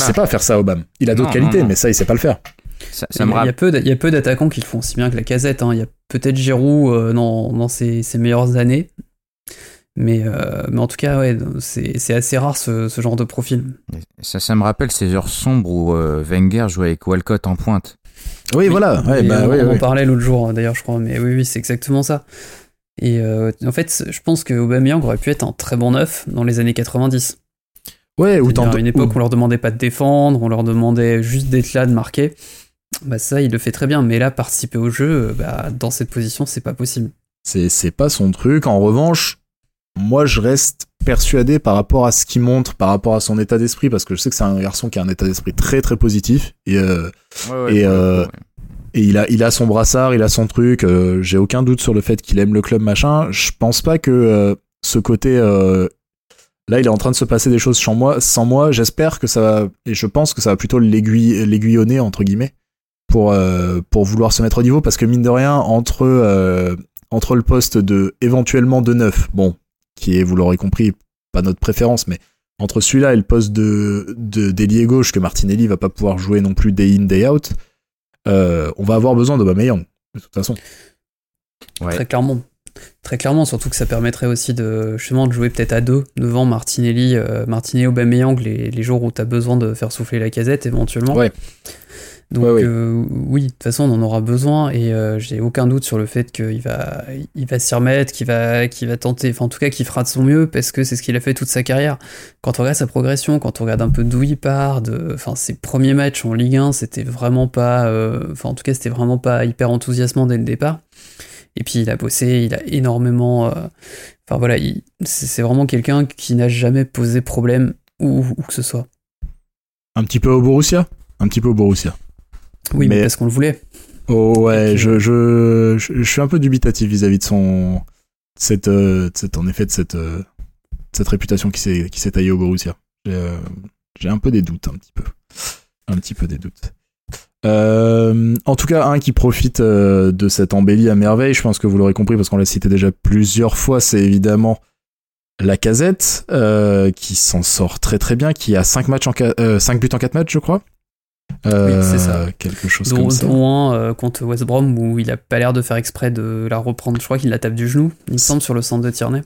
sait pas faire ça, Obama. Il a d'autres qualités, mais ça, il sait pas le faire. il, y a peu, il y a peu d'attaquants qui le font aussi bien que la casette. Hein. Il y a peut-être Giroud euh, dans, dans ses, meilleures années. Mais, euh, mais en tout cas, ouais, c'est assez rare ce, ce, genre de profil. Ça, ça me rappelle ces heures sombres où euh, Wenger jouait avec Walcott en pointe. Oui, voilà. Ouais, bah, on, en parlait l'autre jour, d'ailleurs, je crois. Mais oui, oui, c'est exactement ça. Et en fait, je pense que Aubameyang aurait pu être un très bon neuf dans les années 90. Ouais, ou À une époque, on leur demandait pas de défendre, on leur demandait juste d'être là, de marquer. Bah ça, il le fait très bien. Mais là, participer au jeu, bah, dans cette position, c'est pas possible. C'est pas son truc. En revanche, moi, je reste persuadé par rapport à ce qu'il montre, par rapport à son état d'esprit, parce que je sais que c'est un garçon qui a un état d'esprit très très positif. Et, euh, et, euh, et il a, il a son brassard, il a son truc. Euh, j'ai aucun doute sur le fait qu'il aime le club, machin. Je pense pas que ce côté Là, il est en train de se passer des choses sans moi. Sans moi, j'espère que ça va, et je pense que ça va plutôt l'aiguillonner entre guillemets pour euh, pour vouloir se mettre au niveau, parce que mine de rien, entre euh, entre le poste de éventuellement de neuf, bon, qui est, vous l'aurez compris, pas notre préférence, mais entre celui-là et le poste de d'ailier gauche que Martinelli va pas pouvoir jouer non plus day in day out, euh, on va avoir besoin d'Aubameyang de toute façon. Très clairement. Très clairement, surtout que ça permettrait aussi de justement de jouer peut-être à deux devant Martinelli, euh, Martinelli Aubameyang les, les jours où tu as besoin de faire souffler la casette éventuellement. Ouais. Donc euh, oui, de toute façon on en aura besoin et euh, j'ai aucun doute sur le fait qu'il va, il va s'y remettre, qu'il va, qu'il va tenter, enfin en tout cas qu'il fera de son mieux parce que c'est ce qu'il a fait toute sa carrière. Quand on regarde sa progression, quand on regarde un peu d'où il part, de, enfin ses premiers matchs en Ligue 1, c'était vraiment pas, euh, enfin en tout cas c'était vraiment pas hyper enthousiasmant dès le départ. Et puis il a bossé, il a énormément. Euh, enfin voilà, c'est vraiment quelqu'un qui n'a jamais posé problème où, que ce soit. Un petit peu au Borussia? Un petit peu au Borussia. Oui, mais, parce qu'on le voulait. Oh ouais, je, je, je, suis un peu dubitatif vis-à-vis de son. Cette, euh, cette, en effet, de cette, euh, cette réputation qui s'est taillée au Borussia. J'ai un peu des doutes, un petit peu. Un petit peu des doutes. Euh, en tout cas, un qui profite euh, de cette embellie à merveille, je pense que vous l'aurez compris parce qu'on l'a cité déjà plusieurs fois, c'est évidemment la casette euh, qui s'en sort très très bien, qui a 5 matchs en 5 buts en 4 matchs, je crois. Oui, c'est ça. Quelque chose comme ça. un contre West Brom où il a pas l'air de faire exprès de la reprendre. Je crois qu'il la tape du genou, il me semble, sur le centre de Tierney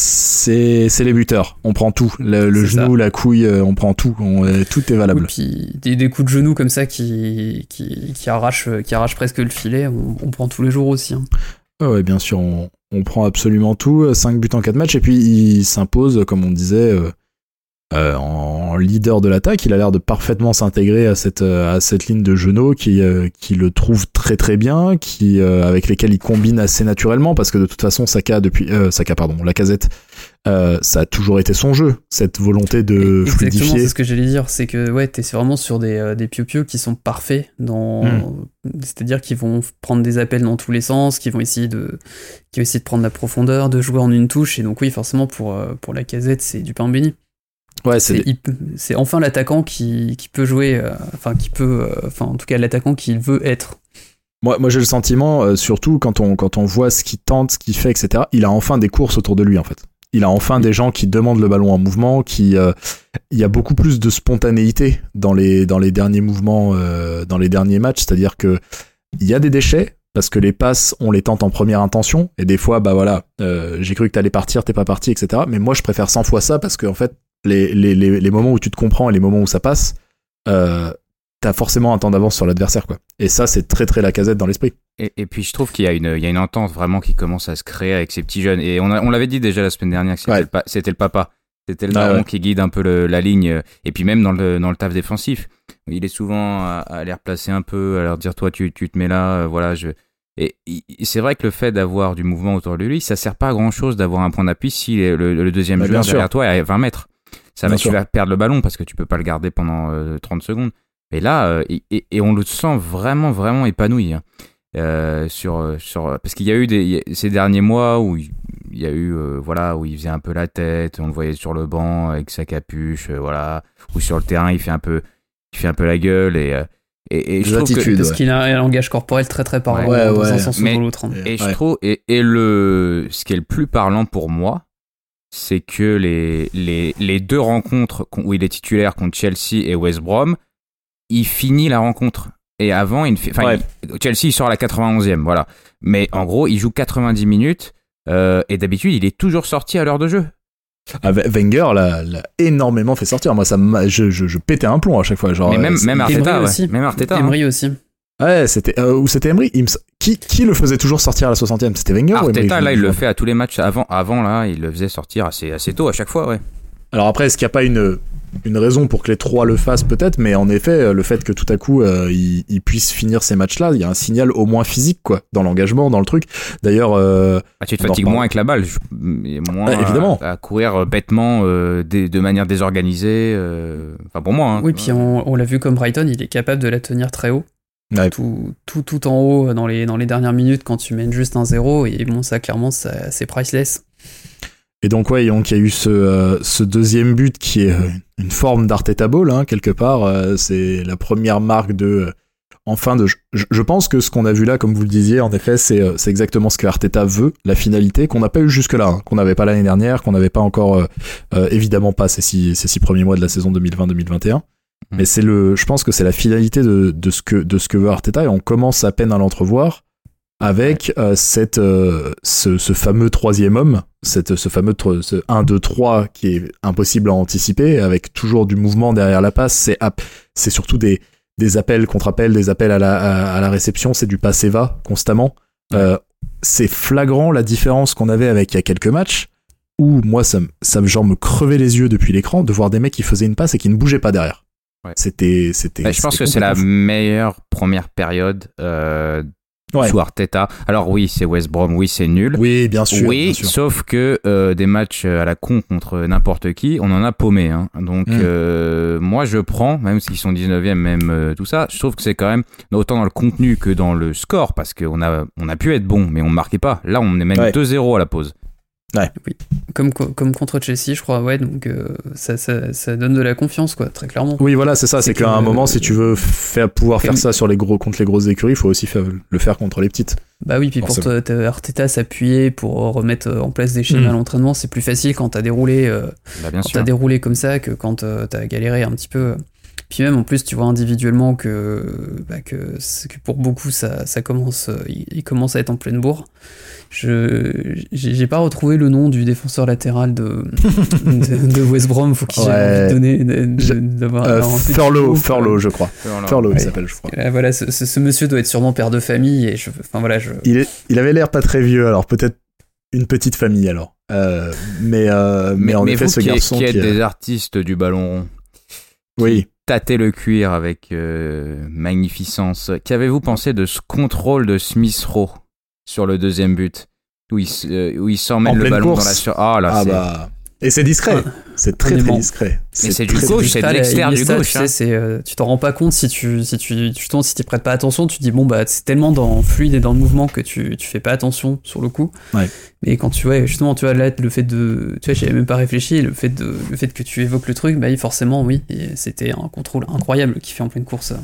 c'est les buteurs. On prend tout. Le, genou, la couille, euh, on prend tout. Euh, tout est valable. puis des, coups de genou comme ça qui, qui, qui arrachent, qui arrache presque le filet, on, prend tous les jours aussi. Hein. ouais, bien sûr, on, prend absolument tout. 5 buts en 4 matchs. Et puis il s'impose, comme on disait, euh, euh, en leader de l'attaque, il a l'air de parfaitement s'intégrer à cette euh, à cette ligne de genoux qui euh, qui le trouve très très bien, qui avec lesquels il combine assez naturellement parce que de toute façon Saka depuis Saka pardon, la casette ça a toujours été son jeu, cette volonté de Exactement, fluidifier. c'est ce que j'allais dire, c'est que ouais, t'es vraiment sur des des piou qui sont parfaits dans hmm. c'est-à-dire qu'ils vont prendre des appels dans tous les sens, qui vont essayer de qui vont essayer de prendre la profondeur, de jouer en une touche et donc oui, forcément pour pour la casette, c'est du pain béni. Ouais, c'est enfin l'attaquant qui, qui, peut jouer, euh, enfin qui peut, euh, enfin en tout cas l'attaquant qu'il veut être. Moi, moi j'ai le sentiment, euh, surtout quand on, quand on voit ce qu'il tente, ce qu'il fait, etc. Il a enfin des courses autour de lui en fait. Il a enfin des gens qui demandent le ballon en mouvement, qui il y a beaucoup plus de spontanéité dans les dans les derniers mouvements, dans les derniers matchs. C'est-à-dire que il y a des déchets, parce que les passes, on les tente en première intention, et des fois, bah voilà, j'ai cru que t'allais partir, t'es pas parti, etc. Mais moi, je préfère 100 fois ça parce qu'en en fait, les, les, les, moments où tu te comprends et les moments où ça passe, euh, t'as forcément un temps d'avance sur l'adversaire, quoi. Et ça, c'est très très la casette dans l'esprit. Et, et, puis je trouve qu'il y a une, il y a une entente vraiment qui commence à se créer avec ces petits jeunes. Et on, on l'avait dit déjà la semaine dernière que c'était, le, papa. C'était le ah, qui guide un peu la ligne. Et puis même dans le, dans le taf défensif. Il est souvent à, à les replacer un peu, à leur dire toi tu, tu te mets là, euh, voilà, je. Et c'est vrai que le fait d'avoir du mouvement autour de lui, ça sert pas à grand chose d'avoir un point d'appui si le, le, deuxième bah, joueur derrière toi est à 20 mètres ça va, tu vas perdre le ballon parce que tu peux pas le garder pendant 30 euh, secondes. Et là, euh, et, on le sent vraiment, vraiment épanoui. Hein. Euh, sur, sur, parce qu'il y a eu des, ces derniers mois où il y a eu voilà où il faisait un peu la tête, on le voyait sur le banc avec sa capuche, voilà, ou sur le terrain il fait un peu, il fait un peu la gueule et et, je trouve que parce qu'il a un langage corporel très très parlant dans un sens ou dans l'autre. Hein. Et je trouve et, et le ce qui est le plus parlant pour moi, c'est que les, les, les deux rencontres où il est titulaire contre Chelsea et West Brom, il finit la rencontre. Et avant, il, Chelsea il sort à la 91e, voilà. Mais en gros, il joue 90 minutes euh, et d'habitude, il est toujours sorti à l'heure de jeu. Ah, Wenger l'a énormément fait sortir. Moi, ça je, je, je, pétais un plomb à chaque fois. Genre, Mais même, même Arteta, aussi. Même Arteta. Emery hein. aussi. Ouais, c'était euh, ou c'était Emery. Qui, qui le faisait toujours sortir à la 60e C'était Wenger Arteta, ou Emery? là, il le fait à tous les matchs. Avant, avant là, il le faisait sortir assez, assez tôt à chaque fois, ouais. Alors après, est-ce qu'il n'y a pas une, une raison pour que les trois le fassent peut-être? Mais en effet, le fait que tout à coup, euh, ils, puissent finir ces matchs-là, il y a un signal au moins physique, quoi, dans l'engagement, dans le truc. D'ailleurs... Euh, ah, tu te fatigues moins avec la balle, moins évidemment. À, courir bêtement euh, de manière désorganisée. Euh, enfin, pour moi. Hein. Oui, puis on, on l'a vu comme Brighton, il est capable de la tenir très haut. Tout, tout, tout, en haut dans les, dans les dernières minutes quand tu mènes juste un zéro. Et bon, ça, clairement, c'est priceless. Et donc, ouais, donc il y a eu ce, euh, ce deuxième but qui est euh, une forme d'Arteta Ball, hein, quelque part. Euh, c'est la première marque de. enfin, de. Je, je, pense que ce qu'on a vu là, comme vous le disiez, en effet, c'est exactement ce que Arteta veut, la finalité, qu'on n'a pas eu jusque-là, hein, qu'on n'avait pas l'année dernière, qu'on n'avait pas encore, évidemment pas ces six, ces six premiers mois de la saison 2020-2021. Mm. Mais c'est le, je pense que c'est la finalité de, de, ce que, de ce que veut Arteta et on commence à peine à l'entrevoir avec euh, cette, euh, ce, ce, fameux troisième homme, cette, ce fameux ce 1, 2, 3 qui est impossible à anticiper, avec toujours du mouvement derrière la passe. C'est, c'est surtout des, des appels contre appels, des appels à la, à, la réception, c'est du passe va constamment. Euh, c'est flagrant la différence qu'on avait avec il y a quelques matchs où moi ça, ça genre me crevait les yeux depuis l'écran de voir des mecs qui faisaient une passe et qui ne bougeaient pas derrière. C'était, c'était. je pense que c'est la meilleure première période euh, sous Arteta. Alors oui, c'est West Brom, oui, c'est nul. Oui, bien sûr. Oui, sauf que euh, des matchs à la con contre n'importe qui, on en a paumé. Hein. Donc mm. euh, moi, je prends, même s'ils sont 19e, même euh, tout ça, je trouve que c'est quand même autant dans le contenu que dans le score, parce qu'on a, on a pu être bon, mais on marquait pas. Là, on est même 2-0 à la pause. Ouais. Oui. Comme, comme contre Chelsea, je crois, ouais, donc euh, ça, ça, ça, donne de la confiance, quoi, très clairement. Oui, voilà, c'est ça, c'est qu'à un moment, si tu veux faire, pouvoir faire ça sur les gros, contre les grosses écuries, il faut aussi faire, le faire contre les petites. Bah oui, puis pour Arteta s'appuyer pour remettre en place des schémas mm. à l'entraînement, c'est plus facile quand t'as déroulé, euh, bah, quand t'as déroulé comme ça que quand euh, t'as galéré un petit peu. Puis même en plus, tu vois individuellement que, bah, que, que, pour beaucoup, ça, ça commence, il, commence à être en pleine bourre. Je j'ai pas retrouvé le nom du défenseur latéral de, de, West Brom. Faut qu'il ouais. donner d'avoir euh, Furlow, Furlow, je crois. Furlow, il s'appelle, je crois. voilà, ce, ce, monsieur doit être sûrement père de famille et je, enfin voilà, je. Il, est, il avait l'air pas très vieux, alors peut-être une petite famille alors. Euh, mais, euh, mais, en effet, ce garçon qui, est des artistes du ballon rond. Oui. Tâter le cuir avec euh, magnificence. Qu'avez-vous pensé de ce contrôle de Smith Rowe sur le deuxième but où il, euh, où il s'emmène le ballon dans la sur. Ah là, ah bah. Et c'est discret. C'est très très discret. Mais c'est du gauche, c'est de l'extérieur du gauche. Tu hein. sais, euh, tu t'en rends pas compte si tu si tu justement si tu prêtes pas attention, tu dis bon bah c'est tellement dans fluide et dans le mouvement que tu tu fais pas attention sur le coup. Ouais. Mais quand tu vois justement tu vois là le fait de tu vois j'avais même pas réfléchi le fait de le fait que tu évoques le truc bah forcément oui c'était un contrôle incroyable qui fait en pleine course.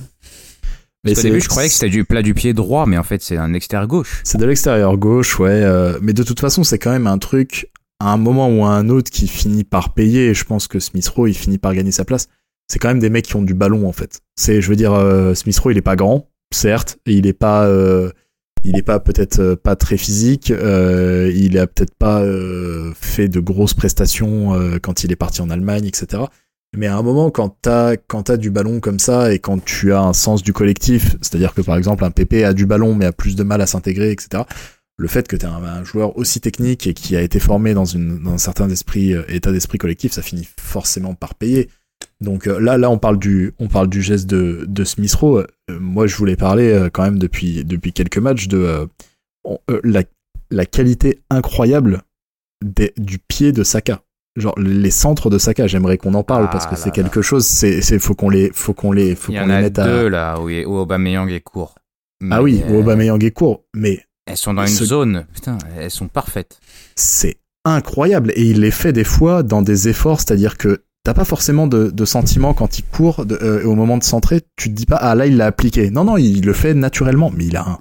Mais au début, je croyais que c'était du plat du pied droit, mais en fait, c'est un extérieur gauche. C'est de l'extérieur gauche, ouais. Euh, mais de toute façon, c'est quand même un truc, à un moment ou à un autre, qui finit par payer. Et je pense que Smith Rowe, il finit par gagner sa place. C'est quand même des mecs qui ont du ballon, en fait. C'est, je veux dire, euh, Smith Rowe, il est pas grand, certes, il est pas, euh, il est pas peut-être pas très physique. il a peut-être pas fait de grosses prestations quand il est parti en Allemagne, etc. Mais à un moment, quand t'as quand as du ballon comme ça et quand tu as un sens du collectif, c'est-à-dire que par exemple un PP a du ballon mais a plus de mal à s'intégrer, etc. Le fait que tu un, un, joueur aussi technique et qui a été formé dans, une, dans un certain esprit, euh, état d'esprit collectif, ça finit forcément par payer. Donc euh, là, là, on parle du, on parle du geste de, de Smith Rowe. Euh, moi, je voulais parler quand même depuis, depuis quelques matchs de la, la qualité incroyable des, du pied de Saka genre les centres de Saka j'aimerais qu'on en parle parce que ah c'est quelque chose c'est c'est faut qu'on les faut qu'on les faut qu'on les mette deux là où, où Aubameyang est court ah oui où Aubameyang est court mais elles sont dans une zone, putain, elles sont parfaites. C'est incroyable et il les fait des fois dans des efforts, c'est-à-dire que t'as pas forcément de, de sentiment quand il court euh, au moment de centrer, tu te dis pas ah là il l'a appliqué. Non non, il le fait naturellement, mais il a un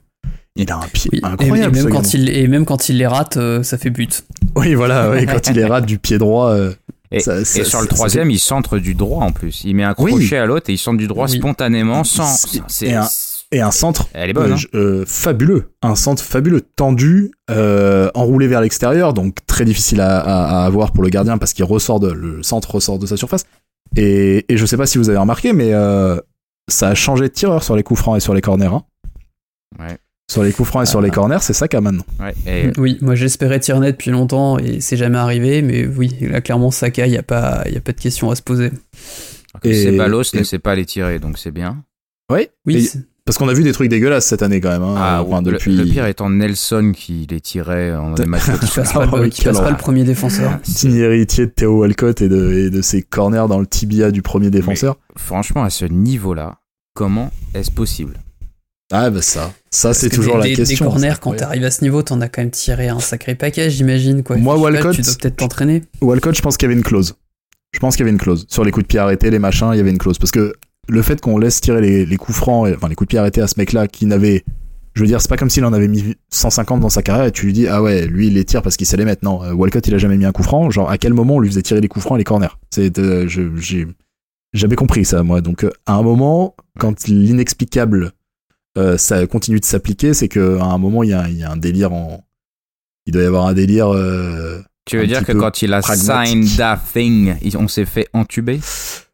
il a un pied incroyable. Et, même quand il, et même quand il les rate, euh, ça fait but. Oui, voilà, quand il les rate du pied droit. Euh, et, sur le troisième, il centre du droit en plus. Il met un crochet à l'autre et il centre du droit spontanément sans. Et un, centre Elle est bonne, hein. fabuleux. Un centre fabuleux, tendu, enroulé vers l'extérieur, donc très difficile à, à, avoir pour le gardien parce qu'il ressort de. Le centre ressort de sa surface. Et, et je sais pas si vous avez remarqué, mais ça a changé de tireur sur les coups francs et sur les corners. Hein. Ouais. Sur les coups francs et sur les ah. corners, c'est ça qu'a maintenant. Ouais, Oui, moi j'espérais tirer net depuis longtemps et c'est jamais arrivé, mais oui, là clairement Saka, il n'y a, pas, y a pas de question à se poser. Et c'est Balos ne sait pas les tirer, donc c'est bien. Oui, oui. Parce qu'on a vu des trucs dégueulasses cette année quand même. Hein, ah, depuis... le, pire étant Nelson qui les tirait en des matchs. qui passe pas, le, passe pas le premier défenseur. Digne héritier de Théo Walcott et de, et de ses corners dans le tibia du premier défenseur. franchement, à ce niveau-là, comment est-ce possible? Ah bah ça, ça c'est toujours la question. Des corners, quand t'arrives à ce niveau, t'en as quand même tiré un sacré paquet, j'imagine. Quoi. Moi, Walcott, tu dois peut-être t'entraîner. Walcott, je pense qu'il y avait une clause. Je pense qu'il y avait une clause. Sur les coups de pied arrêtés, les machins, il y avait une clause. Parce que le fait qu'on laisse tirer les, coups francs, enfin les coups de pied arrêtés à ce mec-là, qui n'avait... Je veux dire, c'est pas comme s'il en avait mis 150 dans sa carrière et tu lui dis, ah ouais, lui il les tire parce qu'il sait les mettre. Non, euh, Walcott il a jamais mis un coup franc. Genre, à quel moment on lui faisait tirer les coups francs et les corners? C'est, euh, j'ai jamais compris ça, moi. Donc, euh, à un moment, quand l'inexplicable euh, ça continue de s'appliquer, c'est qu'à un moment, il y a, y a, un délire en. Il doit y avoir un délire. Euh, tu veux dire que quand il a signed that thing, on s'est fait entuber?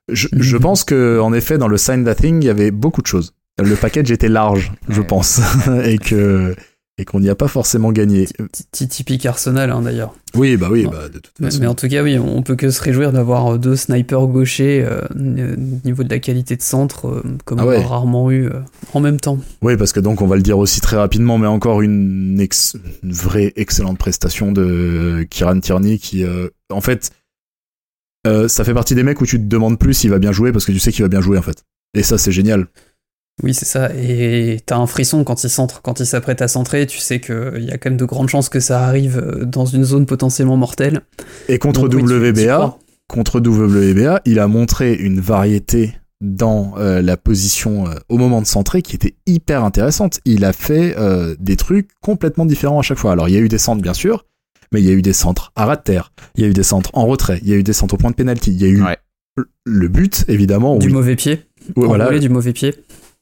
Je, je pense que en effet, dans le sign that thing, il y avait beaucoup de choses. Le package était large, je pense, et que et qu'on n'y a pas forcément gagné. Typique Arsenal hein, d'ailleurs. Oui, bah oui, bah, de toute façon. Mais, en tout cas, oui, on peut que se réjouir d'avoir deux snipers gauchers euh, au niveau de la qualité de centre, euh, comme ah on a rarement eu euh, en même temps. Oui, parce que donc on va le dire aussi très rapidement, mais encore une, une vraie excellente prestation de Kieran Tierney qui, en fait, ça fait partie des mecs où tu te demandes plus s'il va bien jouer parce que tu sais qu'il va bien jouer en fait. Et ça, c'est génial. Oui, c'est ça. Et t'as un frisson quand il centre, quand il s'apprête à centrer. Tu sais qu'il y a quand même de grandes chances que ça arrive euh, dans une zone potentiellement mortelle. Et contre WBA, contre WBA, il a montré une variété dans euh, la position euh, au moment de centrer qui était hyper intéressante. Il a fait des trucs complètement différents à chaque fois. Alors il y a eu des centres bien sûr, mais il y a eu des centres à ras de terre, il y a eu des centres en retrait, il y a eu des centres au point de pénalty, il y a eu le but évidemment. Du mauvais pied. voilà. Du mauvais pied.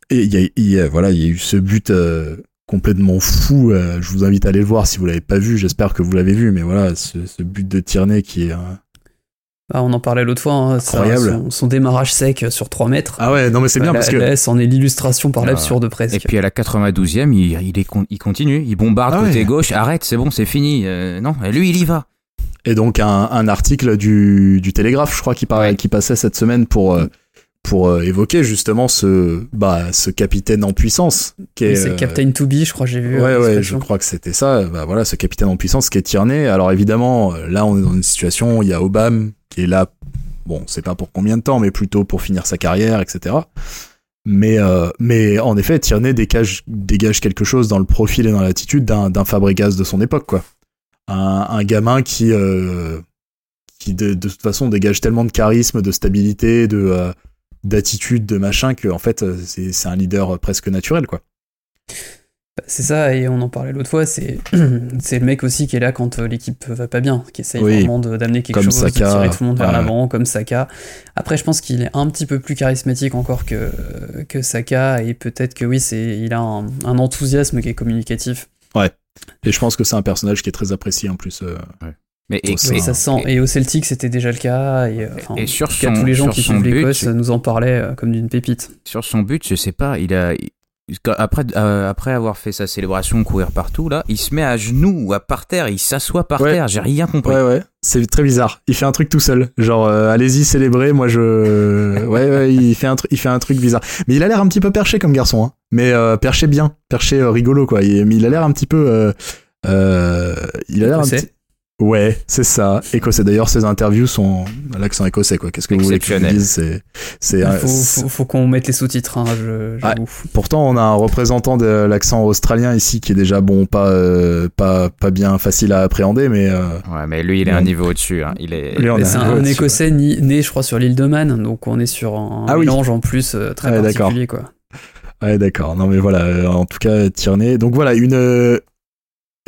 Et il y a, voilà, il y a eu ce but euh, complètement fou. Euh, je vous invite à aller le voir si vous l'avez pas vu. J'espère que vous l'avez vu, mais voilà, ce, ce, but de Tierney qui est bah, on en parlait l'autre fois, hein, incroyable. son, démarrage sec sur 3 mètres. Ah ouais, non mais c'est bien parce que là, c'en est l'illustration par l'absurde ah. presque. Et puis à la 92e, il, il, est, il continue, il bombarde ah côté gauche, arrête, c'est bon, c'est fini. Euh, non, lui il y va. Et donc un, un article du, du Télégraphe, je crois, qui, qui passait cette semaine pour pour euh, évoquer justement ce bah ce capitaine en puissance qui est c'est euh, Captain to be je crois j'ai vu ouais ouais je crois que c'était ça. Bah voilà ce capitaine en puissance qui est Tierney. Alors évidemment euh, là on est dans une situation où il y a Obama qui est là bon c'est pas pour combien de temps mais plutôt pour finir sa carrière etc mais mais en effet Tierney dégage dégage quelque chose dans le profil et dans l'attitude d'un d'un Fabregas de son époque quoi. Un, un gamin qui qui de, de, toute façon dégage tellement de charisme de stabilité de d'attitude, de machin, que en fait, euh, c'est un leader presque naturel, quoi. Bah, c'est ça, et on en parlait l'autre fois, c'est le mec aussi qui est là quand euh, l'équipe va pas bien, qui essaye vraiment d'amener quelque chose, de tirer tout le monde vers l'avant, comme Saka. Après, je pense qu'il est un petit peu plus charismatique encore que, que Saka, et peut-être que oui, il a un, enthousiasme qui est communicatif. Ouais, et je pense que c'est un personnage qui est très apprécié en plus. Euh, mais et, ça sent. Et, au Celtic, c'était déjà le cas. Et, euh, sur son, tous les gens qui suivent l'Écosse nous en parlaient euh, comme d'une pépite. Sur son but, je sais pas, il a. Après, euh, après avoir fait sa célébration, courir partout, là, il se met à genoux ou à par terre, il s'assoit par terre, j'ai rien compris. Ouais, ouais, c'est très bizarre. Il fait un truc tout seul. Genre, allez-y, célébrez, moi je. ouais, ouais, il fait, un il fait un truc bizarre. Mais il a l'air un petit peu perché comme garçon, hein. Mais perché bien, perché rigolo, quoi. Il, mais il a l'air un petit peu. il a l'air un petit Ouais, c'est ça. Écossais. D'ailleurs, ses interviews sont à l'accent écossais, quoi. Qu'est-ce que vous voulez que je dise? C'est, c'est. Il faut, faut, faut qu'on mette les sous-titres. Hein, je, ah, pourtant, on a un représentant de l'accent australien ici qui est déjà bon, pas euh, pas pas bien facile à appréhender, mais. Euh, ouais, mais lui, il est un niveau au-dessus. Hein. Il est. c'est un, écossais né, je crois, sur l'île de Man, donc on est sur un ah mélange en plus euh, très ouais, particulier, quoi. Ouais, d'accord. Non, mais voilà, en tout cas, Tierney. Donc voilà, une,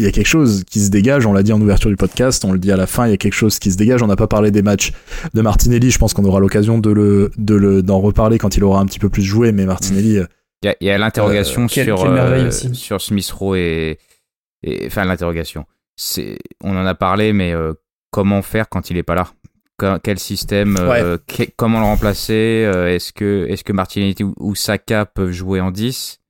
il y a quelque chose qui se dégage, on l'a dit en ouverture du podcast, on le dit à la fin, il y a quelque chose qui se dégage. On n'a pas parlé des matchs de Martinelli, je pense qu'on aura l'occasion de le, de le, d'en reparler quand il aura un petit peu plus joué, mais Martinelli. Mm. Il y a, l'interrogation euh, sur, euh, sur Smith Rowe et, et, enfin l'interrogation. C'est, on en a parlé, mais euh, comment faire quand il est pas là? Quel système, comment le remplacer? Est-ce que, est-ce que Martinelli ou Saka peuvent jouer en 10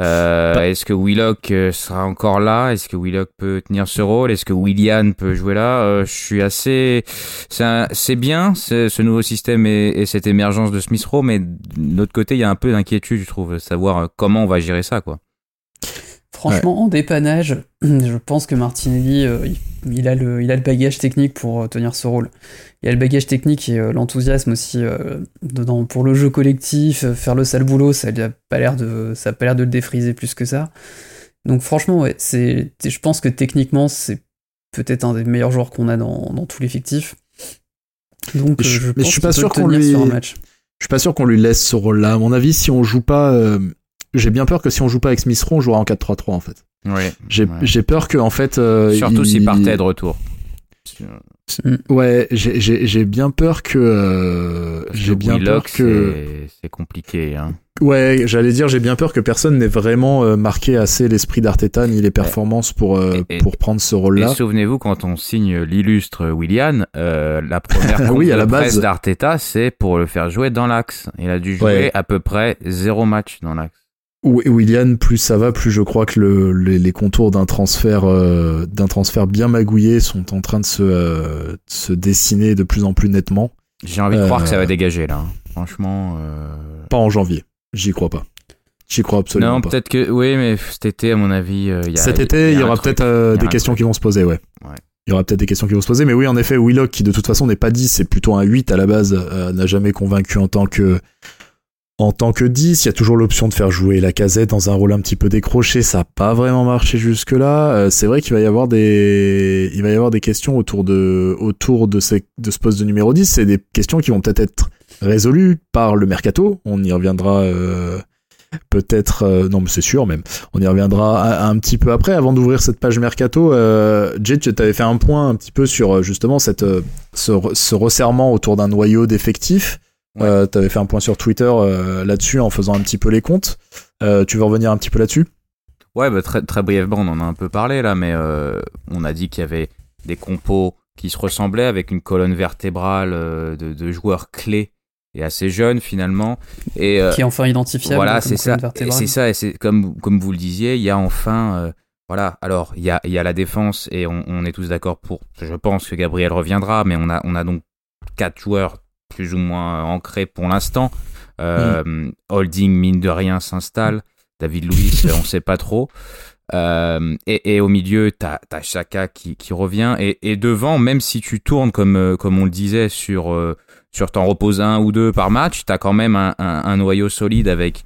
euh, bah. Est-ce que Willock euh, sera encore là? Est-ce que Willock peut tenir ce rôle? Est-ce que Willian peut jouer là? Euh, Je suis assez. C'est bien ce nouveau système et, cette émergence de Smith Rowe, mais de l'autre côté, il y a un peu d'inquiétude, je trouve, de savoir comment on va gérer ça, quoi. Franchement, en dépannage, je pense que Martinelli, euh, il, a le, il a le bagage technique pour euh, tenir ce rôle. Il a le bagage technique et euh, l'enthousiasme aussi dedans, pour le jeu collectif, faire le sale boulot, ça n'a pas l'air de, ça pas l'air de le défriser plus que ça. Donc franchement, ouais, c'est, je pense que techniquement, c'est peut-être un des meilleurs joueurs qu'on a dans, dans tout l'effectif. Donc je, mais je suis pas sûr qu'on lui, sur un match. je suis pas sûr qu'on lui laisse ce rôle-là. À mon avis, si on joue pas j'ai bien peur que si on joue pas avec Smith on jouera en 4-3-3 en fait. Oui. J'ai peur que en fait. Euh, Surtout s'il partait de retour. Mm. Ouais, j'ai bien peur que. Euh, j'ai bien peur que. C'est compliqué. Hein. Ouais, j'allais dire, j'ai bien peur que personne n'ait vraiment euh, marqué assez l'esprit d'Arteta ni les performances pour pour prendre ce rôle-là. Souvenez-vous quand on signe l'illustre Willian, la première oui, à la base d'Arteta, c'est pour le faire jouer dans l'axe. Il a dû jouer à peu près zéro match dans l'axe. William, plus ça va, plus je crois que le, les, contours d'un transfert, euh, d'un transfert bien magouillé sont en train de se, euh, se dessiner de plus en plus nettement. J'ai envie de croire que ça va euh, dégager là. Franchement. Pas en janvier. J'y crois pas. J'y crois absolument non, pas. Non, peut-être que oui, mais cet été, à mon avis, y a, cet été, il y, aura peut-être des questions qui vont se poser, ouais. Il y aura peut-être des questions qui vont se poser, mais oui, en effet, Willock, qui de toute façon n'est pas 10, c'est plutôt un 8 à la base, n'a jamais convaincu en tant que en tant que 10, il y a toujours l'option de faire jouer la casette dans un rôle un petit peu décroché. Ça n'a pas vraiment marché jusque-là. Euh, c'est vrai qu'il va y avoir des, questions autour de, ce poste de numéro 10. C'est des questions qui vont peut-être être résolues par le mercato. On y reviendra, euh, peut-être, euh, non, mais c'est sûr même. On y reviendra un, petit peu après. Avant d'ouvrir cette page mercato, euh, Jay, tu avais fait un point un petit peu sur justement ce, ce resserrement autour d'un noyau d'effectifs. Euh, tu avais fait un point sur Twitter euh, là-dessus en faisant un petit peu les comptes. Euh, tu veux revenir un petit peu là-dessus? Ouais, bah, très, très brièvement, on en a un peu parlé là, mais on a dit qu'il y avait des compos qui se ressemblaient avec une colonne vertébrale de, de, joueurs clés et assez jeunes finalement. Et, qui est enfin identifiable. Voilà, c'est ça. C'est ça, et c'est comme, comme vous le disiez, il y a enfin. voilà, alors il y a, y a la défense et on, on est tous d'accord pour. Je pense que Gabriel reviendra, mais on a, on a donc quatre joueurs plus ou moins ancré pour l'instant. Euh, mm. Holding, mine de rien, s'installe. David Louis, on sait pas trop. Euh, et, au milieu, tu as, Chaka qui, revient. Et, devant, même si tu tournes, comme, euh, comme on le disait, sur, sur t'en reposes un ou deux par match, tu as quand même un, noyau solide avec,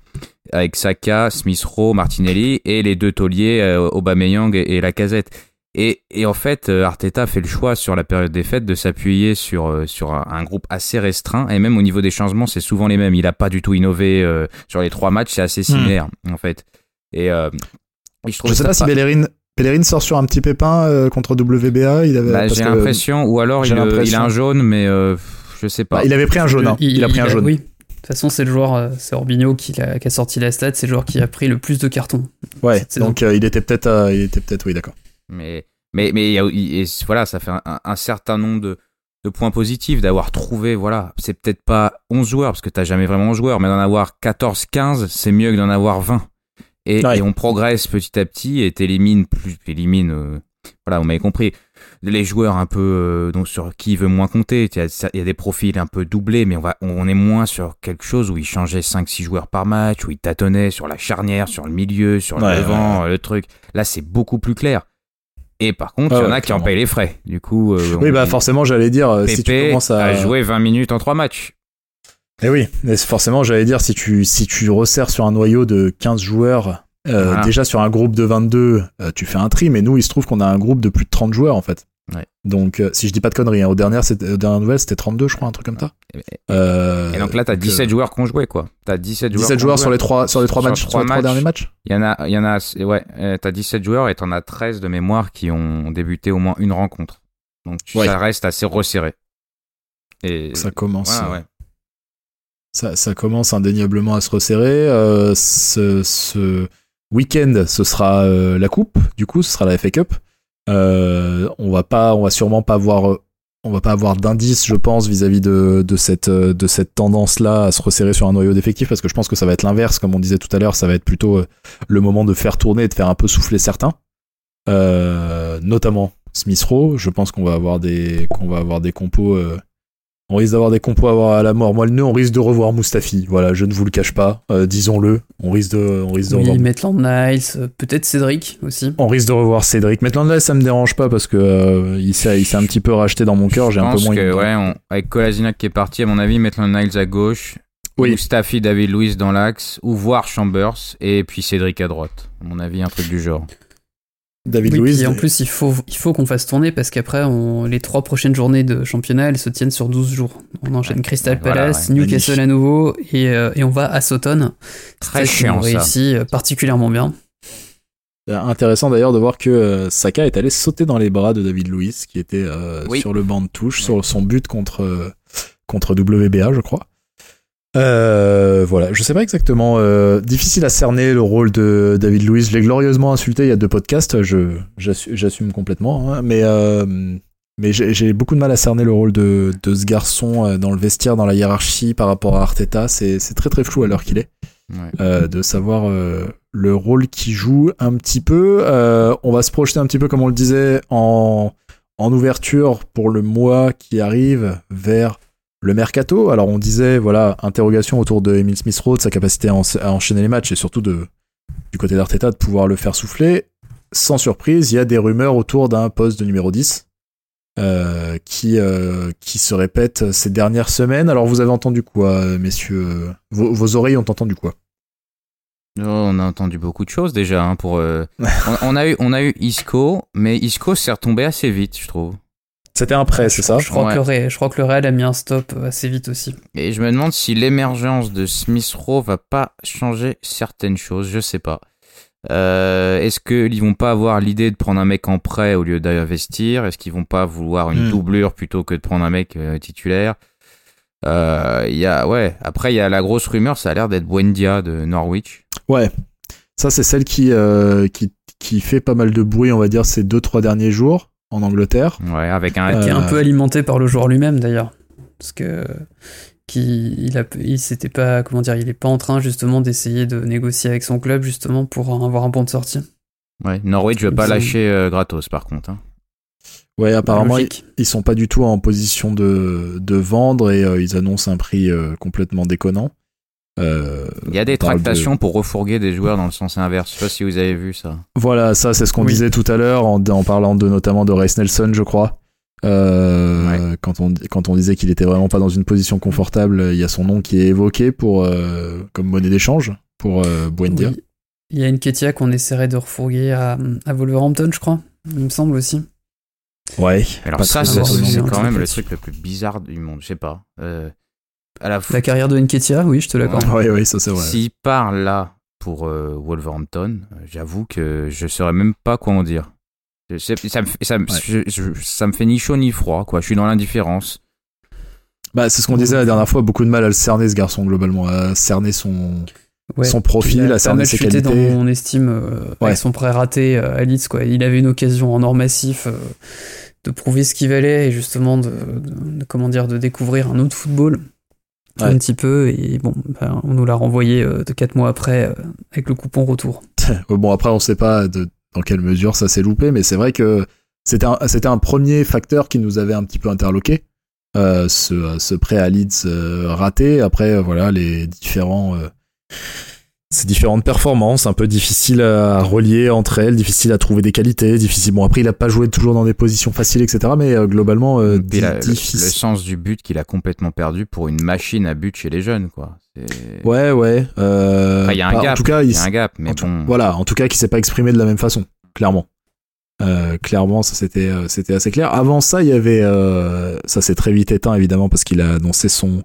avec Saka, Smith Rowe, Martinelli et les deux tauliers, Aubameyang et, et Lacazette. Et, et, en fait, euh, Arteta fait le choix sur la période des fêtes de s'appuyer sur, euh, sur un groupe assez restreint. Et même au niveau des changements, c'est souvent les mêmes. Il n'a pas du tout innové euh, sur les trois matchs, c'est assez similaire hmm. en fait. Et, je, trouve sais pas, si Bellerin, sort sur un petit pépin contre WBA. Il avait, bah, j'ai l'impression, ou alors il, il, a un jaune, mais je sais pas. Bah, il avait pris un jaune. Hein. Il, a pris un jaune. Oui. De toute façon, c'est le joueur, c'est Orbigno qui a, qui a, sorti la stat, c'est le joueur qui a pris le plus de cartons. Ouais, donc il était peut-être, il était peut-être, oui, d'accord. Mais, mais, mais voilà, ça fait un, certain nombre de, de points positifs d'avoir trouvé, voilà, c'est peut-être pas 11 joueurs, parce que t'as jamais vraiment 11 joueurs, mais d'en avoir 14, 15, c'est mieux que d'en avoir 20. Et, et, on progresse petit à petit et t'élimines plus, élimines, euh, voilà, vous m'avez compris, les joueurs un peu, euh, donc sur qui il veut moins compter. Il y, a, des profils un peu doublés, mais on, va, on est moins sur quelque chose où il changeait 5-6 joueurs par match, où il tâtonnait sur la charnière, sur le milieu, sur le devant, le truc. Là, c'est beaucoup plus clair. Et par contre, il y en a qui en payent les frais. Du coup, oui, bah forcément, j'allais dire, si tu commences à... jouer 20 minutes en 3 matchs. Eh oui, forcément, j'allais dire, si tu, si tu resserres sur un noyau de 15 joueurs, déjà sur un groupe de 22, tu fais un tri, mais nous, il se trouve qu'on a un groupe de plus de 30 joueurs, en fait. Donc, euh, si je dis pas de conneries, hein, aux, dernières, aux dernières nouvelles, c'était 32, je crois, un truc comme ça. Euh, et donc là, t'as 17 joueurs qui ont joué, quoi. T'as 17 joueurs. 17 joueurs sur les trois, sur les trois matchs, sur les trois derniers matchs. Il y en a, il y en a, ouais, euh, t'as 17 joueurs et t'en as 13 de mémoire qui ont débuté au moins une rencontre. Donc, ça reste assez resserré. Et ça commence. ouais. Ça, ça, commence indéniablement à se resserrer. Euh, ce, ce week-end, ce sera la coupe. Du coup, ce sera la FA Cup. Euh, on va pas, on va sûrement pas avoir, on va pas avoir d'indice, je pense, vis-à-vis de, de cette, de cette tendance-là à se resserrer sur un noyau d'effectifs, parce que je pense que ça va être l'inverse, comme on disait tout à l'heure, ça va être plutôt euh, le moment de faire tourner et de faire un peu souffler certains, euh, notamment Smith Rowe. Je pense qu'on va avoir des, qu'on va avoir des compos on risque d'avoir des compos à la mort. Moi, le nœud, on risque de revoir Mustafi. Voilà, je ne vous le cache pas. Euh, disons-le. On risque de, on risque de oui, Maitland Niles, euh, peut-être Cédric aussi. On risque de revoir Cédric. Maitland Niles, ça me dérange pas parce que euh, il s'est, il s'est un petit peu racheté dans mon cœur. J'ai un peu moins. Que, ouais, avec Kolasinac qui est parti, à mon avis, Maitland Niles à gauche. Oui. Mustafi, David Luiz dans l'axe, ou voir Chambers, et puis Cédric à droite. À mon avis, un truc du genre. David Et en plus, il faut, il faut qu'on fasse tourner parce qu'après, les trois prochaines journées de championnat, elles se tiennent sur 12 jours. On enchaîne Crystal Palace, Newcastle à nouveau et, euh, et, on va à Soton. Très chiant. On réussit euh, particulièrement bien. Intéressant d'ailleurs de voir que euh, Saka est allé sauter dans les bras de David Luiz qui était sur le banc de touche, sur son but contre, contre WBA, je crois. Euh, voilà, je sais pas exactement. Euh, difficile à cerner le rôle de David Luiz. Je l'ai glorieusement insulté il y a deux podcasts. Je j'assume complètement, hein, mais euh, mais j'ai beaucoup de mal à cerner le rôle de, de ce garçon dans le vestiaire, dans la hiérarchie par rapport à Arteta. C'est très très flou à l'heure qu'il est. De savoir le rôle qu'il joue un petit peu. on va se projeter un petit peu, comme on le disait, en en ouverture pour le mois qui arrive vers le mercato, alors on disait, voilà, interrogation autour de Emile Smith-Rowe, sa capacité à, enchaîner les matchs et surtout de, du côté d'Arteta de pouvoir le faire souffler. Sans surprise, il y a des rumeurs autour d'un poste de numéro 10 euh, qui, euh, qui se répètent ces dernières semaines. Alors vous avez entendu quoi, messieurs vos, oreilles ont entendu quoi? Oh, on a entendu beaucoup de choses déjà. Hein, pour, euh, on, a eu, on a eu Isco, mais Isco s'est retombé assez vite, je trouve. C'était un prêt, c'est ça je crois, que le, je crois que le Real a mis un stop assez vite aussi. Et je me demande si l'émergence de Smith Rowe va pas changer certaines choses, je sais pas. Euh, Est-ce qu'ils vont pas avoir l'idée de prendre un mec en prêt au lieu d'investir? Est-ce qu'ils vont pas vouloir une hmm. doublure plutôt que de prendre un mec euh, titulaire? Euh, y a, ouais. Après, il y a la grosse rumeur, ça a l'air d'être Buendia de Norwich. Ouais. Ça, c'est celle qui, euh, qui, qui fait pas mal de bruit, on va dire, ces deux, trois derniers jours en Angleterre. Ouais, avec un qui est un peu alimenté par le joueur lui-même d'ailleurs, parce que qui il a il s'était pas comment dire, il est pas en train justement d'essayer de négocier avec son club justement pour avoir un point de sortie. Ouais, Norwich veut pas lâcher euh, gratos par contre. Hein. Ouais, apparemment ils, sont pas du tout en position de, de vendre et euh, ils annoncent un prix euh, complètement déconnant. Euh, il y a des tractations pour refourguer des joueurs dans le sens inverse. Je sais pas si vous avez vu ça. Voilà, ça c'est ce qu'on disait tout à l'heure en, parlant de notamment de Race Nelson, je crois. Euh, quand on quand on disait qu'il était vraiment pas dans une position confortable, il y a son nom qui est évoqué pour euh, comme monnaie d'échange pour Buendia. Il y a une Ketia qu'on essaierait de refourguer à, à Wolverhampton, je crois. Il me semble aussi. Ouais. Alors ça, c'est quand même le truc le plus bizarre du monde. Je sais pas. Euh, la, carrière de Nketia, oui, je te l'accorde. Oui, oui, ça c'est vrai. S'il part là pour euh, Wolverhampton, j'avoue que je saurais même pas quoi en dire. Ça me, ça, ça me fait ni chaud ni froid, quoi. Je suis dans l'indifférence. Bah, c'est ce qu'on disait la dernière fois, beaucoup de mal à le cerner, ce garçon, globalement, à cerner son, son profil, à cerner ses qualités. dans mon estime, euh, avec son prêt raté euh, à Leeds, quoi. Il avait une occasion en or massif de prouver ce qu'il valait et justement de, comment dire, de découvrir un autre football un petit peu et bon ben, on nous l'a renvoyé euh, de 4 mois après euh, avec le coupon retour. Bon après on sait pas de, dans quelle mesure ça s'est loupé mais c'est vrai que c'était un, c'était un premier facteur qui nous avait un petit peu interloqué euh, ce, ce prêt à Leeds raté. Après voilà les différents c'est différentes performances, un peu difficile à relier entre elles, difficile à trouver des qualités, difficile. Bon après il a pas joué toujours dans des positions faciles, etc. Mais euh, globalement, euh, difficile. Le, sens du but qu'il a complètement perdu pour une machine à but chez les jeunes, quoi. Ouais, ouais. Euh, il y a un gap. En tout cas, il y a un gap, mais bon. voilà, en tout cas, qui s'est pas exprimé de la même façon, clairement. Euh, clairement, ça c'était c'était assez clair. Avant ça, il y avait euh, ça s'est très vite éteint évidemment parce qu'il a annoncé son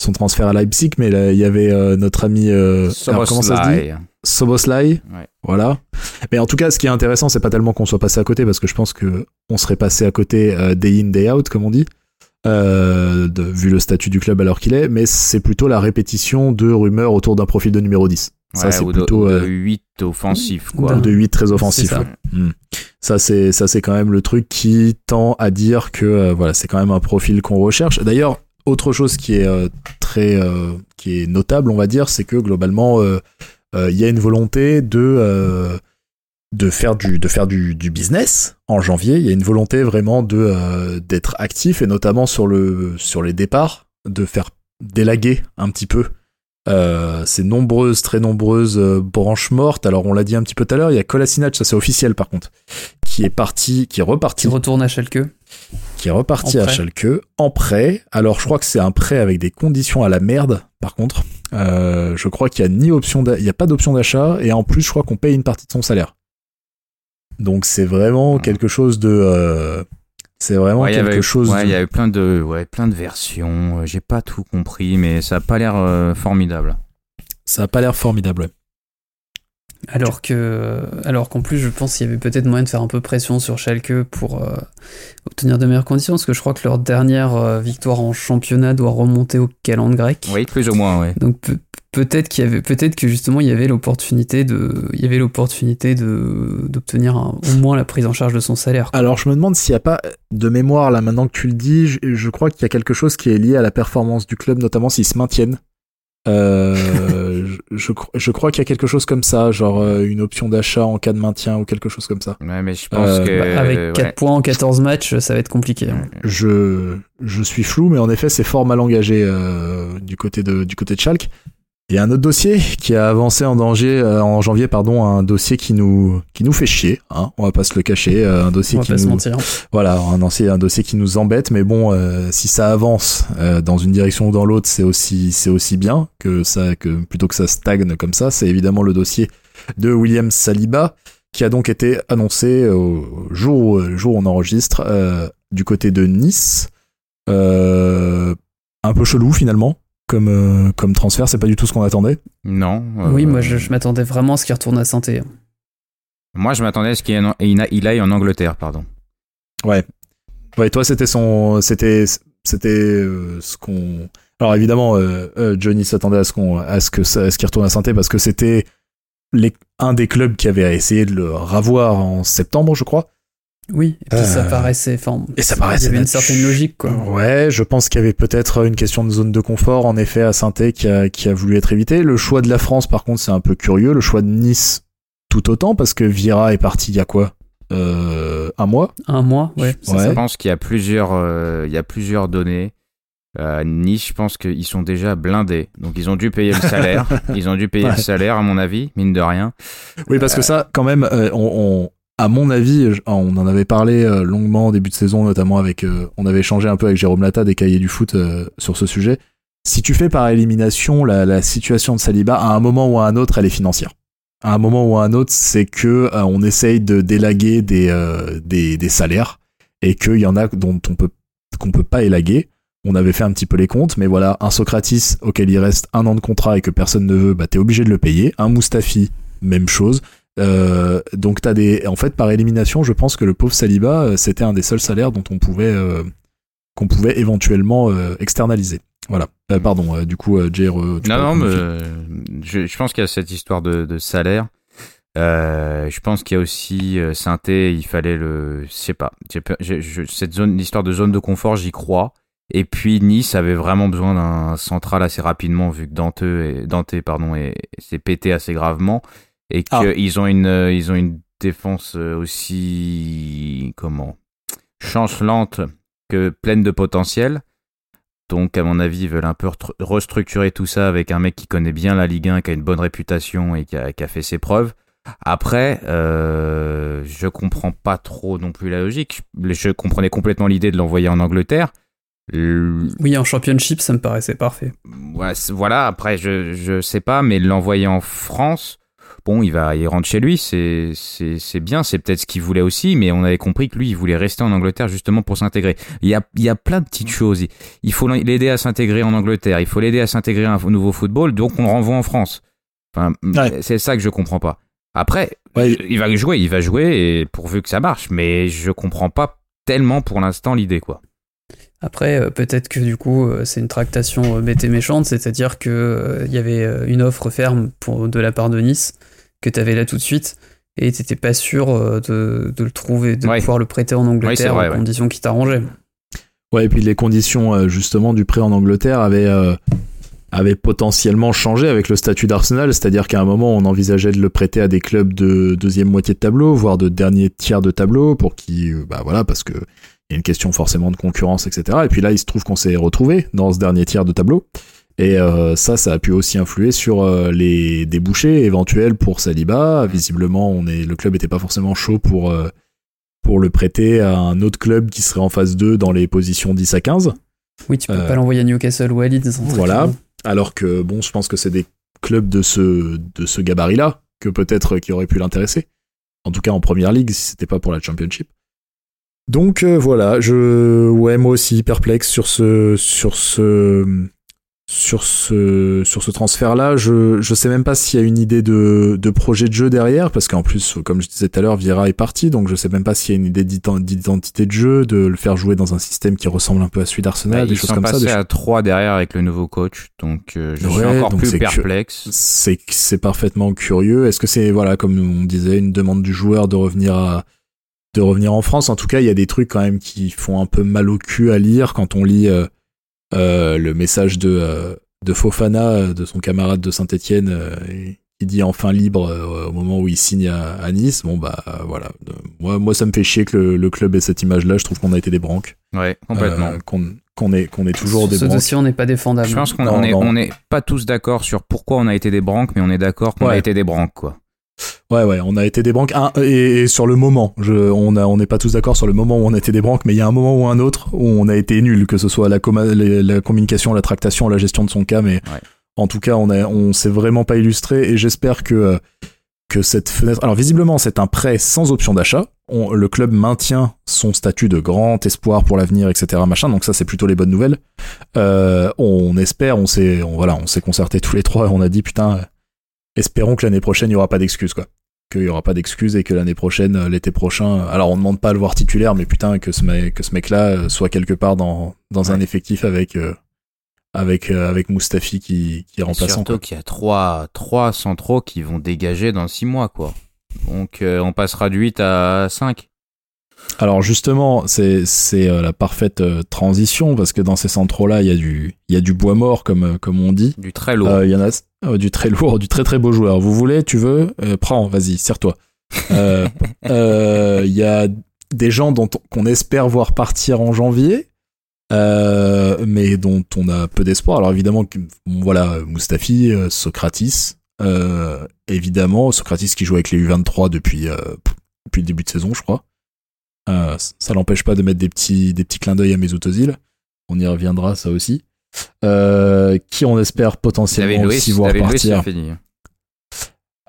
son transfert à Leipzig, mais là, il y avait euh, notre ami euh, comment ça se dit Soboslai. Voilà. Mais en tout cas, ce qui est intéressant, c'est pas tellement qu'on soit passé à côté parce que je pense que on serait passé à côté day in day out comme on dit. De, vu le statut du club alors qu'il est, mais c'est plutôt la répétition de rumeurs autour d'un profil de numéro 10 ça, c'est plutôt. De, 8 euh, offensifs, quoi. De 8 très offensifs. Hmm. Ça, c'est, ça, c'est quand même le truc qui tend à dire que, euh, voilà, c'est quand même un profil qu'on recherche. D'ailleurs, autre chose qui est euh, très, qui est notable, on va dire, c'est que globalement, il y a une volonté de, de faire du, de faire du, du business en janvier. Il y a une volonté vraiment de, d'être actif et notamment sur le, sur les départs, de faire délaguer un petit peu euh, ces nombreuses, très nombreuses euh, branches mortes. Alors on l'a dit un petit peu tout à l'heure, il y a Kolasinac, ça c'est officiel par contre, qui est parti, qui est reparti. Qui retourne à Schalke. Qui est reparti à Schalke en prêt. Alors je crois que c'est un prêt avec des conditions à la merde. Par contre, euh, je crois qu'il y a ni option, il y a pas d'option d'achat et en plus je crois qu'on paye une partie de son salaire. Donc c'est vraiment quelque chose de euh, c'est vraiment quelque chose. Ouais, il y a eu plein de, ouais, plein de versions. Euh, j'ai pas tout compris, mais ça a pas l'air euh, formidable. Ça a pas l'air formidable. Alors que, alors qu'en plus, je pense qu'il y avait peut-être moyen de faire un peu pression sur Schalke pour euh, obtenir de meilleures conditions, parce que je crois que leur dernière victoire en championnat doit remonter au calendrier grec. Oui, plus ou moins, oui. Donc peut-être qu'il y avait peut-être que justement il y avait l'opportunité de il y avait l'opportunité de d'obtenir au moins la prise en charge de son salaire. Alors je me demande s'il n'y a pas de mémoire là maintenant que tu le dis, je, crois qu'il y a quelque chose qui est lié à la performance du club notamment s'ils se maintiennent. Euh, je, je, crois qu'il y a quelque chose comme ça, genre euh, une option d'achat en cas de maintien ou quelque chose comme ça. Ouais, mais je pense euh, que. Bah, avec 4 points en 14 matchs, ça va être compliqué. Hein. Je, je suis flou, mais en effet, c'est fort mal engagé du, côté de, du côté de Schalke. Il y a un autre dossier qui a avancé en danger euh, en janvier, pardon, un dossier qui nous qui nous fait chier, hein, on va pas se le cacher, euh, un dossier qui nous voilà, un dossier un dossier qui nous embête, mais bon, euh, si ça avance dans une direction ou dans l'autre, c'est aussi c'est aussi bien que ça que plutôt que ça stagne comme ça. C'est évidemment le dossier de William Saliba qui a donc été annoncé au jour jour où on enregistre du côté de Nice. un peu chelou finalement comme, euh, comme transfert, c'est pas du tout ce qu'on attendait. Non. Euh, oui, moi je, m'attendais vraiment à ce qu'il retourne à saint Moi je m'attendais à ce qu'il aille en Angleterre, pardon. Ouais. Ouais, toi c'était son. C'était. C'était euh, ce qu'on. Alors évidemment, Johnny s'attendait à ce qu'on, à ce que ça, ce qu'il retourne à saint parce que c'était les, un des clubs qui avait essayé de le ravoir en septembre, je crois. Oui, et puis ça euh, paraissait. Enfin, et ça paraissait. Il y avait une certaine logique, quoi. Ouais, je pense qu'il y avait peut-être une question de zone de confort, en effet, à saint qui a, qui a voulu être évité. Le choix de la France, par contre, c'est un peu curieux. Le choix de Nice, tout autant, parce que Vira est parti il y a quoi euh, Un mois? Un mois, ouais. Je pense qu'il y a plusieurs, euh, il y a plusieurs données. À nice, je pense qu'ils sont déjà blindés. Donc ils ont dû payer le salaire. ils ont dû payer le salaire, à mon avis, mine de rien. Oui, parce que ça, quand même, on, à mon avis, on en avait parlé euh, longuement au début de saison, notamment avec, euh, on avait échangé un peu avec Jérôme Lata des cahiers du foot euh, sur ce sujet. Si tu fais par élimination la, situation de Saliba, à un moment ou à un autre, elle est financière. À un moment ou à un autre, c'est que on essaye de délaguer des, salaires et qu'il y en a dont on peut qu'on peut pas élaguer. On avait fait un petit peu les comptes, mais voilà, un Socratis auquel il reste un an de contrat et que personne ne veut, bah t'es obligé de le payer. Un Mustafi, même chose. Euh, donc t'as des, en fait, par élimination, je pense que le pauvre Saliba, euh, c'était un des seuls salaires dont on pouvait, euh, qu'on pouvait éventuellement externaliser. Voilà. pardon. du coup, Jay. non, non, mais je, je, pense qu'il y a cette histoire de, de salaire. je pense qu'il y a aussi Synthé, il fallait le, je sais pas, cette zone, l'histoire de zone de confort, j'y crois. Et puis Nice avait vraiment besoin d'un central assez rapidement vu que Dante, et, Dante pardon, s'est pété assez gravement et ah. qu'ils ont une euh, ils ont une défense euh, aussi comment chancelante que pleine de potentiel. Donc, à mon avis, ils veulent un peu restructurer tout ça avec un mec qui connaît bien la Ligue 1, qui a une bonne réputation et qui a, fait ses preuves. Après, euh, je comprends pas trop non plus la logique. Je comprenais complètement l'idée de l'envoyer en Angleterre. Oui, en championship, ça me paraissait parfait. Voilà, après, je, je sais pas, mais l'envoyer en France, bon, il va, il rentre chez lui, c'est, c'est, bien, c'est peut-être ce qu'il voulait aussi, mais on avait compris que lui, il voulait rester en Angleterre justement pour s'intégrer. Il y a, il y a plein de petites choses. Il faut l'aider à s'intégrer en Angleterre, il faut l'aider à s'intégrer à un nouveau football, donc on le renvoie en France. Enfin, c'est ça que je comprends pas. Après, il va jouer, il va jouer, et pourvu que ça marche, mais je comprends pas tellement pour l'instant l'idée, quoi. Après, euh, peut-être que du coup, euh, c'est une tractation euh, bête et méchante, c'est-à-dire qu'il y avait une offre ferme pour, de la part de Nice que tu avais là tout de suite et tu n'étais pas sûr euh, de, de, le trouver, de pouvoir le prêter en Angleterre en conditions qui t'arrangeaient. Ouais, et puis les conditions euh, justement du prêt en Angleterre avaient, euh, avaient potentiellement changé avec le statut d'Arsenal, c'est-à-dire qu'à un moment on envisageait de le prêter à des clubs de deuxième moitié de tableau, voire de dernier tiers de tableau, pour qui, bah voilà, parce que il y a une question forcément de concurrence, etc. Et puis là, il se trouve qu'on s'est retrouvé dans ce dernier tiers de tableau. Et euh, ça, ça a pu aussi influer sur euh, les débouchés éventuels pour Saliba. Visiblement, on est, le club n'était pas forcément chaud pour, euh, pour le prêter à un autre club qui serait en phase 2 dans les positions 10 à 15. Oui, tu peux pas l'envoyer à Newcastle ou à Leeds. Voilà. Alors que, bon, je pense que c'est des clubs de ce, de ce gabarit-là que peut-être qui auraient pu l'intéresser. En tout cas, en première ligue, si c'était pas pour la Championship. Donc voilà, je ouais moi aussi perplexe sur ce sur ce sur ce sur ce transfert là je je sais même pas s'il y a une idée de de projet de jeu derrière parce qu'en plus comme je disais tout à l'heure Vieira est parti donc je sais même pas s'il y a une idée d'identité de jeu de le faire jouer dans un système qui ressemble un peu à celui d'Arsenal bah, des choses comme ça sont à 3 derrière avec le nouveau coach donc euh, je suis encore plus perplexe. c'est c'est parfaitement curieux. Est-ce que c'est voilà comme on disait une demande du joueur de revenir à de revenir en France? En tout cas il y a des trucs quand même qui font un peu mal au cul à lire quand on lit euh, le message de, euh, de Fofana, euh, de son camarade de Saint-Etienne, qui dit enfin libre au moment où il signe à, Nice. Bon bah voilà, moi moi ça me fait chier que le, club ait cette image-là. Je trouve qu'on a été des branques. Ouais, complètement. qu'on est qu'on est toujours des ce dossier on n'est pas défendable. Je pense qu'on est on est pas tous d'accord sur pourquoi on a été des branques, mais on est d'accord qu'on a été des branques quoi. Ouais, ouais, on a été des banques. et, sur le moment, je, on a, on n'est pas tous d'accord sur le moment où on a été des banques, mais il y a un moment ou un autre où on a été nul, que ce soit la, la communication, la tractation, la gestion de son cas, mais en tout cas, on a, on s'est vraiment pas illustré et j'espère que, que cette fenêtre, alors visiblement, c'est un prêt sans option d'achat. le club maintient son statut de grand espoir pour l'avenir, etc. Machin. Donc ça, c'est plutôt les bonnes nouvelles. Euh, on espère, on s'est, on, voilà, on s'est concerté tous les trois et on a dit putain espérons que l'année prochaine, il n'y aura pas d'excuses, quoi. Qu'il n'y aura pas d'excuses et que l'année prochaine, euh, l'été prochain, euh, alors on ne demande pas à le voir titulaire, mais putain, que ce, mec, que ce mec-là euh, soit quelque part dans, dans un effectif avec, avec, avec Mustafi qui, qui est remplaçant. Surtout qu'il y a trois, trois centraux qui vont dégager dans six mois, quoi. Donc on passera de 8 à 5. Alors justement, c'est c'est la parfaite transition parce que dans ces centraux là, il y a du il y a du bois mort comme comme on dit. Du très lourd. Il y en a du très lourd, du très très beau joueur. Vous voulez, tu veux euh, Prends, vas-y, serre-toi. Il euh, euh, y a des gens dont qu'on espère voir partir en janvier, mais dont on a peu d'espoir. Alors évidemment, voilà, Mustafi, Socratis, évidemment, Socratis qui joue avec les U23 depuis depuis le début de saison, je crois. Ça l'empêche pas de mettre des petits des petits clins d'œil à Mesut Özil. On y reviendra, ça aussi. Euh, qui on espère potentiellement aussi voir partir.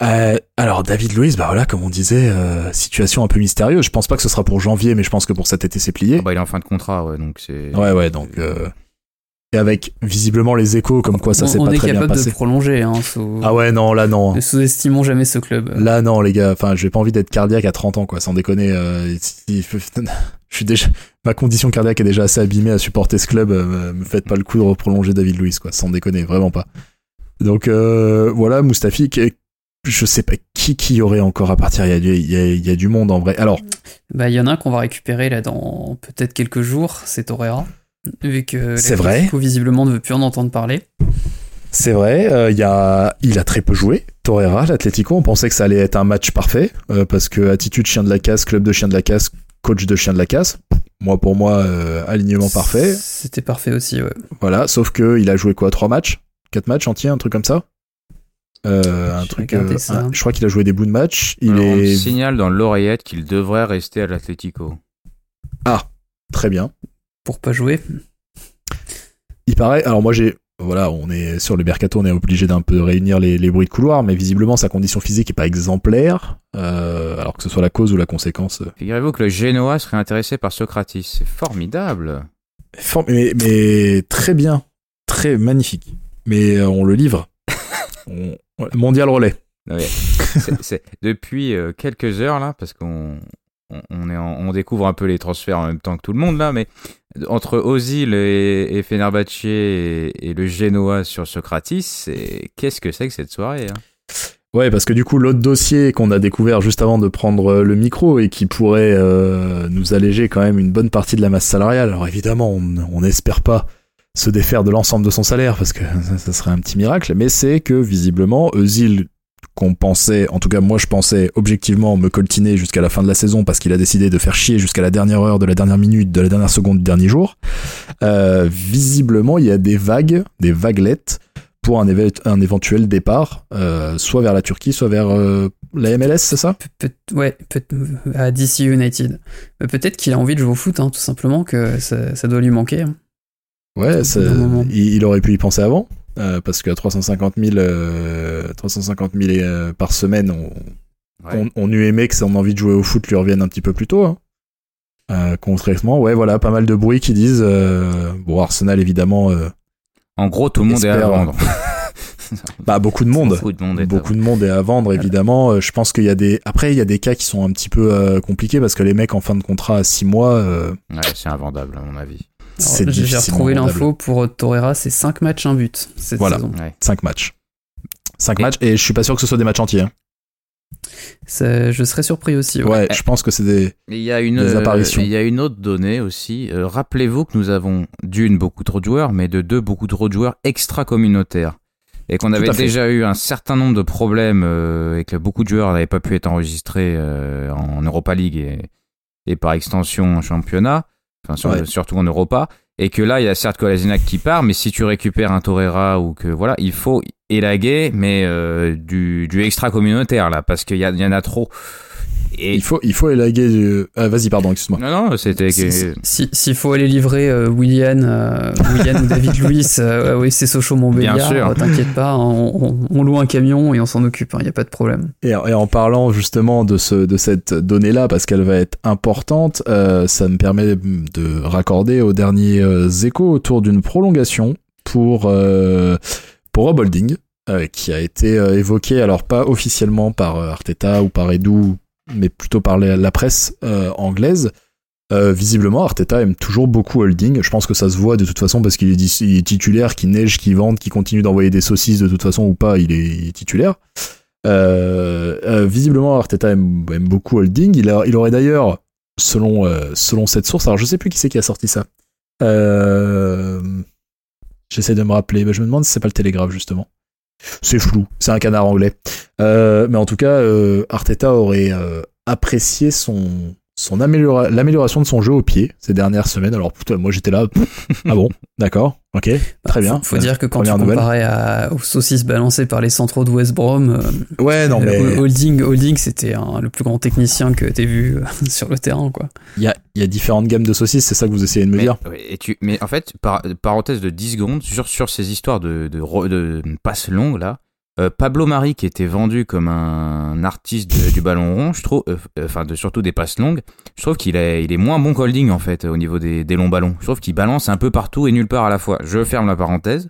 Euh, alors David Luiz, bah voilà, comme on disait, euh, situation un peu mystérieuse. Je pense pas que ce sera pour janvier, mais je pense que pour cet été c'est plié. Ah bah il est en fin de contrat, ouais, donc c'est. Ouais, ouais, donc et avec visiblement les échos comme quoi ça s'est pas très bien passé. On est capable de prolonger. Hein, Ah ouais, non, là non. Ne sous-estimons jamais ce club. Là non, les gars. Enfin, j'ai pas envie d'être cardiaque à 30 ans, quoi. Sans déconner. Euh, je suis déjà, ma condition cardiaque est déjà assez abîmée à supporter ce club. Euh, me faites pas le coup de reprolonger David Luiz, quoi. Sans déconner, vraiment pas. Donc euh, voilà, Mustafi. Je sais pas qui qui y aurait encore à partir. Il y a du, il y a, il y a du monde en vrai. Alors. Bah, il y en a un qu'on va récupérer là dans peut-être quelques jours. C'est Torreira vu que c'est vrai. visiblement ne veut plus en entendre parler. C'est vrai, euh, y a, il a très peu joué. Torreira, l'Atlético, on pensait que ça allait être un match parfait euh, parce que attitude chien de la casse, club de chien de la casse, coach de chien de la casse. Moi, pour moi, alignement parfait. C'était parfait aussi, ouais. Voilà, sauf que il a joué quoi, trois matchs, quatre matchs entiers, un truc comme ça? un truc. je crois qu'il a joué des bouts de match. Il est... signale dans l'oreillette qu'il devrait rester à l'Atlético. Ah, très bien. Pour pas jouer. Il paraît. Alors moi j'ai voilà, on est sur le mercato, on est obligé d'un peu réunir les, bruits de couloir, mais visiblement sa condition physique est pas exemplaire, euh, alors que ce soit la cause ou la conséquence. Euh. Figurez-vous que le Genoa serait intéressé par Socratis, c'est formidable. mais, très bien, très magnifique. Mais euh, on le livre. Mondial relais. depuis quelques heures là, parce qu'on on, est on découvre un peu les transferts en même temps que tout le monde là, mais entre Ozil et, et Fenerbahce et, le Genoa sur Socratis, qu'est-ce que c'est que cette soirée hein? Ouais, parce que du coup, l'autre dossier qu'on a découvert juste avant de prendre euh, le micro et qui pourrait euh, nous alléger quand même une bonne partie de la masse salariale. Alors évidemment, on n'espère pas se défaire de l'ensemble de son salaire parce que ça, serait un petit miracle, mais c'est que visiblement, Ozil qu'on pensait, en tout cas moi je pensais objectivement me coltiner jusqu'à la fin de la saison parce qu'il a décidé de faire chier jusqu'à la dernière heure de la dernière minute, de la dernière seconde du dernier jour. Euh, visiblement il y a des vagues, des vaguelettes pour un, un éventuel départ, euh, soit vers la Turquie, soit vers euh, la MLS, c'est ça? Ouais, à DC United. Peut-être qu'il a envie de jouer au foot, hein, tout simplement, que ça, doit lui manquer. Hein. Ouais, il, aurait pu y penser avant. Euh, parce qu'à 350 000, 350 000 par semaine, on, on, eût aimé que son envie de jouer au foot lui revienne un petit peu plus tôt. Hein. Euh, concrètement, ouais, voilà, pas mal de bruit qui disent. Euh, bon, Arsenal évidemment. en gros, tout le monde est à vendre. bah beaucoup de monde, beaucoup de monde est, beaucoup à... de monde est à vendre évidemment. Je pense qu'il y a des après il y a des cas qui sont un petit peu compliqués parce que les mecs en fin de contrat à 6 mois. Ouais, c'est invendable à mon avis. J'ai retrouvé l'info pour Torreira, c'est 5 matchs, 1 but cette voilà, saison. 5 matchs. 5 matchs, et je suis pas sûr que ce soit des matchs entiers. Hein. Je serais surpris aussi. Ouais, je pense que c'est des, il y a une, des apparitions. Il y a une autre donnée aussi. Euh, rappelez-vous que nous avons d'une beaucoup trop de joueurs, mais de deux beaucoup trop de joueurs extra-communautaires. Et qu'on avait déjà eu un certain nombre de problèmes euh, et que beaucoup de joueurs n'avaient pas pu être enregistrés euh, en Europa League et, et par extension en championnat surtout en Europa, et que là il y a certes Kolasinac qui part, mais si tu récupères un Torreira ou que voilà, il faut élaguer, mais euh, du, du extra communautaire là, parce qu'il y, y en a trop. Il faut, il faut élaguer du... Ah, vas-y, pardon, excuse-moi. Non, non, c'était... S'il si, faut aller livrer euh, William, euh, William ou David Luiz, euh, oui, c'est Sochaux Montbéliard, Bien sûr. t'inquiète pas, on, on, loue un camion et on s'en occupe, il hein, n'y a pas de problème. Et, et, en parlant justement de, ce, de cette donnée-là, parce qu'elle va être importante, ça me permet de raccorder aux derniers échos autour d'une prolongation pour, pour Rob Holding. qui a été évoqué, alors pas officiellement par Arteta ou par Edu mais plutôt par la, presse euh, anglaise. Euh, visiblement, Arteta aime toujours beaucoup Holding. Je pense que ça se voit de toute façon parce qu'il est, titulaire, qu'il neige, qu'il vente, qu'il continue d'envoyer des saucisses de toute façon ou pas, il est, titulaire. Euh, visiblement, Arteta aime, beaucoup Holding. Il, aurait d'ailleurs, selon, selon cette source, alors je sais plus qui c'est qui a sorti ça. J'essaie de me rappeler, mais je me demande si c'est pas le Télégraphe justement. C'est flou, c'est un canard anglais. Euh, mais en tout cas, euh, Arteta aurait euh, apprécié son, son l'amélioration de son jeu au pied ces dernières semaines. Alors moi j'étais là, ah bon, d'accord, ok, très bien. Faut, dire que quand tu comparais à, aux saucisses balancées par les centraux de West Brom, euh, ouais non mais Holding, Holding c'était le plus grand technicien que t'aies vu euh, sur le terrain quoi. Il y a, y a différentes gammes de saucisses, c'est ça que vous essayez de me dire. Et tu, mais en fait, par, parenthèse de 10 secondes sur sur ces histoires de de, de, de passes longues là. Euh, Pablo Mari, qui était vendu comme un artiste du ballon rond, euh, euh, enfin surtout des passes longues, je trouve qu'il est, moins bon holding en fait au niveau des, longs ballons. Je trouve qu'il balance un peu partout et nulle part à la fois. Je ferme la parenthèse.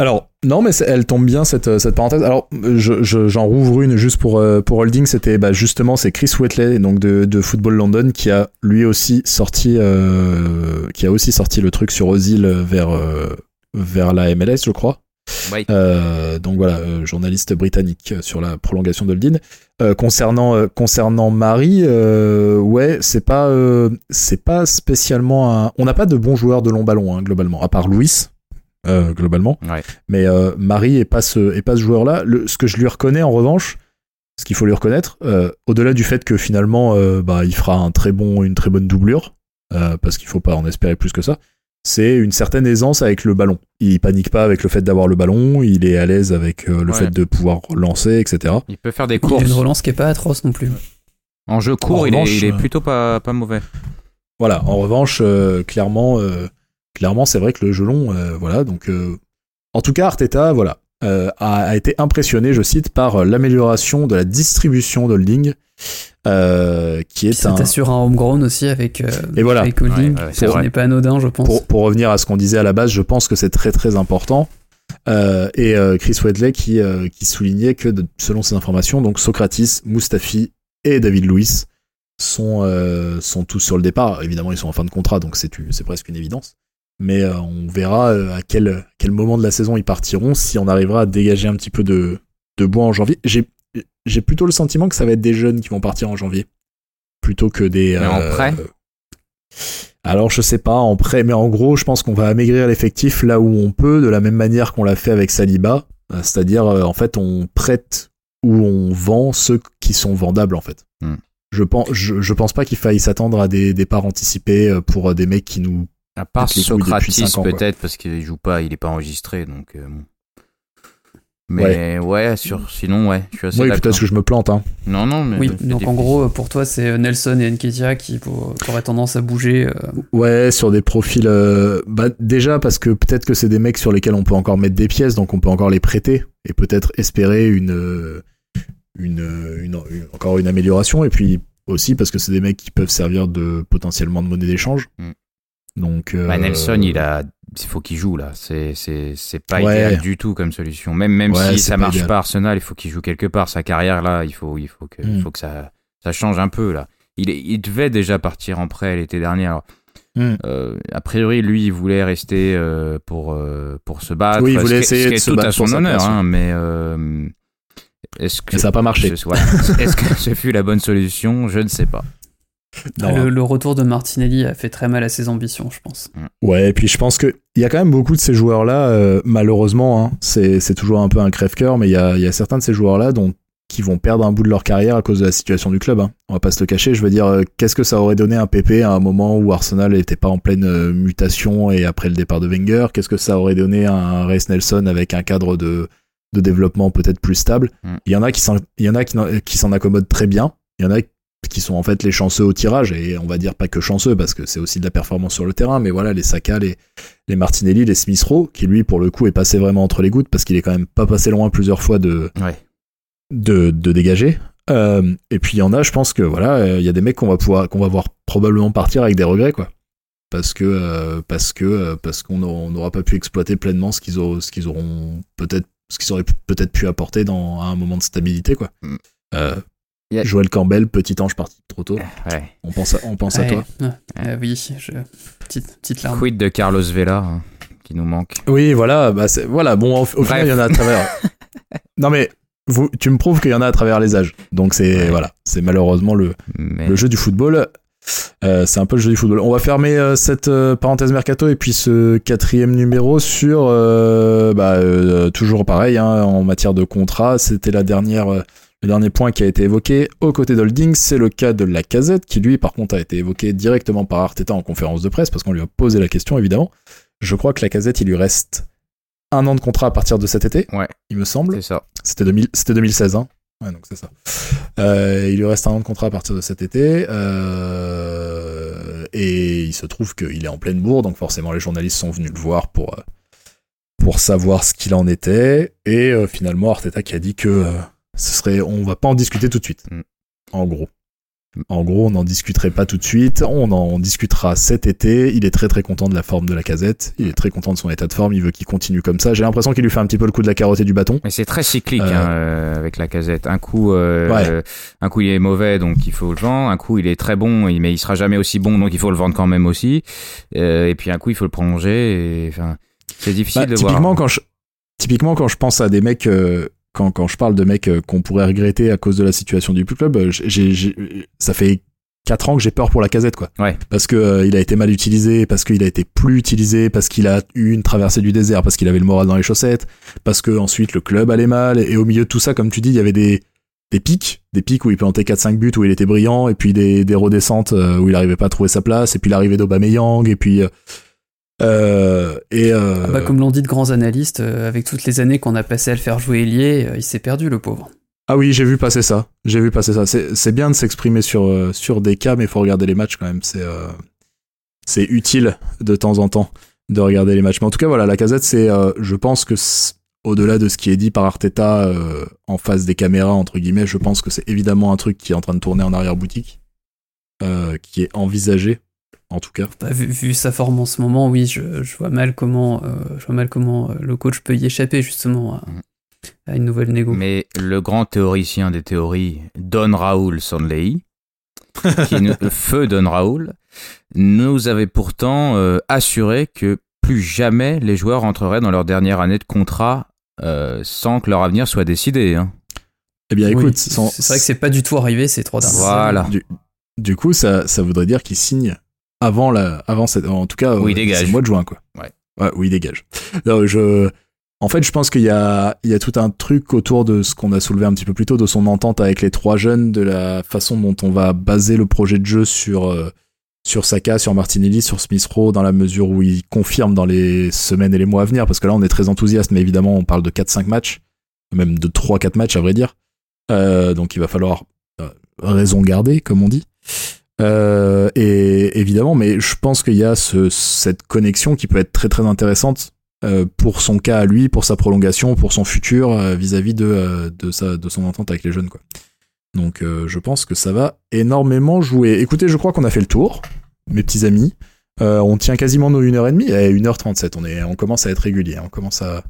Alors, non, mais elle tombe bien cette, parenthèse. Alors, j'en rouvre une juste pour, Holding. C'était bah, justement c'est Chris Wetley donc de, de, Football London qui a lui aussi sorti le truc sur Ozil vers la MLS, je crois. Euh, donc voilà, euh, journaliste britannique sur la prolongation de Euh, concernant concernant Marie, ouais, c'est pas c'est pas spécialement un. On n'a pas de bons joueurs de long ballon hein, globalement, à part Louis. globalement, mais Marie est pas ce est pas ce joueur-là. Ce que je lui reconnais en revanche, ce qu'il faut lui reconnaître, au-delà du fait que finalement, bah, il fera un très bon, une très bonne doublure, parce qu'il faut pas en espérer plus que ça c'est une certaine aisance avec le ballon. Il panique pas avec le fait d'avoir le ballon, il est à l'aise avec euh, le fait de pouvoir lancer, etc. Il peut faire des courses. Il a une relance qui est pas atroce non plus. En jeu court, il, est, euh, plutôt pas, pas mauvais. Voilà, en revanche, euh, clairement, clairement c'est vrai que le jeu long, voilà, donc en tout cas, Arteta, voilà, a, été impressionné, je cite, par l'amélioration de la distribution de holding euh, qui est un. sur un homegrown aussi avec. Euh, et voilà. Avec Holding. ça n'est pas anodin, je pense. Pour, pour, revenir à ce qu'on disait à la base, je pense que c'est très très important. Euh, et euh, Chris Wedley qui, euh, qui soulignait que selon ces informations, donc Socratis, Mustafi et David Lewis sont, sont tous sur le départ. Évidemment, ils sont en fin de contrat, donc c'est c'est presque une évidence. Mais on verra à quel, quel moment de la saison ils partiront, si on arrivera à dégager un petit peu de, de bois en janvier. J'ai j'ai plutôt le sentiment que ça va être des jeunes qui vont partir en janvier plutôt que des. Mais en euh, prêt Alors je sais pas en prêt, mais en gros je pense qu'on va amaigrir l'effectif là où on peut, de la même manière qu'on l'a fait avec Saliba, euh, c'est-à-dire euh, en fait on prête ou on vend ceux qui sont vendables en fait. Hmm. Je pense, je, pense pas qu'il faille s'attendre à des départs anticipés pour des mecs qui nous. À part Socratis peut-être parce qu'il joue pas, il est pas enregistré donc. Mais ouais, sur, sinon, ouais, je suis assez Oui, peut-être que je me plante. Hein. Non, non, mais. Oui, donc en gros, pour toi, c'est Nelson et Nketia qui, auraient tendance à bouger. Euh. Ouais, sur des profils. Euh, bah, déjà, parce que peut-être que c'est des mecs sur lesquels on peut encore mettre des pièces, donc on peut encore les prêter et peut-être espérer une, une, encore une amélioration. Et puis aussi parce que c'est des mecs qui peuvent servir de potentiellement de monnaie d'échange. Mm. Donc. Bah, Nelson, il a il faut qu'il joue là. C'est c'est pas idéal du tout comme solution. Même même si ça marche pas Arsenal, il faut qu'il joue quelque part. Sa carrière là, il faut il faut que il hmm. faut que ça ça change un peu là. Il il devait déjà partir en prêt l'été dernier. Alors, hmm. euh, a priori, lui, il voulait rester euh, pour euh, pour se battre. Oui, il voulait essayer de se tout à son honneur, hein, mais est-ce que ça n'a pas marché Est-ce que ce fut la bonne solution? Je ne sais pas. Le, retour de Martinelli a fait très mal à ses ambitions, je pense. Ouais, et puis je pense qu'il y a quand même beaucoup de ces joueurs-là, euh, malheureusement, hein, c'est toujours un peu un crève-cœur, mais il y a, y a, certains de ces joueurs-là dont qui vont perdre un bout de leur carrière à cause de la situation du club. Hein. On va pas se le cacher. Je veux dire, euh, qu'est-ce que ça aurait donné un PP à un moment où Arsenal n'était pas en pleine euh, mutation et après le départ de Wenger? Qu'est-ce que ça aurait donné à un Race Nelson avec un cadre de, de développement peut-être plus stable? Mm. Il y en a qui s'en accommodent très bien. Il y en a qui sont en fait les chanceux au tirage, et on va dire pas que chanceux, parce que c'est aussi de la performance sur le terrain, mais voilà, les Saka, les, les Martinelli, les Smith Rowe, qui lui, pour le coup, est passé vraiment entre les gouttes, parce qu'il est quand même pas passé loin plusieurs fois de, de, de, dégager. Euh, et puis il y en a, je pense que voilà, il y a des mecs qu'on va pouvoir, qu'on va voir probablement partir avec des regrets, quoi. Parce que, euh, parce que, euh, parce qu'on n'aura pas pu exploiter pleinement ce qu'ils auront, ce qu'ils auront peut-être, ce qu'ils auraient peut-être pu apporter dans un moment de stabilité, quoi. Mm. Joël Campbell, petit ange parti trop tôt. On pense à, on pense à toi. Euh, oui, je... petite, petite larme. Quid de Carlos Vela hein, qui nous manque. Oui, voilà, bah voilà. Bon, au, final, il y en a à travers. non mais vous, tu me prouves qu'il y en a à travers les âges. Donc c'est voilà, c'est malheureusement le, le jeu du football. Euh, c'est un peu le jeu du football. On va fermer euh, cette parenthèse mercato et puis ce quatrième numéro sur bah, toujours pareil hein, en matière de contrat. C'était la dernière le dernier point qui a été évoqué aux côtés d'Holding, c'est le cas de la casette, qui lui, par contre, a été évoqué directement par Arteta en conférence de presse, parce qu'on lui a posé la question, évidemment. Je crois que la casette, il lui reste un an de contrat à partir de cet été, ouais, il me semble. C'est ça. C'était 2016, hein. Ouais, donc c'est ça. Euh, il lui reste un an de contrat à partir de cet été. Euh, et il se trouve qu'il est en pleine bourre, donc forcément les journalistes sont venus le voir pour, euh, pour savoir ce qu'il en était. Et finalement, Arteta qui a dit que ce serait, on va pas en discuter tout de suite. Mm. En gros. En gros, on n'en discuterait pas tout de suite. On en discutera cet été. Il est très très content de la forme de la casette. Il est très content de son état de forme. Il veut qu'il continue comme ça. J'ai l'impression qu'il lui fait un petit peu le coup de la carotte et du bâton. Mais c'est très cyclique euh, hein, euh, avec la casette. Un coup, euh, un coup il est mauvais, donc il faut le vendre. Un coup il est très bon, mais il sera jamais aussi bon, donc il faut le vendre quand même aussi. et puis un coup il faut le prolonger. Enfin, c'est difficile bah, de typiquement voir. Quand je, typiquement quand je pense à des mecs quand, quand je parle de mecs euh, qu'on pourrait regretter à cause de la situation du club, euh, j'ai, ça fait 4 ans que j'ai peur pour la casette quoi. Ouais. Parce que euh, il a été mal utilisé, parce qu'il a été plus utilisé, parce qu'il a eu une traversée du désert, parce qu'il avait le moral dans les chaussettes, parce que ensuite le club allait mal et, au milieu de tout ça comme tu dis, il y avait des des pics, des pics où il plantait 4-5 buts où il était brillant, et puis des, des redescentes où il arrivait pas à trouver sa place, et puis l'arrivée d'Aubameyang, et puis euh, et euh... Ah bah, comme l'ont dit de grands analystes, avec toutes les années qu'on a passé à le faire jouer ailier, il s'est perdu le pauvre. Ah oui, j'ai vu passer ça. J'ai vu passer ça. C'est bien de s'exprimer sur sur des cas, mais il faut regarder les matchs quand même. C'est c'est utile de temps en temps de regarder les matchs. Mais en tout cas, voilà, la casette, c'est, je pense que au-delà de ce qui est dit par Arteta euh, en face des caméras, entre guillemets, je pense que c'est évidemment un truc qui est en train de tourner en arrière-boutique, euh, qui est envisagé, en tout cas. Bah, vu, sa forme en ce moment, oui, je, vois mal comment, euh, je vois mal comment le coach peut y échapper, justement, à, une nouvelle négo. Mais le grand théoricien des théories, Don Raoul Sanley, qui est le feu Don Raoul, nous avait pourtant assuré que plus jamais les joueurs entreraient dans leur dernière année de contrat euh, sans que leur avenir soit décidé. Hein. Eh bien, écoute, c'est vrai que c'est pas du tout arrivé ces trois dernières Voilà. Du, coup, ça, ça voudrait dire qu'ils signent avant la, avant cette, en tout cas, oui, euh, mois de juin, quoi. Ouais. ouais oui, dégage. je, en fait, je pense qu'il y a, il y a tout un truc autour de ce qu'on a soulevé un petit peu plus tôt, de son entente avec les trois jeunes, de la façon dont on va baser le projet de jeu sur, euh, sur Saka, sur Martinelli, sur Smith Rowe, dans la mesure où il confirme dans les semaines et les mois à venir, parce que là on est très enthousiaste, mais évidemment on parle de 4-5 matchs, même de 3-4 matchs à vrai dire. Euh, donc il va falloir euh, raison garder, comme on dit. Euh, et évidemment, mais je pense qu'il y a ce, cette connexion qui peut être très très intéressante pour son cas à lui, pour sa prolongation, pour son futur vis-à-vis de, de, sa, de son entente avec les jeunes. Quoi. Donc euh, je pense que ça va énormément jouer. Écoutez, je crois qu'on a fait le tour, mes petits amis. Euh, on tient quasiment nos 1h30 et 1h37. On, est, on commence à être régulier, on commence à,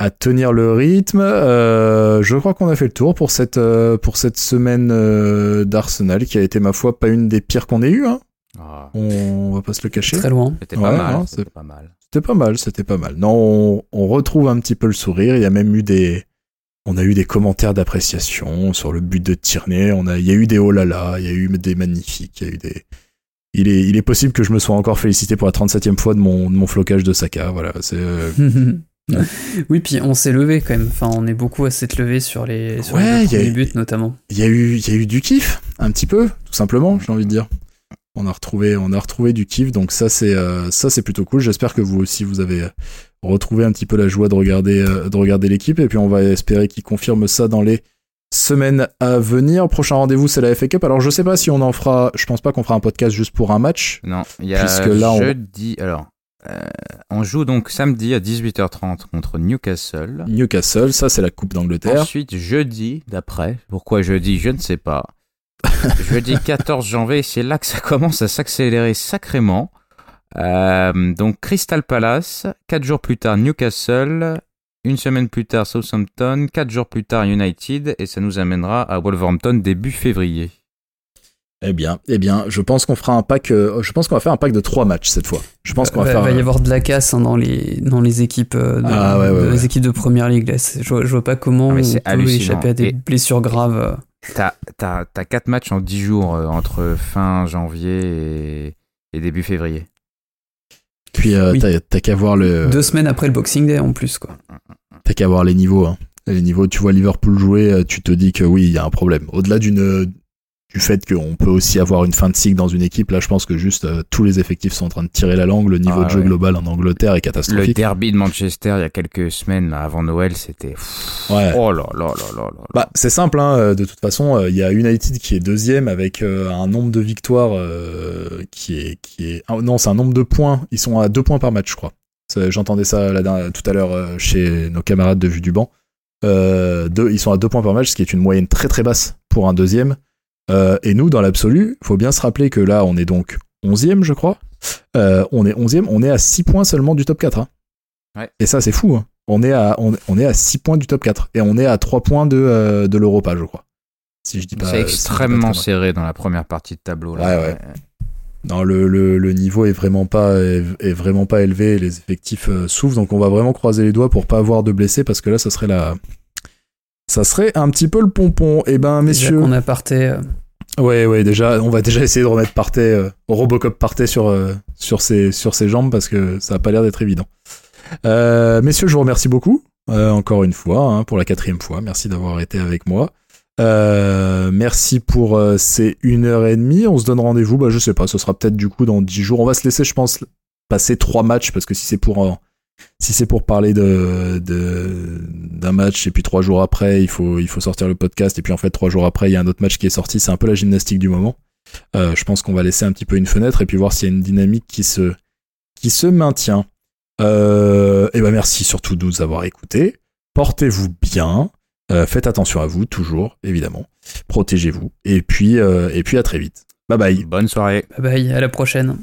à tenir le rythme. Euh, je crois qu'on a fait le tour pour cette, pour cette semaine d'Arsenal qui a été, ma foi, pas une des pires qu'on ait eues. Hein. Ah. On, va pas se le cacher. Très loin. C'était pas, mal. C'était pas mal. C'était pas mal, c'était pas mal. Non, on, on, retrouve un petit peu le sourire. Il y a même eu des, on a eu des commentaires d'appréciation sur le but de Tierney. On a, il y a eu des oh là là, il y a eu des magnifiques, il y a eu des. Il est, il est possible que je me sois encore félicité pour la 37e fois de mon, de mon flocage de Saka. Voilà, c'est. Oui, puis on s'est levé quand même. Enfin, on est beaucoup à s'être levé sur les, sur les buts notamment. Il y a eu, il y a eu du kiff, un petit peu, tout simplement, j'ai envie de dire. On a retrouvé, on a retrouvé du kiff, donc ça c'est, euh, ça c'est plutôt cool. J'espère que vous aussi vous avez retrouver un petit peu la joie de regarder, euh, de regarder l'équipe. Et puis on va espérer qu'il confirme ça dans les semaines à venir. Prochain rendez-vous, c'est la FA Cup. Alors je sais pas si on en fera. Je pense pas qu'on fera un podcast juste pour un match. Non, il y a puisque là, jeudi. Alors. Euh, on joue donc samedi à 18h30 contre Newcastle. Newcastle, ça c'est la Coupe d'Angleterre. Ensuite, jeudi, d'après. Pourquoi jeudi? Je ne sais pas. jeudi 14 janvier, c'est là que ça commence à s'accélérer sacrément. Euh, donc Crystal Palace, 4 jours plus tard Newcastle, une semaine plus tard Southampton, 4 jours plus tard United, et ça nous amènera à Wolverhampton début février. Eh bien, eh bien, je pense qu'on fera un pack. Euh, je pense qu'on va faire un pack de 3 matchs cette fois. Je pense qu'on va, faire. Il va y avoir de la casse hein, dans les dans les équipes euh, de, ah, les équipes de première ligue. Je, je, vois pas comment ah, on peut échapper à des blessures graves. T'as as, 4 matchs en 10 jours entre fin janvier et, et début février. Puis euh, t'as qu'à voir le. Deux semaines après le Boxing Day en plus, quoi. T'as qu'à voir les niveaux. Hein. Les niveaux, tu vois Liverpool jouer, euh, tu te dis que oui, il y a un problème. Au-delà d'une du fait qu'on peut aussi avoir une fin de cycle dans une équipe. Là, je pense que juste euh, tous les effectifs sont en train de tirer la langue. Le niveau ah de jeu global en Angleterre est catastrophique. Le derby de Manchester il y a quelques semaines avant Noël, c'était. Ouais. Oh là là là là. là. Bah, c'est simple. Hein. Euh, de toute façon, euh, il y a United qui est deuxième avec un nombre de victoires qui est qui est. Ah, non, c'est un nombre de points. Ils sont à deux points par match, je crois. J'entendais ça là, tout à l'heure chez nos camarades de vue du banc. deux, ils sont à deux points par match, ce qui est une moyenne très très basse pour un deuxième. Euh, et nous, dans l'absolu, faut bien se rappeler que là, on est donc 11e, je crois. Euh, on est 11e, on est à 6 points seulement du top 4. Hein. Et ça, c'est fou. Hein. On, est à, on, est à 6 points du top 4. Et on est à 3 points de, euh, de l'Europa, je crois. Si je dis pas. C'est extrêmement serré dans la première partie de tableau. Là. Ouais, ouais. Non, le, le, le, niveau est vraiment pas est, vraiment pas élevé. Les effectifs souffrent, donc on va vraiment croiser les doigts pour pas avoir de blessés parce que là, ça serait la ça serait un petit peu le pompon. Et eh ben, messieurs. On a parté. Ouais, ouais, déjà, on va déjà essayer de remettre Partey, euh, Robocop Partey sur, euh, sur, ses, sur ses jambes parce que ça a pas l'air d'être évident. Euh, messieurs, je vous remercie beaucoup, encore une fois, hein, pour la quatrième fois. Merci d'avoir été avec moi. merci pour ces une heure et demie. On se donne rendez-vous, bah, je sais pas, ce sera peut-être du coup dans dix jours. On va se laisser, je pense, passer trois matchs parce que si c'est pour si c'est pour parler de d'un match et puis trois jours après il faut il faut sortir le podcast et puis en fait trois jours après il y a un autre match qui est sorti. C'est un peu la gymnastique du moment. Euh, je pense qu'on va laisser un petit peu une fenêtre et puis voir s'il y a une dynamique qui se qui se maintient. Euh, et ben merci surtout de nous avoir écoutés. Portez-vous bien. Euh, faites attention à vous toujours évidemment. Protégez-vous. Et puis et puis à très vite. Bye bye. Bonne soirée. Bye bye à la prochaine